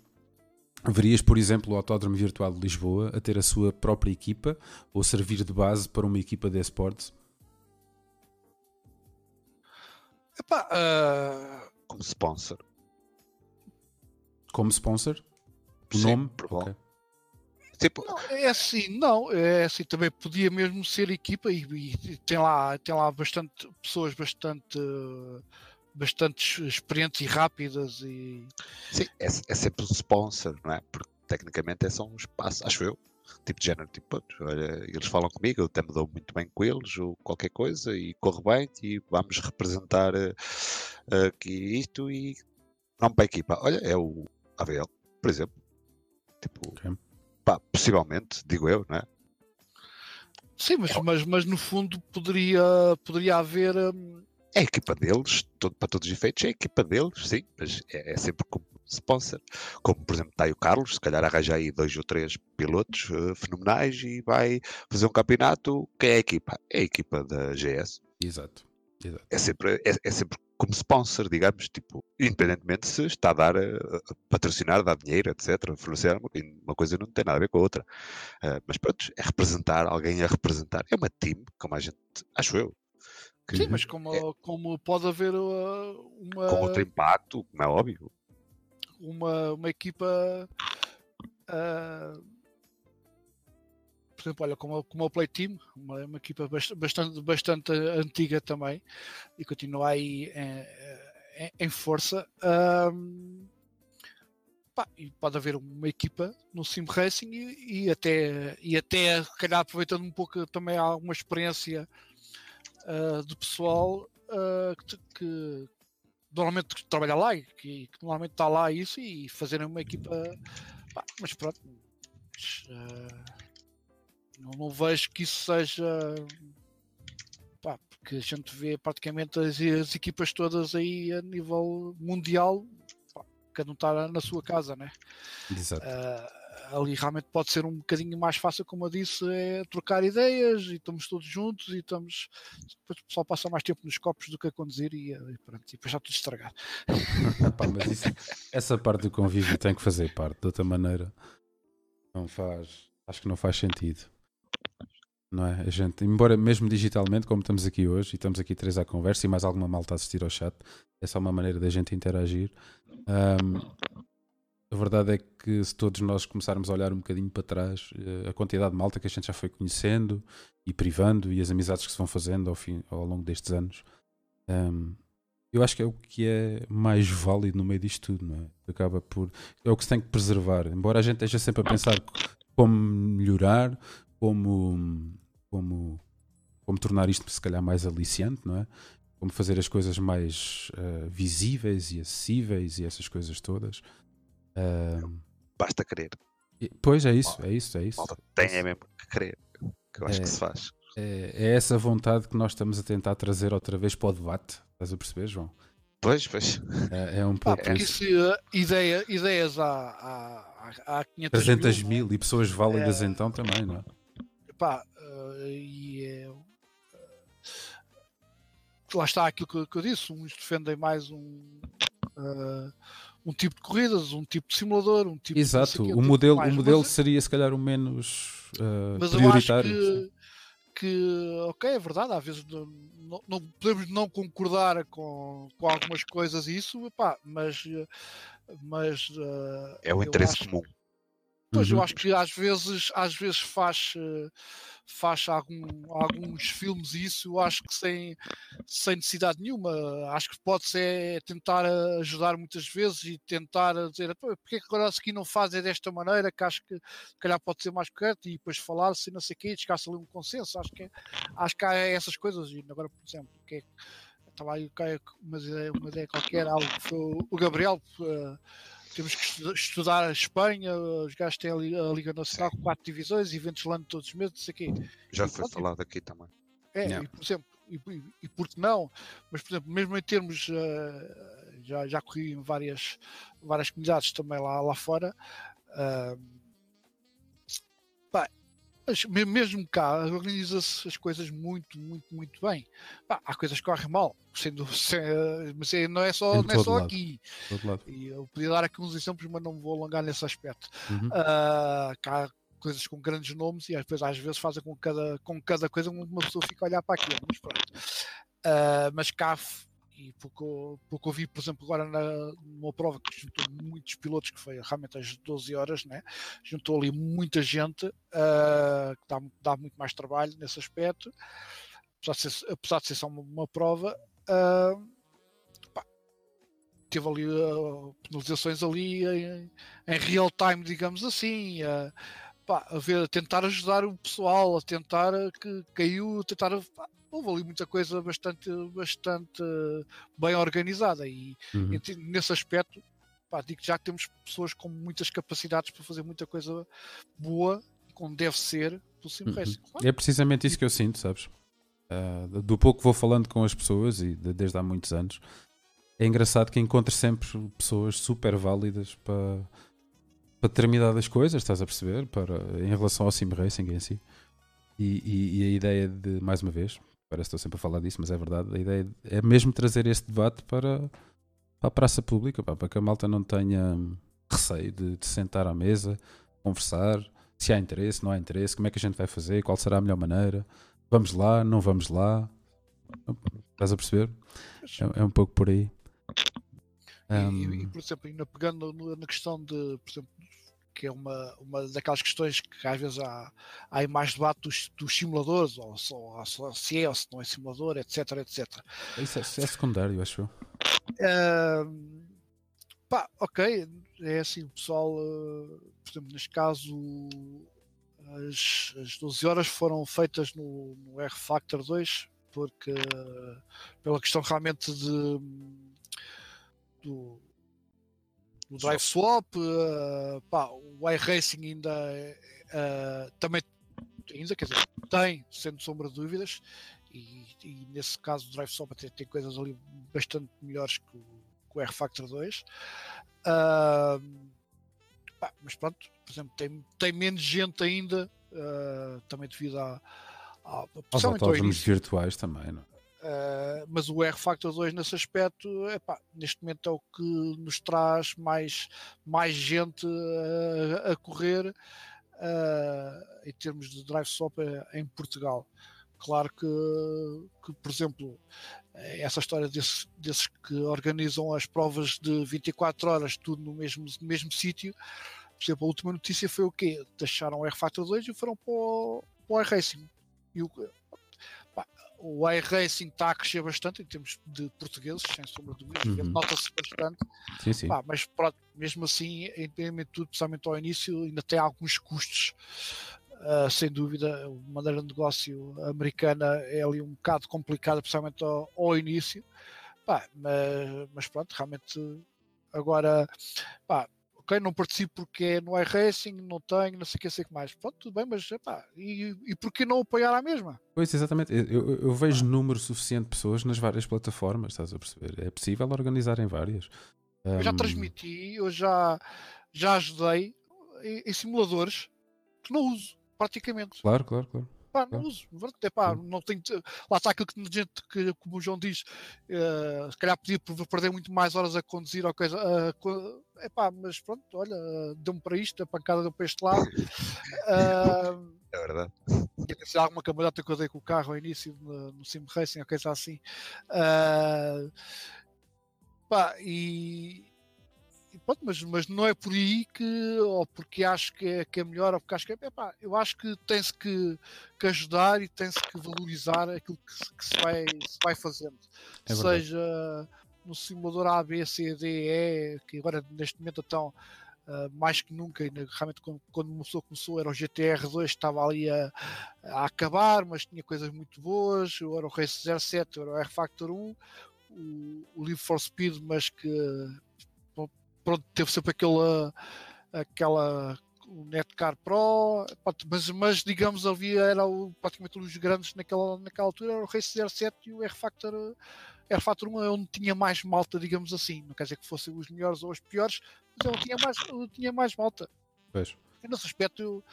Speaker 1: Verias, por exemplo, o Autódromo Virtual de Lisboa a ter a sua própria equipa ou servir de base para uma equipa de esportes?
Speaker 2: Epá, uh...
Speaker 3: Como sponsor.
Speaker 1: Como sponsor? O
Speaker 3: Sim,
Speaker 1: nome?
Speaker 3: Okay.
Speaker 2: Tipo... Não, é assim, não, é assim, também podia mesmo ser equipa e, e tem, lá, tem lá bastante pessoas bastante bastante experientes e rápidas e
Speaker 3: sim, é, é sempre um sponsor, não é? Porque tecnicamente é só um espaço, acho eu, tipo de género, tipo, olha, eles falam comigo, eu até me dou muito bem com eles, ou qualquer coisa, e corre bem, e vamos representar uh, aqui isto e não para a equipa. Olha, é o AVL, por exemplo. Tipo, okay pá, possivelmente, digo eu, não é?
Speaker 2: Sim, mas, é. mas, mas no fundo poderia, poderia haver. Hum...
Speaker 3: É a equipa deles, todo, para todos os efeitos, é a equipa deles, sim, mas é, é sempre como sponsor. Como, por exemplo, está aí o Carlos, se calhar arranja aí dois ou três pilotos uh, fenomenais e vai fazer um campeonato. Quem é a equipa? É a equipa da GS.
Speaker 1: Exato. Exato.
Speaker 3: É, sempre, é, é sempre como sponsor, digamos, tipo, independentemente se está a dar, a, a patrocinar, a dar dinheiro, etc., fornecer uma coisa não tem nada a ver com a outra. Uh, mas pronto, é representar, alguém a representar. É uma team, como a gente, acho eu.
Speaker 2: Sim, mas como, é, como pode haver uh, uma.
Speaker 3: Com outro impacto, como é óbvio.
Speaker 2: Uma, uma equipa. Uh, por exemplo, olha, como, como o Play Team, uma, uma equipa bastante, bastante antiga também, e continua aí em, em, em força. Um, pá, e pode haver uma equipa no Sim Racing e, e, até, e até, se calhar, aproveitando um pouco também alguma experiência uh, do pessoal uh, que, que, normalmente trabalha lá e que, que, normalmente está lá isso e fazerem uma equipa. Pá, mas pronto. Uh, não, não vejo que isso seja. Pá, porque a gente vê praticamente as, as equipas todas aí a nível mundial, pá, cada um está na sua casa, né?
Speaker 1: Exato.
Speaker 2: Ali realmente pode ser um bocadinho mais fácil, como eu disse, é trocar ideias e estamos todos juntos e estamos. Depois o pessoal passa mais tempo nos copos do que a conduzir e, e pronto, e depois já tudo estragado.
Speaker 1: Mas isso, essa parte do convívio tem que fazer parte, de outra maneira não faz. Acho que não faz sentido. Não é? A gente, embora mesmo digitalmente, como estamos aqui hoje e estamos aqui três à conversa e mais alguma malta a assistir ao chat, é só uma maneira da gente interagir. Um, a verdade é que se todos nós começarmos a olhar um bocadinho para trás, eh, a quantidade de malta que a gente já foi conhecendo e privando e as amizades que se vão fazendo ao, fim, ao longo destes anos, um, eu acho que é o que é mais válido no meio disto tudo, não é? Acaba por. É o que se tem que preservar. Embora a gente esteja sempre a pensar como melhorar, como, como, como tornar isto se calhar mais aliciante, não é? Como fazer as coisas mais uh, visíveis e acessíveis e essas coisas todas. Uh,
Speaker 3: Basta querer.
Speaker 1: Pois é isso, é isso, é isso.
Speaker 3: Tem é mesmo que querer, que eu acho é, que se faz.
Speaker 1: É, é, essa vontade que nós estamos a tentar trazer outra vez para o debate. Estás a perceber, João?
Speaker 3: Pois, pois.
Speaker 1: É, é um pouco.
Speaker 2: Ah, isso. uh, ideia, ideias há, há, há 500
Speaker 1: 300 mil, mil e pessoas válidas é, então também, não é?
Speaker 2: Pá, uh, e é, uh, lá está aquilo que, que, eu disse: uns defendem mais um um tipo de corridas, um tipo de simulador, um tipo
Speaker 1: Exato,
Speaker 2: de,
Speaker 1: o modelo, mais, o modelo mas, seria se calhar o menos uh,
Speaker 2: mas
Speaker 1: prioritário.
Speaker 2: Eu acho que, que, ok, é verdade, às vezes não, não, podemos não concordar com, com algumas coisas e isso, epá, mas, mas uh,
Speaker 3: é o interesse acho, comum.
Speaker 2: Pois uhum. eu acho que às vezes, às vezes faz, faz algum, alguns filmes isso, eu acho que sem, sem necessidade nenhuma. Acho que pode ser tentar ajudar muitas vezes e tentar dizer porque é que agora aqui não fazem desta maneira, que acho que se calhar pode ser mais correto e depois falar-se não sei o quê, chegar-se ali um consenso. Acho que, acho que há essas coisas. E agora, por exemplo, que é, estava aí uma ideia, uma ideia qualquer, algo que foi o Gabriel. Uh, temos que estudar a Espanha, os gajos têm a Liga Nacional com quatro divisões, eventos lá todos os meses, não sei o quê.
Speaker 3: Já foi falado aqui também.
Speaker 2: É, yeah. e, por exemplo, e, e, e por que não? Mas, por exemplo, mesmo em termos, uh, já, já corri em várias, várias comunidades também lá, lá fora, uh, mas mesmo cá organiza-se as coisas muito, muito, muito bem. há coisas que correm mal, sendo, mas é, não é só, não é só aqui. E eu podia dar aqui uns exemplos, mas não vou alongar nesse aspecto. Uhum. Uh, cá há coisas com grandes nomes e depois às vezes fazem com cada, com cada coisa uma pessoa fica a olhar para aquilo. Mas pronto. Uh, mas cá e porque, porque eu vi, por exemplo, agora na, numa prova que juntou muitos pilotos, que foi realmente às 12 horas, né? juntou ali muita gente, uh, que dá, dá, muito mais trabalho nesse aspecto, apesar de ser, apesar de ser só uma, uma prova. Uh, teve ali uh, penalizações ali em, em, real time, digamos assim, pá, a, ver, a tentar ajudar o pessoal, a tentar que caiu, a tentar pá, houve ali muita coisa bastante, bastante bem organizada e, uhum. nesse aspecto pá, digo que já temos pessoas com muitas capacidades para fazer muita coisa boa como deve ser pelo Sim uhum. Racing.
Speaker 1: Claro. É precisamente isso que eu sinto, sabes? Uh, do pouco que vou falando com as pessoas e de, desde há muitos anos, é engraçado que encontro sempre pessoas super válidas para, para determinadas coisas, estás a perceber? Para, em relação ao Sim Racing em si. E, e, e, a ideia de, mais uma vez, Parece que estou sempre a falar disso, mas é verdade. A ideia é mesmo trazer este debate para, para a praça pública, para que a malta não tenha receio de, de sentar à mesa, conversar, se há interesse, não há interesse, como é que a gente vai fazer, qual será a melhor maneira, vamos lá, não vamos lá. Estás a perceber? É, é um pouco por aí.
Speaker 2: Um... E, e, por exemplo, ainda pegando na questão de, por exemplo, que é uma, uma daquelas questões que às vezes há, há mais debate dos, dos simuladores, ou, ou, ou, se é ou se não é simulador, etc, etc.
Speaker 1: Isso é, é secundário, acho eu.
Speaker 2: Uh, pá, ok, é assim, o pessoal, uh, por exemplo, neste caso, as, as 12 horas foram feitas no, no R-Factor 2, porque uh, pela questão realmente de do, o Drive Swap, uh, pá, o iRacing ainda uh, também ainda, quer dizer, tem, sendo sombra de dúvidas, e, e, nesse caso o Drive Swap até tem coisas ali bastante melhores que o, que o R Factor 2. Uh, Pá, mas pronto, por exemplo, tem, tem menos gente ainda, uh, também devido à. à
Speaker 1: Aos autódromos virtuais também, não
Speaker 2: Uh, mas o R Factor 2 nesse aspecto epá, neste momento é o que nos traz mais, mais gente a, a correr uh, em termos de drive swap em Portugal. Claro que, que, por exemplo, essa história desses, desses que organizam as provas de 24 horas, tudo no mesmo, no mesmo sítio. Por exemplo, a última notícia foi o quê? Deixaram o R-Factor 2 e foram para o, para o iRacing. E o, o iRacing está a crescer bastante em termos de portugueses, sem sombra de dúvida, uhum. nota-se bastante.
Speaker 1: Sim, sim.
Speaker 2: Pá, mas pronto, mesmo assim, independente de tudo, especialmente ao início, ainda tem alguns custos Uh, sem dúvida, a maneira de negócio americana é ali um bocado complicada, principalmente ao, ao início. Pá, mas, mas, pronto, realmente agora, pá, ok, não participo porque é no iRacing, não tenho, não sei o que, sei que mais. Pronto, tudo bem, mas pá, e, e por que não apoiar a mesma?
Speaker 1: Pois, exatamente. Eu, eu, eu vejo número suficiente de pessoas nas várias plataformas, estás a perceber? É possível organizar em várias.
Speaker 2: Um... Eu já transmiti, eu já, já ajudei em, em simuladores que não uso praticamente.
Speaker 1: Claro, claro, claro.
Speaker 2: Pá, não uso. É, pá, não tenho, lá está aquilo que gente que, como o João diz, uh, se calhar podia perder muito mais horas a conduzir ou coisa. Uh, é pá, mas pronto, olha, deu-me para isto, a pancada deu para este lado. Uh,
Speaker 3: é verdade.
Speaker 2: Que ser alguma camarada que eu dei com o carro ao início no, no Sim Racing ou coisa assim. Uh, pá, e, pronto, mas, mas não é por aí que, ou porque acho que é, que é melhor, ou porque acho que é. Epá, eu acho que tem-se que, que, ajudar e tem-se que valorizar aquilo que se, que se, vai, se vai fazendo. É Seja no simulador A, B, C, D, E, que agora neste momento estão. Uh, mais que nunca, realmente quando, quando começou, começou era o GTR2, estava ali a, a, acabar, mas tinha coisas muito boas, era o Race 07, era o R-Factor 1, o, o Live for Speed, mas que pronto, teve sempre aquela, aquela o Netcar Pro, mas, mas digamos havia era o, praticamente os grandes naquela, naquela altura, era o Race 07 e o R-Factor R-Factor 1 é onde tinha mais malta, digamos assim, não quer dizer que fossem os melhores ou os piores, mas eu tinha mais, tinha mais malta.
Speaker 1: Pois.
Speaker 2: Nesse aspecto eu,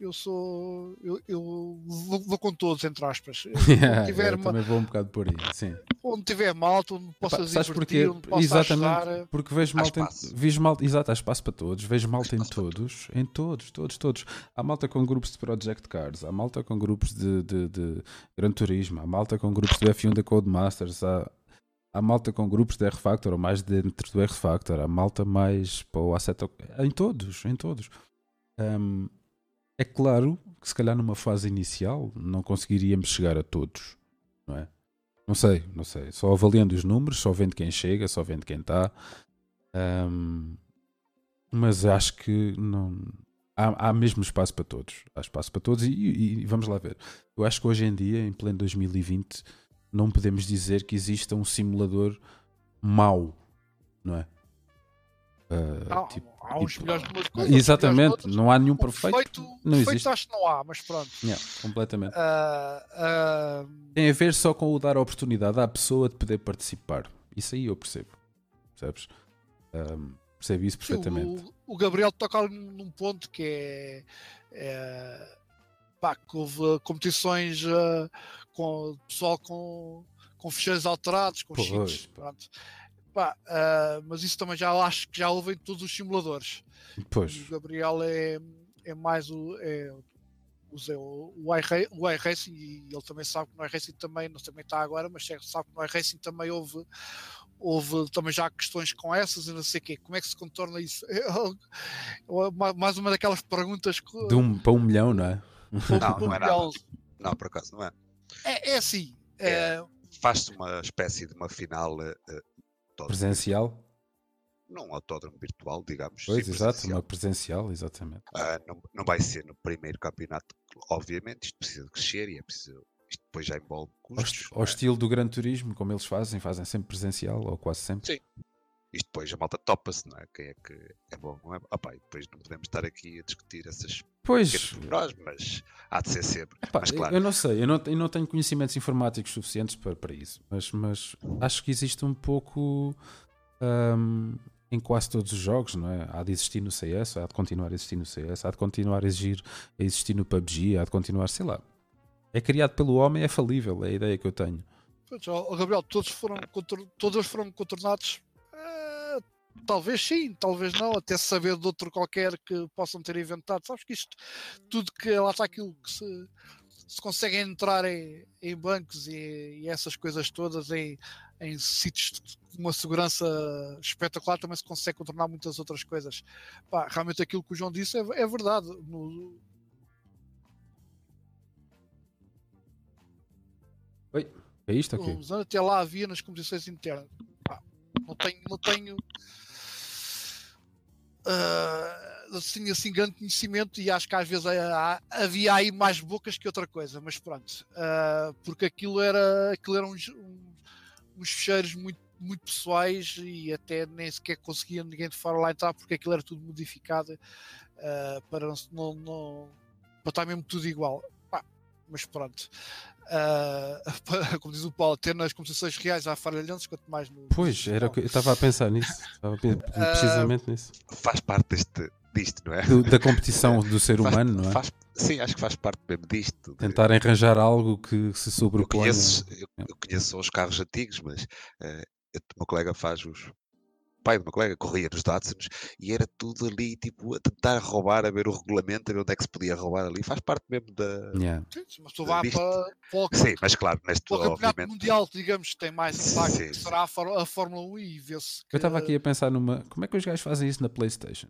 Speaker 2: eu sou. Eu, eu vou, vou, com todos, entre aspas.
Speaker 1: Yeah, tiver eu também vou um bocado por aí, sim.
Speaker 2: Onde tiver malta, onde possa
Speaker 1: Sabes porquê? Exatamente, ajudar. porque vejo malta, em, vejo malta, exato, há espaço para todos, vejo malta em todos, em todos, todos, todos. Há malta com grupos de Project Cars, há malta com grupos de, de, de Gran Turismo, há malta com grupos do F1 da Codemasters, há, há malta com grupos de R-Factor ou mais dentro do R-Factor, há malta mais para o Assetto, em todos, em todos. Um, é claro que se calhar numa fase inicial não conseguiríamos chegar a todos, não é? Não sei, não sei. Só avaliando os números, só vendo quem chega, só vendo quem está. Um, mas acho que não. Há, há, mesmo espaço para todos. Há espaço para todos e, e, e, vamos lá ver. Eu acho que hoje em dia, em pleno 2020, não podemos dizer que exista um simulador mau, não é?
Speaker 2: Uh, tipo, há uns tipo, melhores de umas
Speaker 1: coisas. Exatamente, não há nenhum perfeito.
Speaker 2: perfeito
Speaker 1: não
Speaker 2: perfeito existe. acho que não há, mas pronto.
Speaker 1: Yeah, completamente.
Speaker 2: Uh, uh...
Speaker 1: Tem a ver só com o dar a oportunidade à pessoa de poder participar. Isso aí eu percebo. Percebes? Um, percebo isso perfeitamente.
Speaker 2: O, o, Gabriel toca num ponto que é. é pá, que houve competições com pessoal com, com fecheiros alterados, com pois, cheats. Pronto. Pá, uh, mas isso também já acho que já houve em todos os simuladores.
Speaker 1: Pois.
Speaker 2: O Gabriel é, é mais o. É, o, o iRacing e ele também sabe que no iRacing também, não também está agora, mas sabe que no iRacing também houve, houve também já questões com essas e não sei o quê. Como é que se contorna isso? mais uma daquelas perguntas que,
Speaker 1: de um para um milhão, não é?
Speaker 3: Não, não é nada. Não, por acaso não é.
Speaker 2: É, é assim.
Speaker 3: É, é... Faz-se uma espécie de uma final uh,
Speaker 1: autódromo. Presencial?
Speaker 3: Num autódromo virtual, digamos.
Speaker 1: Pois, sim, exato, presencial. uma presencial, exatamente.
Speaker 3: Uh, não, não vai ser no primeiro campeonato, obviamente, isto precisa de crescer e é preciso. Isto depois já envolve custos.
Speaker 1: Ao, ao é? estilo do Gran Turismo, como eles fazem, fazem sempre presencial, ou quase sempre.
Speaker 3: Sim. Isto depois a malta topa-se, não é? Quem é que é bom, não é? Opa, depois não podemos estar aqui a discutir essas
Speaker 1: pois.
Speaker 3: nós, mas há de ser sempre. Epá, mas, claro.
Speaker 1: Eu não sei, eu não, eu não tenho conhecimentos informáticos suficientes para, para isso, mas, mas acho que existe um pouco. Um, em quase todos os jogos, não é? Há de existir no CS, há de continuar a existir no CS, há de continuar a, exigir, a existir no PUBG, há de continuar, sei lá. É criado pelo homem, é falível, é a ideia que eu tenho.
Speaker 2: Pois, Gabriel, todos foram, todos foram contornados. Talvez sim, talvez não, até se saber de outro qualquer que possam ter inventado. Sabes que isto, tudo que lá está aquilo que se, se conseguem entrar em, em bancos e, e essas coisas todas em, em sítios de uma segurança espetacular, também se consegue contornar muitas outras coisas. Pá, realmente aquilo que o João disse é, é verdade. No-
Speaker 1: É isto aqui?
Speaker 2: anos até lá havia nas competições internas. Não tenho, não tenho ah, assim, assim grande conhecimento e acho que às vezes havia aí mais bocas que outra coisa, mas pronto, Ah, porque aquilo era aquilo eram uns, uns, fecheiros muito, muito pessoais e até nem sequer conseguia ninguém de fora lá entrar porque aquilo era tudo modificado ah, para não, não, para estar mesmo tudo igual. Mas pronto. Ah, como diz o Paulo, ter nas competições reais há falhanças, quanto mais no.
Speaker 1: Pois, era o que eu estava a pensar nisso. Estava a pe- precisamente nisso.
Speaker 3: Faz parte deste, disto, não é?
Speaker 1: Do- da competição do ser
Speaker 3: Faz-
Speaker 1: humano, não é?
Speaker 3: faz- sim, acho que faz parte mesmo disto. de-
Speaker 1: Tentar arranjar algo que se
Speaker 3: eu,
Speaker 1: sobreponha.
Speaker 3: conheço, eu, eu conheço só os carros antigos, mas eu- o meu colega faz os. O pai do meu colega corria nos Datsuns e era tudo ali, tipo, a tentar roubar, a ver o regulamento, a ver onde é que se podia roubar ali. Faz parte mesmo da.
Speaker 1: Yeah.
Speaker 2: Sim, uma pessoa vá para, para, o-
Speaker 3: Sim, mas claro, neste
Speaker 2: para o campeonato
Speaker 3: obviamente.
Speaker 2: mundial, digamos, que tem mais impacto,
Speaker 3: Sim,
Speaker 2: que será a, Fór- a Fórmula 1 e vê-se.
Speaker 1: Eu estava
Speaker 2: que-
Speaker 1: aqui a pensar numa. Como é que os gajos fazem isso na PlayStation?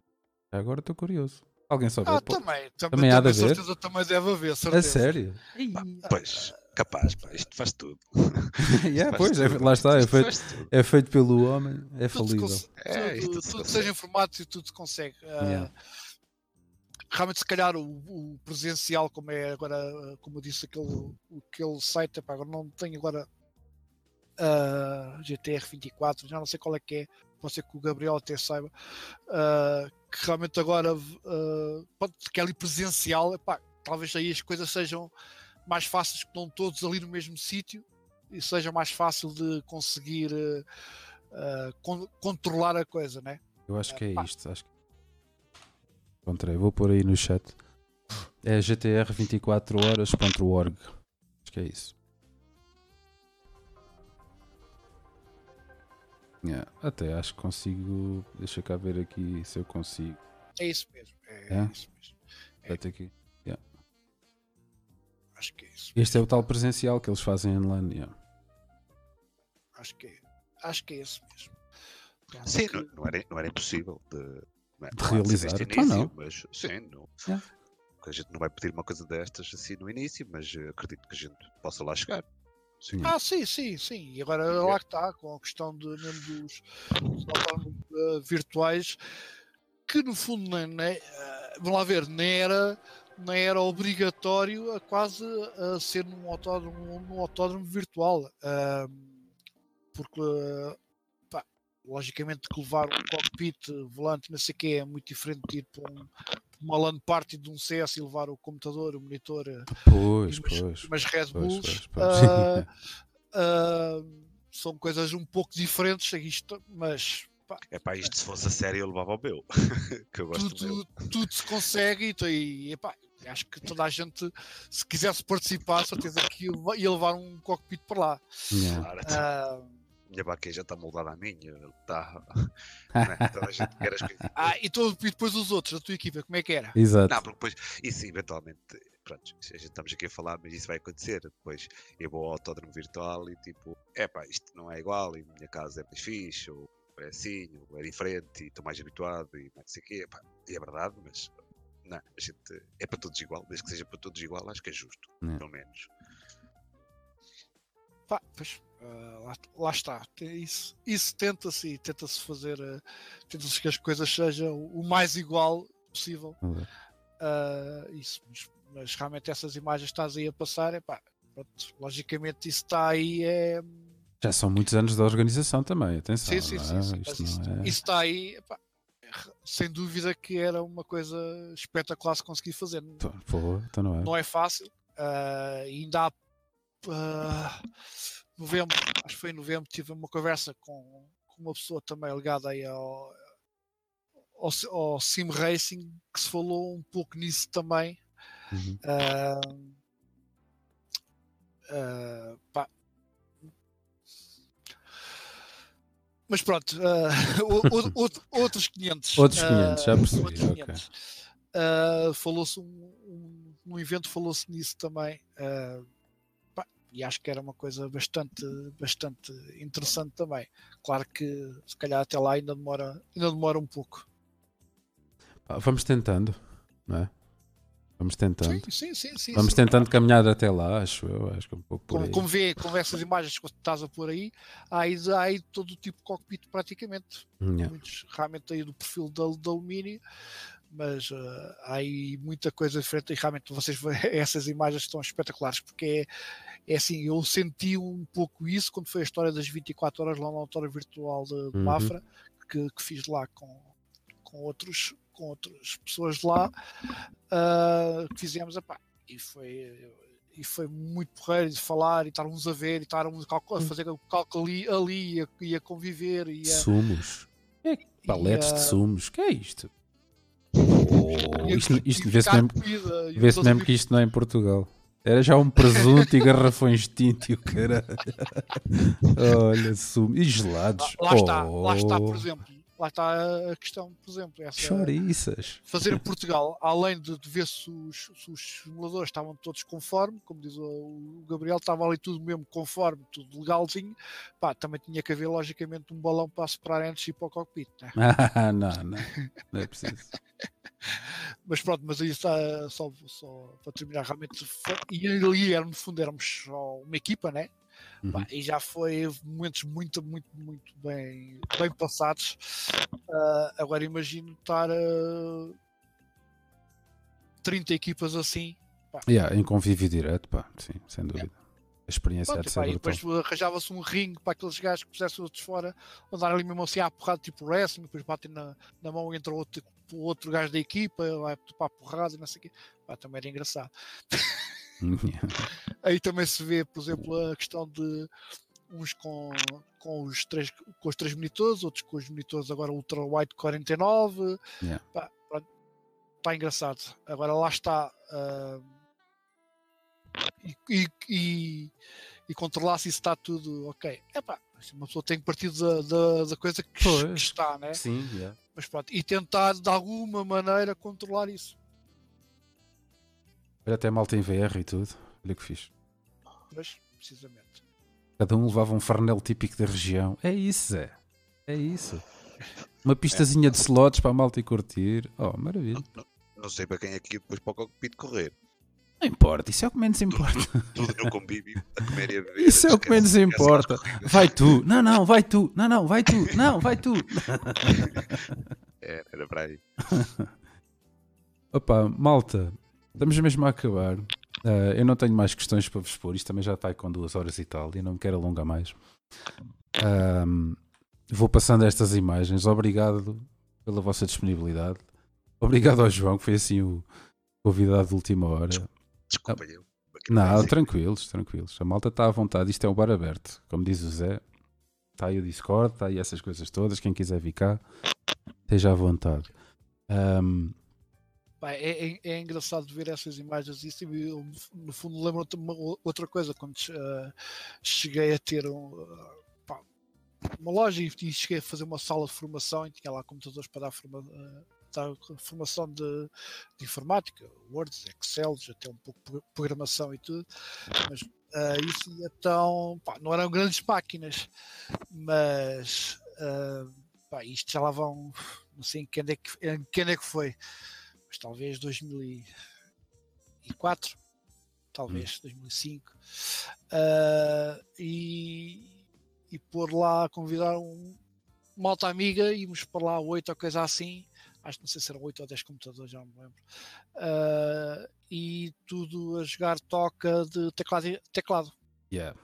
Speaker 1: Agora estou curioso. Alguém souber?
Speaker 2: Ah, também. Também,
Speaker 1: também há de haver?
Speaker 2: certeza, também deve haver,
Speaker 1: a
Speaker 2: certeza.
Speaker 1: sério?
Speaker 3: Pá, Pois, capaz, pá, isto faz tudo.
Speaker 1: yeah,
Speaker 3: Faz
Speaker 1: pois, é-
Speaker 3: tudo.
Speaker 1: lá está. É feito, é feito pelo homem, é
Speaker 2: Tudo,
Speaker 1: falível.
Speaker 2: cons-
Speaker 3: É,
Speaker 2: tudo, tudo seja informático, tudo se consegue. Ah,
Speaker 1: Yeah.
Speaker 2: Realmente, se calhar, o, o presencial, como é agora, como eu disse, aquele, aquele site, epá, agora não tenho agora ah, GTR 24, já não sei qual é que é, pode ser que o Gabriel até saiba, ah, que realmente agora ah, pode, que é ali presencial, epá, talvez aí as coisas sejam mais fáceis, que estão todos ali no mesmo sítio e seja mais fácil de conseguir ah, con- controlar a coisa, né?
Speaker 1: Eu acho que é
Speaker 2: Pá.
Speaker 1: isto. Acho que... Encontrei, vou pôr aí no chat. É gtr24horas.org. Acho que é isso. Yeah, Até acho que consigo. Deixa cá ver aqui se eu consigo.
Speaker 2: É isso mesmo. É,
Speaker 1: É?
Speaker 2: isso mesmo.
Speaker 1: Até aqui.
Speaker 2: Acho que é isso.
Speaker 1: Este é o tal presencial que eles fazem online. yeah.
Speaker 2: Acho que é, acho que é isso mesmo. Pronto,
Speaker 3: Sim,
Speaker 2: que-
Speaker 3: não, não era, não era impossível de, não é,
Speaker 1: De realizar, então não.
Speaker 3: mas sim, não,
Speaker 1: Yeah.
Speaker 3: porque a gente não vai pedir uma coisa destas assim no início, mas eh, acredito que a gente possa lá chegar. Sim.
Speaker 2: Ah, sim, sim, sim. E agora lá que está, com a questão de, mesmo dos, dos eh, virtuais, que no fundo nem, nem, eh, vamos lá ver, nem era, nem era obrigatório a quase a ser num autódromo, num autódromo virtual. Ahm, porque pá, logicamente que levar um cockpit, volante, não sei o que é muito diferente de ir para um, uma LAN party de um CS e levar o computador, o monitor, eh,
Speaker 1: Pois,
Speaker 2: e umas,
Speaker 1: pois.
Speaker 2: umas Red Bulls.
Speaker 1: pois, pois.
Speaker 2: ah, são coisas um pouco diferentes, isto, mas pá,
Speaker 3: É pá, isto se fosse a sério eu levava o meu, que eu gosto do meu.
Speaker 2: tudo, tudo se consegue e, e epá, acho que toda a gente, se quisesse participar, certeza que ia levar- ia levar um cockpit para lá.
Speaker 1: Yeah.
Speaker 3: Claro,
Speaker 2: Ah,
Speaker 3: a minha baqueja já está moldada à minha, está. é? Toda a gente quer as coisas.
Speaker 2: ah, e, tu- e depois os outros, da tua equipa, como é que era?
Speaker 1: Exato.
Speaker 3: Não, porque depois, isso eventualmente, pronto, a gente estamos aqui a falar, mas isso vai acontecer. Depois eu vou ao autódromo virtual e tipo, é pá, isto não é igual, e a minha casa é mais fixe, ou é assim, ou é diferente, e estou mais habituado, e não sei o quê. Epá, e é verdade, mas não, a gente é para todos igual, desde que seja para todos igual, acho que é justo,
Speaker 1: É.
Speaker 3: pelo menos.
Speaker 2: Pá, pois, ah, lá, lá está. Isso, isso tenta-se e tenta-se fazer, ah, tenta-se que as coisas sejam o mais igual possível.
Speaker 1: Exato.
Speaker 2: Ah, isso, mas, mas realmente essas imagens que estás aí a passar, epá, pronto, logicamente isso está aí, é,
Speaker 1: Já são muitos anos de organização também, atenção.
Speaker 2: sim, sim, sim,
Speaker 1: é?
Speaker 2: sim, mas
Speaker 1: Isto
Speaker 2: isso,
Speaker 1: é...
Speaker 2: isso está aí, epá, sem dúvida que era uma coisa espetacular se conseguir fazer.
Speaker 1: Pô, então não é?
Speaker 2: Não é fácil, e ainda há ah, novembro, acho que foi em novembro, tive uma conversa com, com uma pessoa também ligada aí ao, ao, ao Sim Racing, que se falou um pouco nisso também.
Speaker 1: Uhum.
Speaker 2: Uh, uh, pá. Mas pronto, uh, outros 500.
Speaker 1: Outros 500, já percebi.
Speaker 2: Outros 500. Okay. falou-se um, um, um, evento, falou-se nisso também. Pá, e acho que era uma coisa bastante, bastante interessante também. Claro que se calhar até lá ainda demora, ainda demora um pouco.
Speaker 1: Vamos tentando, não é? Vamos tentando.
Speaker 2: Sim, sim, sim,
Speaker 1: Vamos tentando caminhar até lá, acho eu. Acho que um pouco
Speaker 2: como, como vê, com essas imagens que estás a pôr aí, há aí, há aí todo o tipo de cockpit praticamente. Yeah. Muitos realmente aí do perfil de alumínio, mas uh, há aí muita coisa diferente e realmente vocês essas imagens estão espetaculares porque é, é assim, eu senti um pouco isso quando foi a história das 24 horas lá na autora virtual de, de uhum. Mafra, que, que fiz lá com, com outros com outras pessoas lá uh, que fizemos epá, e foi e foi muito porreiro de falar e estarmos a ver e estarmos a fazer o cálculo ali, ali e, a, e a conviver e a,
Speaker 1: sumos é, paletes de sumos que é isto oh, isto, isto vê-se mesmo, vê mesmo que isto não é em Portugal era já um presunto e garrafões de tinta e o caralho. Olha, sumo. E gelados.
Speaker 2: Lá, lá oh. está, lá está, por exemplo lá está a questão, por exemplo. Essa,
Speaker 1: Choriças.
Speaker 2: Fazer em Portugal, além de, de ver se os, se os, simuladores estavam todos conforme, como diz o, o, Gabriel, estava ali tudo mesmo conforme, tudo legalzinho, pá, também tinha que haver, logicamente, um balão para separar antes de ir para o cockpit. Né?
Speaker 1: Ah, não, não, não é preciso.
Speaker 2: mas pronto, mas aí está só, só para terminar, realmente, e ali, no fundo, éramos só uma equipa, né? Uhum. Bah, e já foi momentos muito, muito, muito bem, bem passados. Uh, agora imagino estar a 30 equipas assim.
Speaker 1: Pá. Yeah, em convívio direto, pá, sim, sem dúvida. Yeah. A experiência Pronto, pá,
Speaker 2: e depois arranjava-se um ringue para aqueles gajos que pusessem outros fora, andar ali mesmo assim à porrada, tipo wrestling, depois batem na, na mão entra outro, outro gajo da equipa, vai para a porrada e não sei o quê. Pá, também era engraçado. Aí também se vê, por exemplo, a questão de uns com, com, os, três, com os três monitores, outros com os monitores agora ultra wide 49. Yeah. Pá, está engraçado. Agora lá está. Uh, e, e, e, controlar se isso está tudo ok. É pá, uma pessoa tem que partir da, da, da coisa que, que, está, né?
Speaker 1: Sim, yeah.
Speaker 2: Mas pronto, e tentar de alguma maneira controlar isso.
Speaker 1: Olha, até malta em VR e tudo. Olha que fiz.
Speaker 2: Pois, precisamente.
Speaker 1: Cada um levava um farnel típico da região. É isso, Zé. É isso. Uma pistazinha de slots para a malta e curtir. Oh, maravilha.
Speaker 3: Não, não, não sei para quem é que depois para o cockpit correr.
Speaker 1: Não importa, isso é o que menos importa.
Speaker 3: Tudo, tudo no convívio, a comer e a beber.
Speaker 1: Isso é o que menos importa. Vai tu, não, não, vai tu, não, não, vai tu, não, vai tu.
Speaker 3: É, era para aí.
Speaker 1: Opa, malta, Estamos mesmo a acabar. Uh, eu não tenho mais questões para vos expor. Isto também já está com duas horas e tal. E não me quero alongar mais. Um, vou passando estas imagens. Obrigado pela vossa disponibilidade. Obrigado ao João, que foi assim o convidado de última hora.
Speaker 3: Desculpa, eu.
Speaker 1: Não, tranquilos, tranquilos. A malta está à vontade. Isto é um bar aberto. Como diz o Zé, está aí o Discord, está aí essas coisas todas. Quem quiser vir cá, esteja à vontade. Um,
Speaker 2: Pá, é, é, é, engraçado ver essas imagens e eu, no fundo lembro uma outra coisa quando uh, cheguei a ter um, uh, pá, uma loja e, e, cheguei a fazer uma sala de formação e tinha lá computadores para dar, forma, uh, dar formação de, de, informática, Word, Excel, até um pouco de programação e tudo, mas isso ia tão, pá, não eram grandes máquinas, mas pá, isto já lá vão, não sei em quem é que, em quem é que foi mas talvez 2004, talvez hum. 2005, uh, e, e pôr lá, convidar um, uma alta amiga, íamos para lá oito ou coisa assim, acho que não sei se eram 8 ou 10 computadores, já não me lembro, uh, e tudo a jogar toca de teclado. teclado.
Speaker 1: Yeah.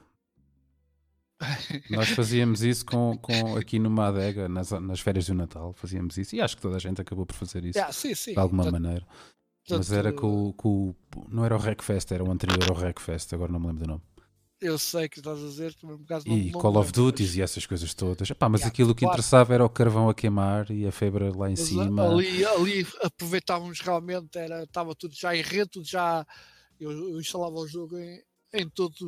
Speaker 1: Nós fazíamos isso com, com aqui numa adega, nas, nas férias do Natal, fazíamos isso, e acho que toda a gente acabou por fazer isso
Speaker 2: yeah, sim, sim.
Speaker 1: de alguma maneira. Mas era com, com, Não era o Recfest, era o anterior ao Recfest, agora não me lembro do nome.
Speaker 2: Eu sei que estás a dizer, no caso não
Speaker 1: E
Speaker 2: não
Speaker 1: Call of Duties
Speaker 2: mas-
Speaker 1: e essas coisas todas. Epá, mas
Speaker 2: Yeah,
Speaker 1: aquilo que
Speaker 2: claro.
Speaker 1: interessava era o carvão a queimar e a febre lá em
Speaker 2: Mas
Speaker 1: cima.
Speaker 2: ali, ali aproveitávamos realmente, era, estava tudo já em rede, tudo já. Eu, eu instalava o jogo em, em todos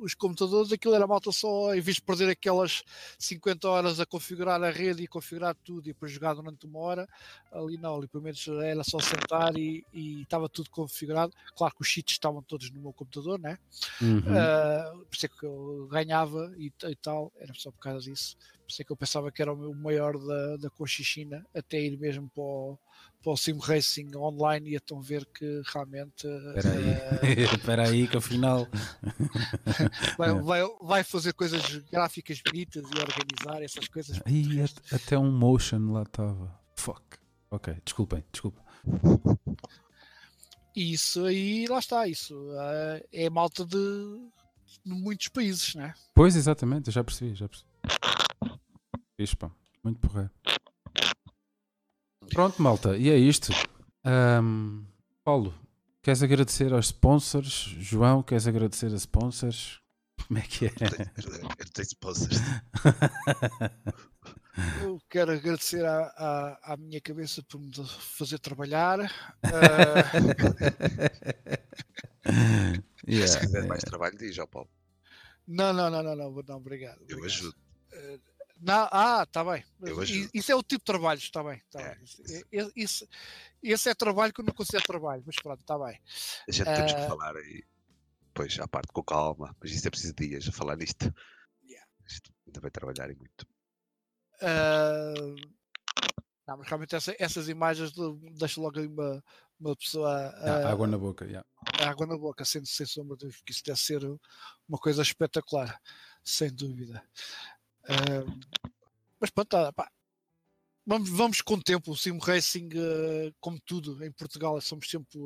Speaker 2: os, computadores, aquilo era malta só, em vez de perder aquelas 50 horas a configurar a rede e configurar tudo e depois jogar durante uma hora, ali não, ali pelo menos era só sentar e, e estava tudo configurado. Claro que os cheats estavam todos no meu computador, né?
Speaker 1: Uhum.
Speaker 2: Ah, por isso é que eu ganhava e, e tal, era só por causa disso. Por isso é que eu pensava que era o meu maior da, da Cochichina, até ir mesmo para o, para o Sim Racing online e então ver que realmente
Speaker 1: Espera aí. Espera aí que afinal.
Speaker 2: vai, vai, vai fazer coisas gráficas bonitas e organizar essas coisas.
Speaker 1: At- até um motion lá estava. Fuck. Ok, desculpem, desculpa.
Speaker 2: E isso aí, lá está, isso ah, é malta de, de muitos países, né?
Speaker 1: Pois, exatamente, eu já percebi, já percebi. Fixe, pá. Muito porreiro. Pronto, malta, e é isto. Ahm, Paulo, queres agradecer aos sponsors? João, queres agradecer a sponsors? Como é que é?
Speaker 3: Eu tenho- eu tenho sponsors.
Speaker 2: Eu quero agradecer à, à, à minha cabeça por me fazer trabalhar. Ah,
Speaker 1: Yeah,
Speaker 3: Se quiser
Speaker 1: yeah.
Speaker 3: mais trabalho, diz ao Paulo.
Speaker 2: Não, não, não, não, não, não obrigado.
Speaker 3: Eu
Speaker 2: obrigado.
Speaker 3: ajudo.
Speaker 2: Não, ah, está bem. I- Isso é o tipo de trabalho, está bem. Tá
Speaker 3: É,
Speaker 2: bem. Isso- esse é trabalho que eu não considero trabalho, mas pronto, está bem.
Speaker 3: A gente temos que
Speaker 2: Ah.
Speaker 3: falar aí. Pois, à parte com calma. Mas isso é preciso de dias a falar nisto.
Speaker 2: Yeah.
Speaker 3: Isto ainda vai trabalhar e muito.
Speaker 2: Ah, não, mas realmente essa- essas imagens de- deixam logo aí uma, uma pessoa
Speaker 1: Yeah,
Speaker 2: ah,
Speaker 1: água na boca, yeah.
Speaker 2: água na boca, sem, sem sombra de dúvida, porque isso deve ser uma coisa espetacular, sem dúvida. Ah, mas pronto, tá, pá, vamos, vamos com o tempo. O Sim Racing, ah, como tudo, em Portugal, somos sempre,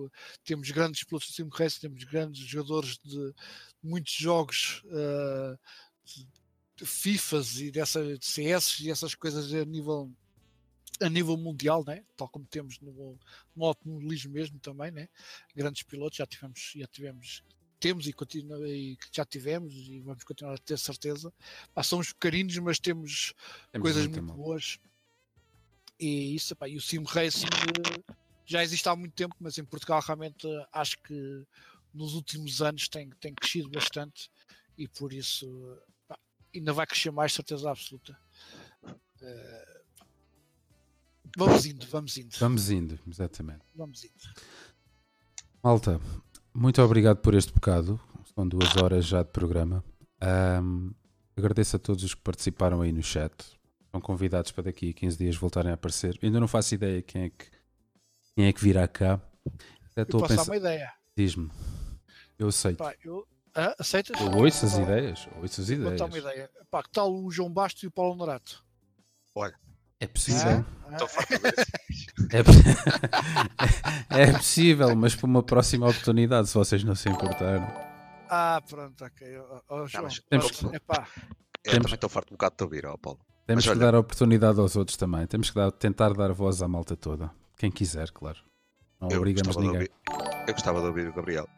Speaker 2: temos grandes pilotos de Sim Racing, temos grandes jogadores de muitos jogos. de- de FIFAs e dessa, de CS e essas coisas a nível a nível mundial, né? tal como temos no, no automobilismo mesmo também, né? grandes pilotos, já tivemos, já tivemos, temos e, continua, e que já tivemos e vamos continuar a ter certeza. Pá, somos pequeninos, mas temos
Speaker 1: Temos
Speaker 2: coisas muito boas. E isso, pá, e o Sim Racing eh, já existe há muito tempo, mas em Portugal realmente eh, acho que nos últimos anos tem, tem crescido bastante e por isso pá, ainda vai crescer mais, certeza absoluta. Eh, vamos indo, vamos indo,
Speaker 1: Vamos indo, exatamente.
Speaker 2: vamos indo.
Speaker 1: Malta, muito obrigado por este bocado. São duas horas já de programa. Ahm, agradeço a todos os que participaram aí no chat. São convidados para daqui a 15 dias voltarem a aparecer. Ainda não faço ideia quem é que, quem é que virá cá. Até estou a pensar.
Speaker 2: uma ideia.
Speaker 1: Diz-me. Eu aceito.
Speaker 2: Pá, eu, ah, aceitas?
Speaker 1: Eu ouço as ideias. Ouço as
Speaker 2: Vou
Speaker 1: ideias.
Speaker 2: uma ideia. Pá, que tal o João Bastos e o Paulo Norato?
Speaker 1: É possível.
Speaker 2: Ah, ah,
Speaker 1: É, é possível, mas para uma próxima oportunidade, se vocês não se importarem.
Speaker 2: Ah, pronto, ok. Ó, João,
Speaker 3: mas
Speaker 1: temos
Speaker 2: gosto- epá,
Speaker 3: Eu
Speaker 1: Temos-
Speaker 3: também estou farto um bocado de ouvir, ó Paulo.
Speaker 1: Temos
Speaker 3: Mas
Speaker 1: que
Speaker 3: olha-
Speaker 1: dar oportunidade aos outros também. Temos que dar- tentar dar voz à malta toda. Quem quiser, claro. Não
Speaker 3: Eu
Speaker 1: obrigamos ninguém.
Speaker 3: ouvir, eu gostava de ouvir o Gabriel.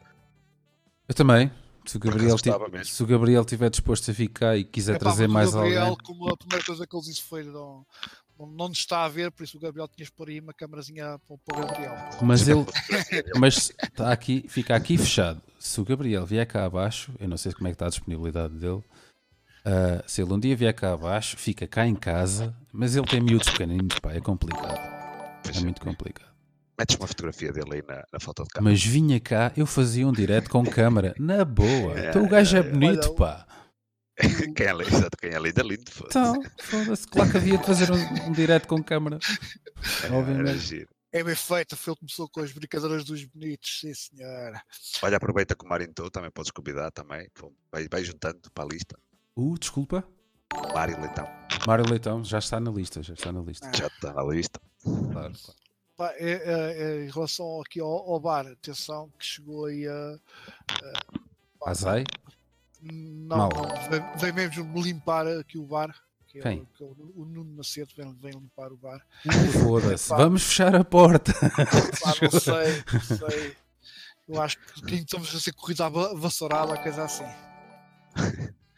Speaker 1: Eu também. Se o, Gabriel
Speaker 3: mesmo.
Speaker 1: se o Gabriel estiver disposto a ficar e quiser
Speaker 2: epá,
Speaker 1: trazer mais
Speaker 2: Gabriel,
Speaker 1: alguém.
Speaker 2: como a primeira coisa que ele disse foi não, não, não nos está a ver, por isso o Gabriel tinhas pôr aí uma câmarazinha para, para o Gabriel.
Speaker 1: Mas ele. Mas está aqui, fica aqui fechado. Se o Gabriel vier cá abaixo, eu não sei como é que está a disponibilidade dele. ah, se ele um dia vier cá abaixo, fica cá em casa, mas ele tem miúdos pequeninos, pá, é complicado.
Speaker 3: Pois
Speaker 1: É
Speaker 3: é.
Speaker 1: muito complicado.
Speaker 3: Metes uma fotografia dele aí na, na foto de cá.
Speaker 1: Mas vinha cá, eu fazia um direto com câmara, na boa. Então o gajo é bonito,
Speaker 2: Olha,
Speaker 1: pá.
Speaker 3: quem é exato, quem é lindo é lindo. foda-se.
Speaker 1: Então, foda-se, claro que havia de fazer um, um direto com câmara.
Speaker 3: Era
Speaker 1: obviamente.
Speaker 3: giro.
Speaker 2: É bem feito, foi ele que começou com as brincadeiras dos bonitos, sim senhora.
Speaker 3: Olha, aproveita que o Mário entrou, também podes convidar também. Vai, vai juntando para a lista.
Speaker 1: Uh, desculpa.
Speaker 3: Mário Leitão,
Speaker 1: Mário Leitão já está na lista, já está na lista.
Speaker 2: Ah.
Speaker 3: já está na lista.
Speaker 1: Claro, claro.
Speaker 2: Pá, é- é- é em relação aqui ao, ao bar, atenção que chegou aí a. a-
Speaker 1: Azai?
Speaker 2: Não,
Speaker 1: Mal.
Speaker 2: não, vem, vem mesmo me limpar aqui o bar. Que é,
Speaker 1: Quem?
Speaker 2: o, que é o, o Nuno Macedo vem, vem limpar o bar.
Speaker 1: Foda-se, vamos fechar a porta.
Speaker 2: Pá, não sei, não sei. Eu acho que estamos a ser corridos à va- vassourada, coisa assim.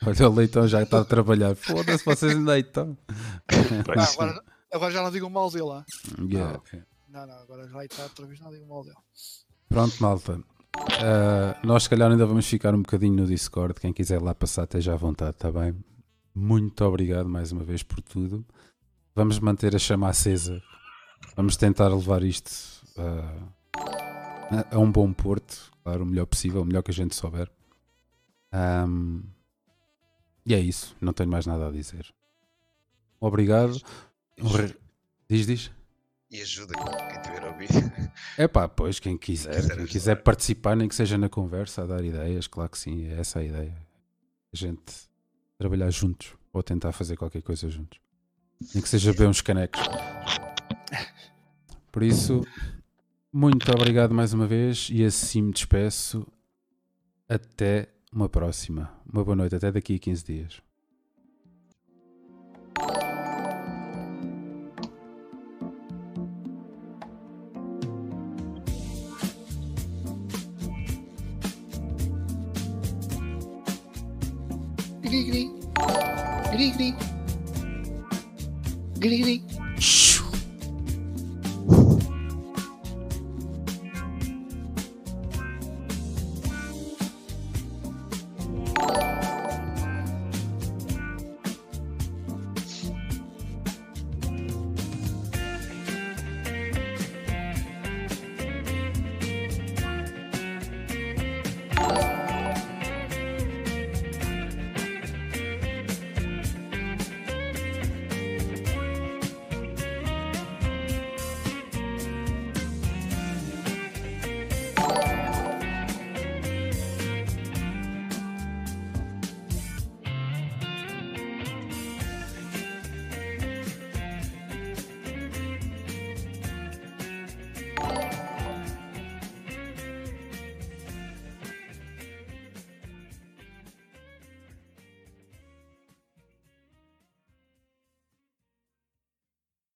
Speaker 1: Olha, o leitão já está a trabalhar. Foda-se, vocês ainda estão.
Speaker 2: Ah, agora, agora já não digo mal dele. ah.
Speaker 1: Yeah.
Speaker 2: Não, não, agora já está outra vez, não digo mal dele.
Speaker 1: Pronto, malta. Ah, nós, se calhar, ainda vamos ficar um bocadinho no Discord. Quem quiser lá passar, esteja à vontade, está bem? Muito obrigado mais uma vez por tudo. Vamos manter a chama acesa. Vamos tentar levar isto ah, a, um bom porto. Claro, o melhor possível, o melhor que a gente souber. Ahm, e é isso. Não tenho mais nada a dizer. Obrigado. Um Diz, diz.
Speaker 3: E ajuda quem tiver a ouvir.
Speaker 1: É pá, pois, quem quiser,
Speaker 3: Quiser
Speaker 1: quem quiser participar, nem que seja na conversa, a dar ideias, claro que sim, é essa a ideia. A gente trabalhar juntos ou tentar fazer qualquer coisa juntos. Nem que seja beber uns canecos. Por isso, muito obrigado mais uma vez e assim me despeço. Até uma próxima. Uma boa noite, até daqui a 15 dias.
Speaker 2: Giddy, giddy. Giddy, giddy.
Speaker 1: Giddy.